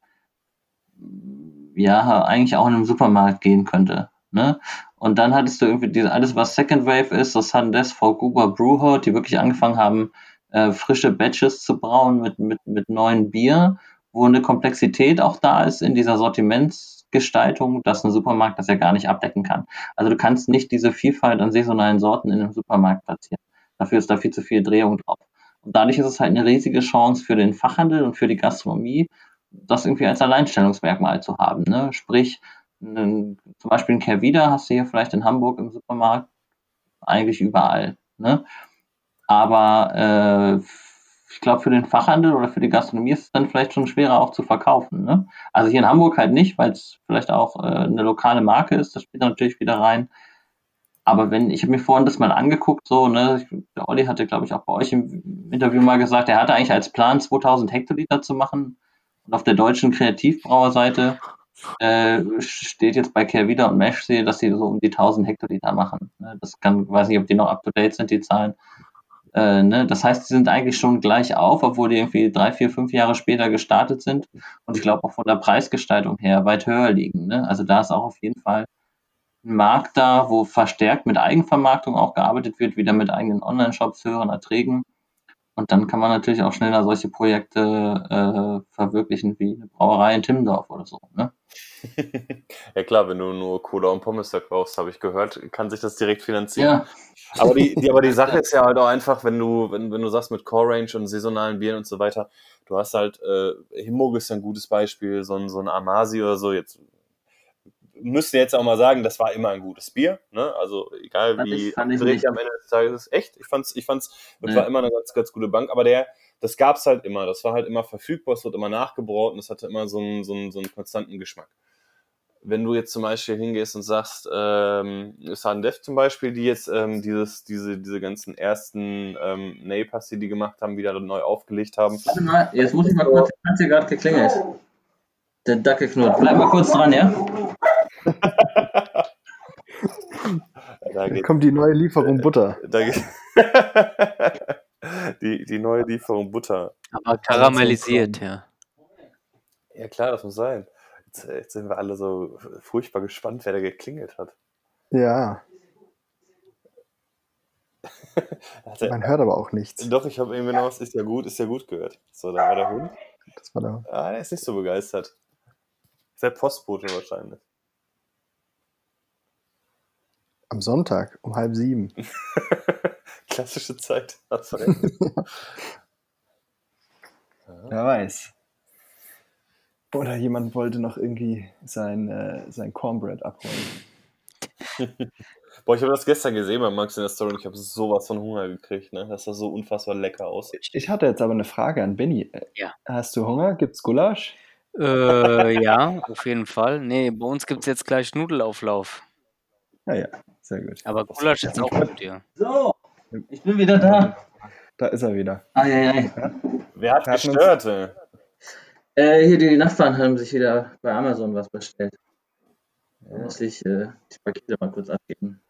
ja eigentlich auch in einem Supermarkt gehen könnte. Ne? Und dann hattest du irgendwie diese, alles, was Second Wave ist, das Sandes, Frau Gruber Brewhot, die wirklich angefangen haben, äh, frische Batches zu brauen mit, mit, mit neuen Bier, wo eine Komplexität auch da ist in dieser Sortimentsgestaltung, dass ein Supermarkt das ja gar nicht abdecken kann. Also du kannst nicht diese Vielfalt an saisonalen Sorten in einem Supermarkt platzieren. Dafür ist da viel zu viel Drehung drauf. Und dadurch ist es halt eine riesige Chance für den Fachhandel und für die Gastronomie, das irgendwie als Alleinstellungsmerkmal zu haben. Ne? Sprich, einen, zum Beispiel ein Kervida hast du hier vielleicht in Hamburg im Supermarkt, eigentlich überall. Ne? Aber äh, ich glaube, für den Fachhandel oder für die Gastronomie ist es dann vielleicht schon schwerer auch zu verkaufen. Ne? Also hier in Hamburg halt nicht, weil es vielleicht auch äh, eine lokale Marke ist, das spielt natürlich wieder rein. Aber wenn, ich habe mir vorhin das mal angeguckt, so, ne, der Olli hatte, glaube ich, auch bei euch im Interview mal gesagt, er hatte eigentlich als Plan 2000 Hektoliter zu machen. Und auf der deutschen Kreativbrauerseite äh, steht jetzt bei Kehrwieder und Meshsee, dass sie so um die 1000 Hektoliter machen. Ne? Das kann, weiß nicht, ob die noch up to date sind, die Zahlen. Äh, ne? Das heißt, die sind eigentlich schon gleich auf, obwohl die irgendwie drei, vier, fünf Jahre später gestartet sind und ich glaube auch von der Preisgestaltung her weit höher liegen. Ne? Also da ist auch auf jeden Fall Markt da, wo verstärkt mit Eigenvermarktung auch gearbeitet wird, wieder mit eigenen Online-Shops, höheren Erträgen. Und dann kann man natürlich auch schneller solche Projekte äh, verwirklichen wie eine Brauerei in Timmendorf oder so. Ne? <laughs> ja klar, wenn du nur Cola und Pommes verkaufst, habe ich gehört, kann sich das direkt finanzieren. Ja. Aber die, die, aber die <laughs> Sache ist ja halt auch einfach, wenn du, wenn, wenn du sagst mit Core Range und saisonalen Bieren und so weiter, du hast halt, äh, Himmog ist ein gutes Beispiel, so ein, so ein Amasi oder so, jetzt müsste jetzt auch mal sagen, das war immer ein gutes Bier. Ne? Also egal wie fand ich, fand ich am Ende des Tages ist. Echt, ich fand's, ich fand's, das ja. war immer eine ganz, ganz gute Bank. Aber der, das gab's halt immer. Das war halt immer verfügbar, es wird immer nachgebraut und es hatte immer so einen, so einen, so einen konstanten Geschmack wenn du jetzt zum Beispiel hingehst und sagst, ähm, Sudden Death zum Beispiel, die jetzt ähm, dieses, diese, diese ganzen ersten ähm, Napers, die die gemacht haben, wieder neu aufgelegt haben. Warte mal, jetzt muss ich mal kurz, hat hier gerade geklingelt. Der Dackel knurrt. Bleib mal kurz dran, ja? Da geht, kommt die neue Lieferung Butter. Da geht, <laughs> die, die neue Lieferung Butter. Aber karamellisiert, ja. Ja klar, das muss sein. Jetzt, jetzt, sind wir alle so furchtbar gespannt, wer da geklingelt hat. Ja. <laughs> also, Man hört aber auch nichts. Doch, ich habe irgendwie noch was, ist ja gut, ist ja gut gehört. So, da war der Hund. Das war der. Ah, der ist nicht so begeistert. Ist der Postbote wahrscheinlich. Am Sonntag um halb sieben. <laughs> Klassische Zeit. Hast du recht. Wer weiß. Oder jemand wollte noch irgendwie sein, äh, sein Cornbread abholen. <laughs> Boah, ich habe das gestern gesehen bei Max in der Story und ich habe sowas von Hunger gekriegt, ne? dass das so unfassbar lecker aussieht. Ich hatte jetzt aber eine Frage an Benny. Ja. Hast du Hunger? Gibt's Gulasch? Äh, ja, auf jeden Fall. Nee, bei uns gibt es jetzt gleich Nudelauflauf. Ja, ja, sehr gut. Aber Gulasch ist auch gut, ja. So, ich bin wieder da. Da ist er wieder. Ai, ai, ai. Wer hat gestört? Uns... Äh, hier die Nachbarn haben sich wieder bei Amazon was bestellt. Da muss ich äh, die Pakete mal kurz abgeben.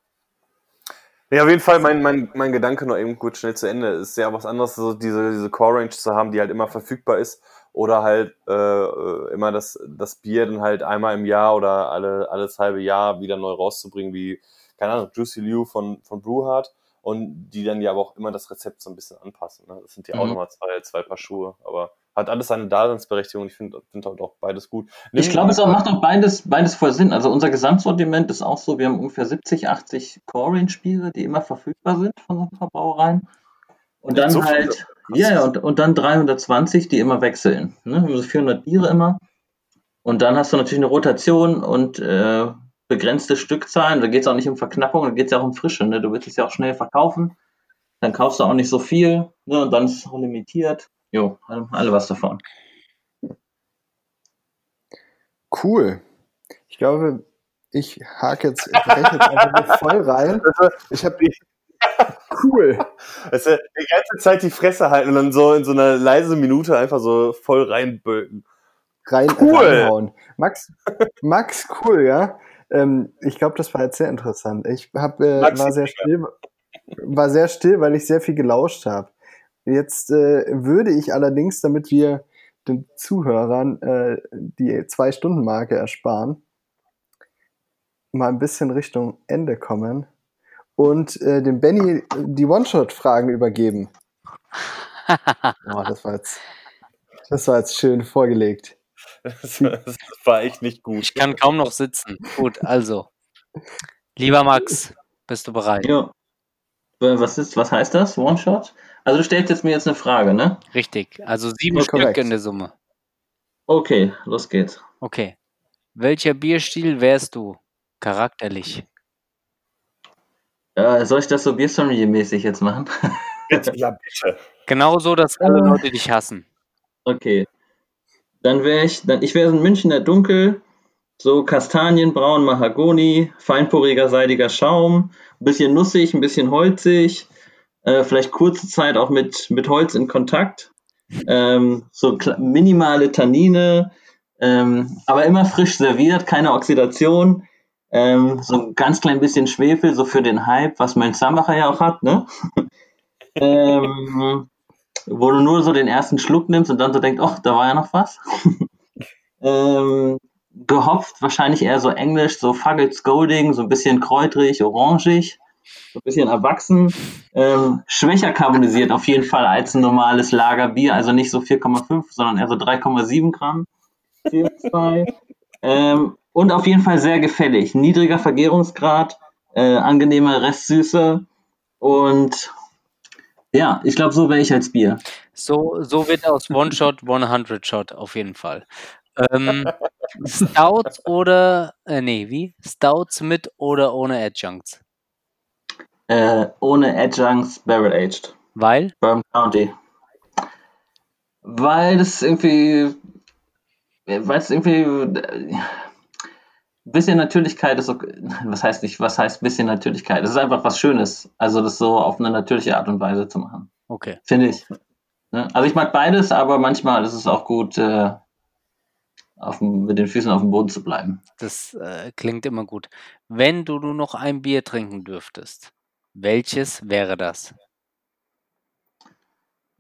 Ja, auf jeden Fall mein, mein, mein Gedanke noch eben kurz schnell zu Ende. Ist ja was anderes, so diese, diese Core Range zu haben, die halt immer verfügbar ist oder halt äh, immer das, das Bier dann halt einmal im Jahr oder alle, alles halbe Jahr wieder neu rauszubringen, wie, keine Ahnung, Juicy Liu von, von Brewhard und die dann ja aber auch immer das Rezept so ein bisschen anpassen. Ne? Das sind ja mhm. auch nochmal zwei, zwei Paar Schuhe, aber hat alles seine Daseinsberechtigung. Ich finde find halt auch beides gut. Nimm ich glaube, es auch, macht auch beides, beides voll Sinn. Also unser Gesamtsortiment ist auch so, wir haben ungefähr 70, 80 Core-Range-Spiele, die immer verfügbar sind von unseren Brauereien. Und dann so halt, ja, ja, und, und dann 320, die immer wechseln. Ne? Also 400 Biere immer. Und dann hast du natürlich eine Rotation und äh, begrenzte Stückzahlen. Da geht es auch nicht um Verknappung, da geht es ja auch um Frische. Ne? Du willst es ja auch schnell verkaufen. Dann kaufst du auch nicht so viel. Ne? Und dann ist es auch limitiert. Jo, alle was davon. Cool. Ich glaube, ich hake jetzt, ich jetzt einfach voll rein. <laughs> Ich habe cool. Weißt du, die ganze Zeit die Fresse halten und dann so in so einer leise Minute einfach so voll reinbögen. Rein, cool. reinhauen. Max, Max, cool, ja. Ähm, ich glaube, das war jetzt sehr interessant. Ich hab, äh, war sehr still, war sehr still, weil ich sehr viel gelauscht habe. Jetzt äh, würde ich allerdings, damit wir den Zuhörern äh, die Zwei-Stunden-Marke ersparen, mal ein bisschen Richtung Ende kommen und äh, dem Benny die One-Shot-Fragen übergeben. <laughs> oh, das war jetzt. Das war jetzt schön vorgelegt. Das, das war echt nicht gut. Ich kann kaum noch sitzen. Gut, also. Lieber Max, bist du bereit? Ja. Äh, Was ist, was heißt das? One-Shot? Also du stellst jetzt mir jetzt eine Frage, ne? Richtig. Also sieben Ja, Stück korrekt. in der Summe. Okay, los geht's. Okay. Welcher Bierstil wärst du charakterlich? Äh, soll ich das so Bierstory-mäßig jetzt machen? <laughs> Bitte, ja, bitte. Genau so, dass alle Äh. Leute dich hassen. Okay. Dann wäre ich, dann, ich wäre so ein Münchner Dunkel, so Kastanienbraun, Mahagoni, feinporiger, seidiger Schaum, ein bisschen nussig, ein bisschen holzig, äh, vielleicht kurze Zeit auch mit, mit Holz in Kontakt, ähm, so minimale Tannine, ähm, aber immer frisch serviert, keine Oxidation, ähm, so ein ganz klein bisschen Schwefel, so für den Hype, was mein Zambacher ja auch hat, ne? <laughs> ähm, wo du nur so den ersten Schluck nimmst und dann so denkst, ach, da war ja noch was. <laughs> ähm, gehopft, wahrscheinlich eher so englisch, so Fuggles Golding, so ein bisschen kräutrig, orangig, so ein bisschen erwachsen. Ähm, schwächer carbonisiert auf jeden Fall als ein normales Lagerbier, also nicht so 4,5, sondern eher so 3,7 Gramm CO2. <laughs> ähm, und auf jeden Fall sehr gefällig. Niedriger Vergärungsgrad, äh, angenehme Restsüße und ja, ich glaube, so wäre ich als Bier. So, so wird aus One Shot 100 Shot auf jeden Fall. Ähm, <laughs> Stouts oder, äh, nee, wie? Stouts mit oder ohne Adjuncts? Äh, ohne Adjuncts Barrel Aged. Weil? Bourbon County. Weil das irgendwie, weil es irgendwie äh, bisschen Natürlichkeit ist, okay. <laughs> was heißt nicht, was heißt bisschen Natürlichkeit? Es ist einfach was Schönes, also das so auf eine natürliche Art und Weise zu machen, Okay. finde ich. Ne? Also ich mag beides, aber manchmal ist es auch gut, äh, dem, mit den Füßen auf dem Boden zu bleiben. Das äh, klingt immer gut. Wenn du nur noch ein Bier trinken dürftest, welches wäre das?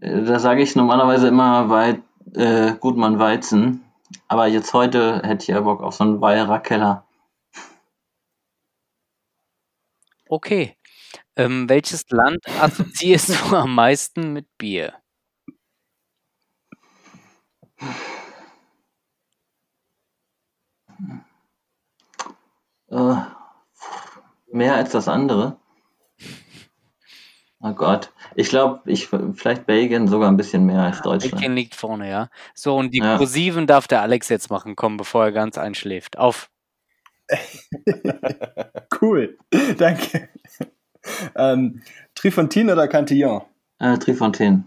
Äh, Da sage ich normalerweise immer weit, äh, Gutmann Weizen, aber jetzt heute hätte ich ja Bock auf so einen Weierer Keller. Okay. Ähm, welches Land assoziierst du am meisten mit Bier? Äh, mehr als das andere. Oh Gott. Ich glaube, ich vielleicht Belgien sogar ein bisschen mehr als Deutschland. Belgien liegt vorne, ja. So, und die Ja. Kursiven darf der Alex jetzt machen, kommen, bevor er ganz einschläft. Auf. <laughs> Cool, danke. Ähm, Trifontin oder Cantillon? Äh, Trifontaine.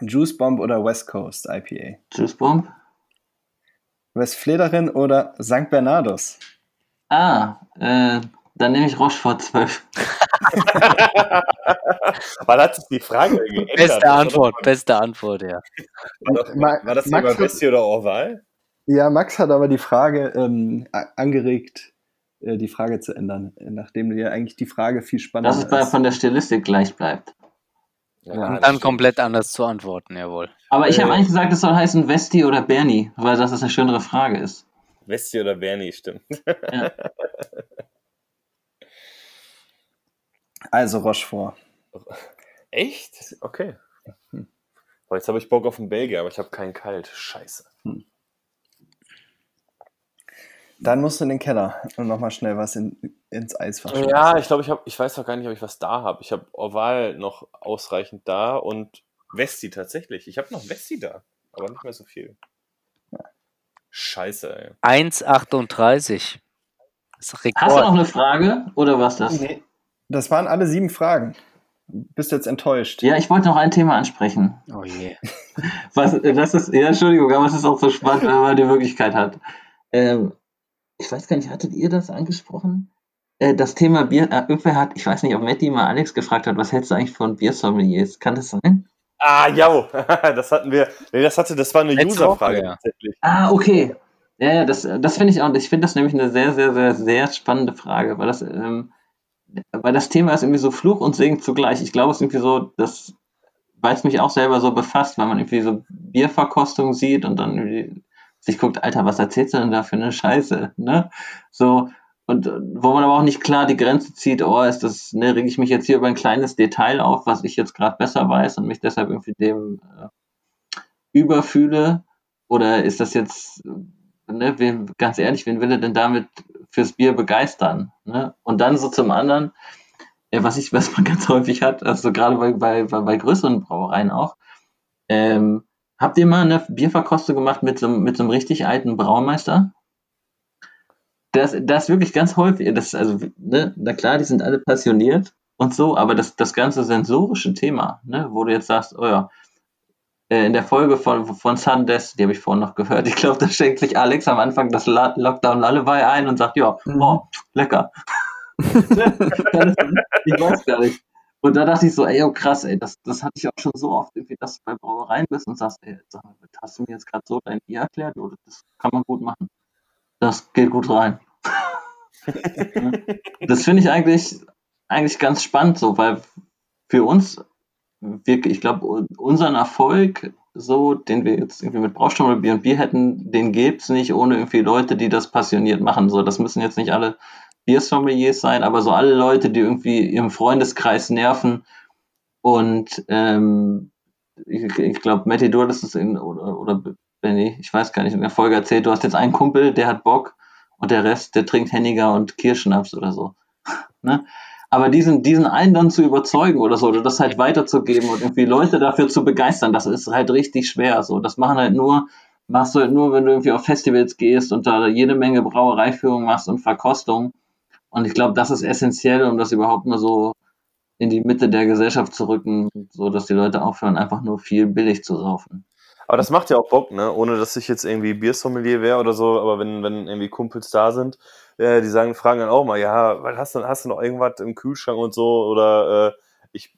Juice Bomb oder West Coast IPA? Juice Bomb? Westflederin oder St. Bernardus? Ah, äh, dann nehme ich Rochefort 12. Weil hat sich die Frage geändert. Beste Antwort, beste Antwort, ja. War, doch, Ma- war das Max über hat- Bessie oder Orval? Ja, Max hat aber die Frage ähm, angeregt, äh, die Frage zu ändern, äh, nachdem dir eigentlich die Frage viel spannender Dass es bei, von der Stilistik gleich bleibt. Ja, Und dann komplett anders zu antworten, jawohl. Aber ich Äh. habe eigentlich gesagt, es soll heißen Vesti oder Bernie, weil das eine schönere Frage ist. Bessie oder Bernie, stimmt. <laughs> Also Rochefort. Echt? Okay. Boah, jetzt habe ich Bock auf einen Belgier, aber ich habe keinen kalt. Scheiße. Dann musst du in den Keller und nochmal schnell was in, ins Eisfach Ja, ich glaube, ich habe, ich weiß noch gar nicht, ob ich was da habe. Ich habe Orval noch ausreichend da und Vesti tatsächlich. Ich habe noch Vesti da, aber nicht mehr so viel. Scheiße, ey. 1,38. Das ist Hast du noch eine Frage oder was das? Nee, das waren alle sieben Fragen. Bist du jetzt enttäuscht? Ja, ich wollte noch ein Thema ansprechen. Oh je. <laughs> Was, das ist, ja, Entschuldigung, aber es ist auch so spannend, wenn man die Möglichkeit hat. Ähm, ich weiß gar nicht, hattet ihr das angesprochen? Äh, das Thema Bier, äh, irgendwer hat, ich weiß nicht, ob Matti mal Alex gefragt hat, was hältst du eigentlich von Biersommeliers? Kann das sein? Ah, ja, <laughs> das hatten wir. Nee, das hatte, das war eine Letzte Userfrage ja. tatsächlich. Ah, okay. Ja, ja, das, das finde ich auch, ich finde das nämlich eine sehr, sehr, sehr, sehr spannende Frage, weil das, ähm, weil das Thema ist irgendwie so Fluch und Segen zugleich. Ich glaube, es ist irgendwie so, dass, weil es mich auch selber so befasst, weil man irgendwie so Bierverkostung sieht und dann sich guckt, Alter, was erzählst du denn da für eine Scheiße, ne? So, und äh, wo man aber auch nicht klar die Grenze zieht, oh, ist das, ne, reg ich mich jetzt hier über ein kleines Detail auf, was ich jetzt gerade besser weiß und mich deshalb irgendwie dem, äh, überfühle? Oder ist das jetzt, ne, wen, ganz ehrlich, wen will er denn damit fürs Bier begeistern? Ne? Und dann so zum anderen, ja, was ich, <laughs> was man ganz häufig hat, also gerade bei, bei, bei, größeren Brauereien auch, ähm, habt ihr mal eine Bierverkostung gemacht mit so, mit so einem richtig alten Braumeister? Das, das wirklich ganz häufig, das, also, ne, na klar, die sind alle passioniert und so, aber das, das ganze sensorische Thema, ne, wo du jetzt sagst, oh ja, äh, in der Folge von, von Sundesk, die habe ich vorhin noch gehört, ich glaube, da schenkt sich Alex am Anfang das Lockdown Lullaby ein und sagt, ja, mhm. oh, lecker. <laughs> ich weiß gar nicht. Und da dachte ich so, ey, oh krass, ey, das, das hatte ich auch schon so oft, irgendwie, dass du bei Brauereien bist und sagst, ey, sag mal, hast du mir jetzt gerade so dein Bier erklärt? Oder das kann man gut machen. Das geht gut rein. <laughs> das finde ich eigentlich, eigentlich ganz spannend so, weil für uns wirklich, ich glaube, unseren Erfolg, so, den wir jetzt irgendwie mit Bier und Bier hätten, den gäbe es nicht ohne irgendwie Leute, die das passioniert machen. So, das müssen jetzt nicht alle Biersommeliers sein, aber so alle Leute, die irgendwie ihrem Freundeskreis nerven und ähm, ich, ich glaube, Matti, du hattest es in, oder, oder Benny, ich weiß gar nicht, in der Folge erzählt, du hast jetzt einen Kumpel, der hat Bock und der Rest, der trinkt Henniger und Kirschnaps oder so. <laughs> ne? Aber diesen, diesen einen dann zu überzeugen oder so, oder das halt weiterzugeben und irgendwie Leute dafür zu begeistern, das ist halt richtig schwer. So, das machen halt nur, machst du halt nur, wenn du irgendwie auf Festivals gehst und da jede Menge Brauereiführung machst und Verkostung. Und ich glaube, das ist essentiell, um das überhaupt mal so in die Mitte der Gesellschaft zu rücken, so dass die Leute aufhören, einfach nur viel billig zu saufen. Aber das macht ja auch Bock, ne? Ohne dass ich jetzt irgendwie Biersommelier wäre oder so, aber wenn, wenn irgendwie Kumpels da sind, äh, die sagen, fragen dann auch mal, ja, weil hast du, hast du noch irgendwas im Kühlschrank und so oder äh, ich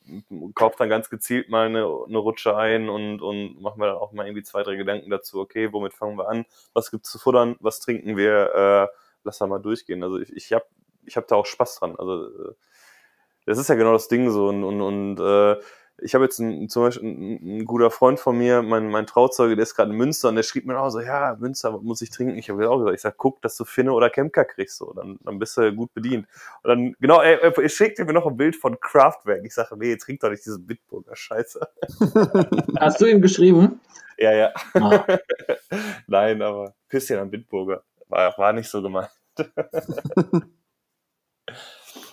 kaufe dann ganz gezielt mal eine, eine Rutsche ein und, und mache mir dann auch mal irgendwie zwei, drei Gedanken dazu, okay, womit fangen wir an? Was gibt's zu futtern? Was trinken wir? Äh, lass da mal durchgehen. Also ich, ich habe ich hab da auch Spaß dran. Also äh, das ist ja genau das Ding so und, und, und äh, ich habe jetzt ein, zum Beispiel ein, ein, guter Freund von mir, mein, mein Trauzeuge, der ist gerade in Münster und der schrieb mir auch so, ja, Münster muss ich trinken. Ich habe auch gesagt, ich sag, guck, dass du Finne oder Kemker kriegst, so, dann, dann bist du gut bedient. Und dann, genau, er, er schickte mir noch ein Bild von Kraftwerk. Ich sage, nee, trink doch nicht diese Bitburger Scheiße. <laughs> Hast du ihm geschrieben? Ja, ja. Ah. <laughs> Nein, aber Küsschen an Bitburger. War, war nicht so gemeint. <laughs>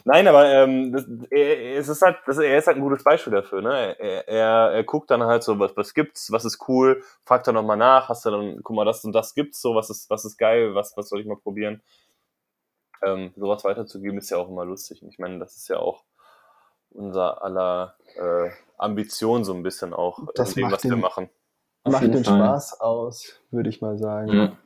Nein, aber ähm, das, er, es ist halt, das, er ist halt ein gutes Beispiel dafür. Ne? Er, er, er guckt dann halt so, was, was gibt's, was ist cool, fragt dann nochmal nach, hast du dann, guck mal, das und das gibt's so, was ist, was ist geil, was, was soll ich mal probieren. Ähm, sowas weiterzugeben ist ja auch immer lustig. Und ich meine, das ist ja auch unser aller äh, Ambition so ein bisschen auch, das in dem, was den, wir machen. Macht den Spaß aus, würde ich mal sagen. Ja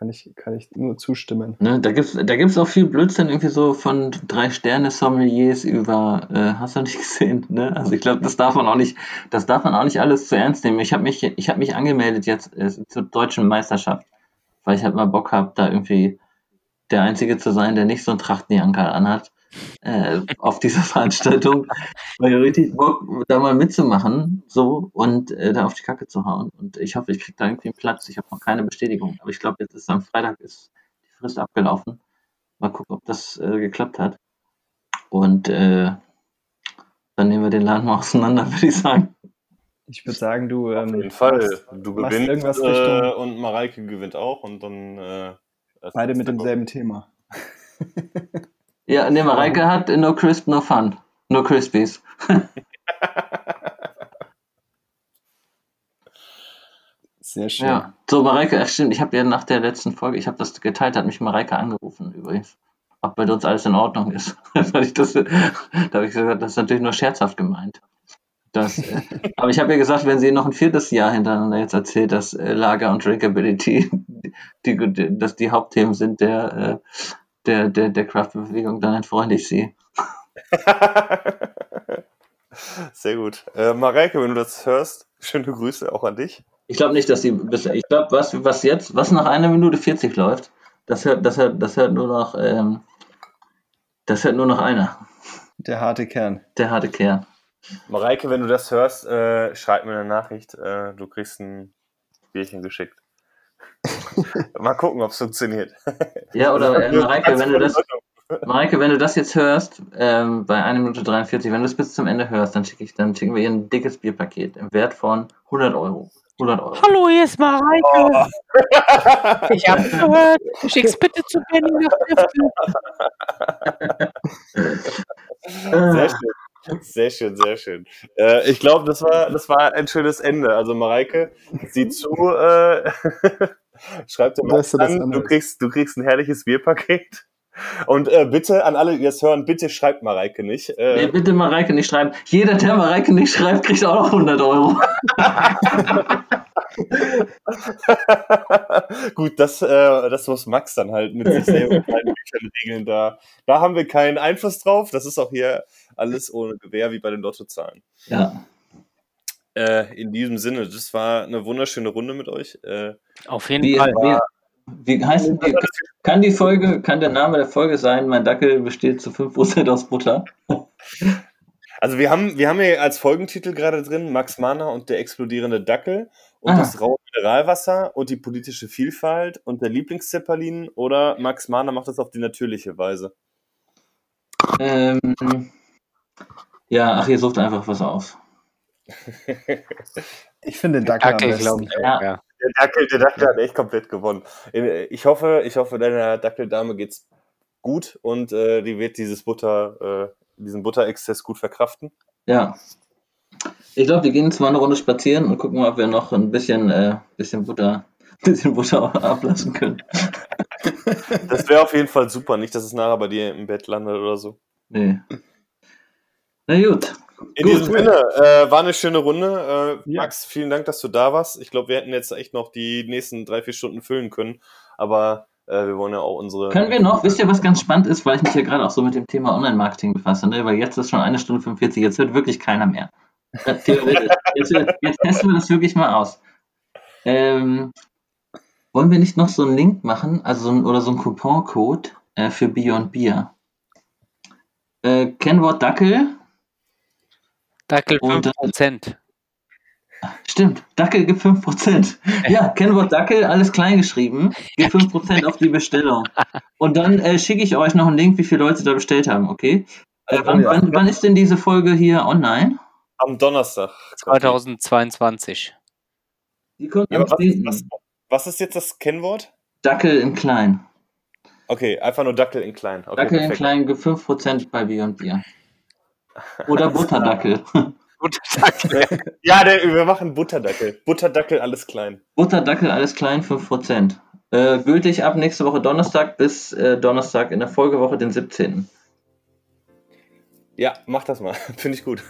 kann ich, kann ich nur zustimmen. Ne, da gibt es da gibt's auch viel Blödsinn irgendwie so von Drei-Sterne-Sommeliers über, äh, hast du nicht <laughs> gesehen, ne? Also ich glaube, das darf man auch nicht, das darf man auch nicht alles zu ernst nehmen. Ich habe mich, ich habe mich angemeldet jetzt äh, zur deutschen Meisterschaft, weil ich halt mal Bock habe, da irgendwie der Einzige zu sein, der nicht so ein Trachtenjanker anhat äh, auf dieser <laughs> Veranstaltung, weil ich richtig Bock, da mal mitzumachen, so, und äh, da auf die Kacke zu hauen. Und ich hoffe, ich kriege da irgendwie einen Platz. Ich habe noch keine Bestätigung. Aber ich glaube, jetzt ist am Freitag ist die Frist abgelaufen. Mal gucken, ob das äh, geklappt hat. Und äh, dann nehmen wir den Laden mal auseinander, <laughs> würde ich sagen. Ich würde sagen, du. Ähm, Auf jeden Fall. Du gewinnst irgendwas äh, und Mareike gewinnt auch und dann. Äh, beide mit demselben Thema. <laughs> Ja, ne, Mareike hat No Crisp, No Fun. No Crispies. <laughs> Sehr schön. Ja. So, Mareike, ach stimmt, ich habe ja nach der letzten Folge, ich habe das geteilt, hat mich Mareike angerufen übrigens. Ob bei uns alles in Ordnung ist. <laughs> ich das, da habe ich gesagt, das ist natürlich nur scherzhaft gemeint. Das, äh, aber ich habe ja gesagt, wenn sie noch ein viertes Jahr hintereinander jetzt erzählt, dass äh, Lager und Drinkability die, die, dass die Hauptthemen sind der äh, der, der, der Craft-Bewegung, dann entfreunde ich sie. <laughs> Sehr gut. Äh, Mareike, wenn du das hörst, schöne Grüße auch an dich. Ich glaube nicht, dass die bisher, ich glaube, was, was jetzt, was nach einer Minute 40 läuft, das hört, das hört, das hört nur noch, ähm, das hört nur noch einer. Der harte Kern. Der harte Kern. Mareike, wenn du das hörst, äh, schreib mir eine Nachricht. Äh, du kriegst ein Bierchen geschickt. Mal gucken, ob es funktioniert. <laughs> Ja, oder äh, Mareike, wenn du das, Mareike, wenn du das jetzt hörst, ähm, bei 1 Minute 43, wenn du es bis zum Ende hörst, dann, schick ich, dann schicken wir ihr ein dickes Bierpaket im Wert von 100 Euro. 100 Euro. Hallo, hier ist Mareike. Ich habe gehört. Schick's bitte zu Benny nach. Sehr schön. <laughs> Sehr schön, sehr schön. Äh, ich glaube, das war, das war ein schönes Ende. Also Mareike, sieh zu, äh, <laughs> schreib dir mal an, du kriegst, du kriegst ein herrliches Bierpaket. Und äh, bitte, an alle, die das hören, bitte schreibt Mareike nicht. Nee, Äh, bitte Mareike nicht schreiben. Jeder, der Mareike nicht schreibt, kriegt auch noch 100 Euro. <laughs> Gut, das, äh, das muss Max dann halt mit sich selber und seinen Büchern regeln. Da, da haben wir keinen Einfluss drauf. Das ist auch hier alles ohne Gewähr wie bei den Lottozahlen. Ja. Äh, in diesem Sinne, das war eine wunderschöne Runde mit euch. Äh, Auf jeden Wie, Fall. wie, wie heißt die, kann die Folge, kann der Name der Folge sein, mein Dackel besteht zu 5% aus Butter? <laughs> also wir haben, wir haben hier als Folgentitel gerade drin Max Mahner und der explodierende Dackel und Ah. das raue Mineralwasser und die politische Vielfalt und der Lieblingszeppelin oder Max Mahner macht das auf die natürliche Weise. Ähm, ja, ach, ihr sucht einfach was aus. <laughs> Ich finde den Dackel, Dackel, am besten. ich. Ja. Ja. Der Dackel, der Dackel hat echt komplett gewonnen. Ich hoffe, ich hoffe, deiner Dackeldame geht's gut und äh, die wird dieses Butter, äh, diesen Butterexzess gut verkraften. Ja. Ich glaube, wir gehen jetzt mal eine Runde spazieren und gucken mal, ob wir noch ein bisschen, äh, bisschen Butter, <laughs> bisschen Butter ablassen können. Das wäre auf jeden Fall super, nicht, dass es nachher bei dir im Bett landet oder so. Nee. Na gut. In Gut. diesem Sinne, äh, war eine schöne Runde. Äh, Ja. Max, vielen Dank, dass du da warst. Ich glaube, wir hätten jetzt echt noch die nächsten drei, vier Stunden füllen können, aber äh, wir wollen ja auch unsere. Können wir noch, wisst ihr, was ganz spannend ist, weil ich mich ja gerade auch so mit dem Thema Online-Marketing befasse, ne? weil jetzt ist schon eine Stunde 45, jetzt hört wirklich keiner mehr. Theoretisch. Jetzt, jetzt testen wir das wirklich mal aus. Ähm, wollen wir nicht noch so einen Link machen, also so ein, oder so einen Coupon-Code äh, für Beyond Beer? Äh, Kennwort Dackel, Dackel Und, äh, 5%. Stimmt, Dackel gibt 5%. <laughs> Ja, Kennwort Dackel, alles klein geschrieben, gibt 5% auf die Bestellung. Und dann äh, schicke ich euch noch einen Link, wie viele Leute da bestellt haben, okay? Äh, wann, wann, wann ist denn diese Folge hier online? Am Donnerstag. 2022. Die kommt Ja, was, 10. was, was ist jetzt das Kennwort? Dackel in klein. Okay, einfach nur Dackel in klein. Okay, Dackel in perfekt. klein gibt 5% bei Beyond Beer. Oder Butterdackel. <laughs> Gut, Dackel. Ja, der, wir machen Butterdackel. Butterdackel, alles klein. Butterdackel, alles klein, 5%. Äh, gültig ab nächste Woche Donnerstag bis äh, Donnerstag in der Folgewoche, den 17. Ja, mach das mal. <laughs> Finde ich gut.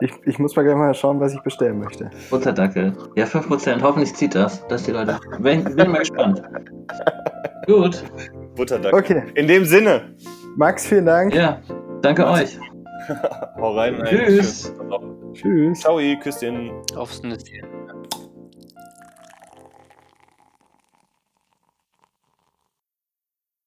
Ich, ich muss mal gleich mal schauen, was ich bestellen möchte. Butterdackel. Ja, 5%. Hoffentlich zieht das, dass die Leute. Bin, bin mal gespannt. Gut. Butterdackel. Okay, In dem Sinne, Max, vielen Dank. Ja, danke euch. Hau rein. Tschüss. Tschüss. Ciao, Küsschen. Aufs Nüsschen.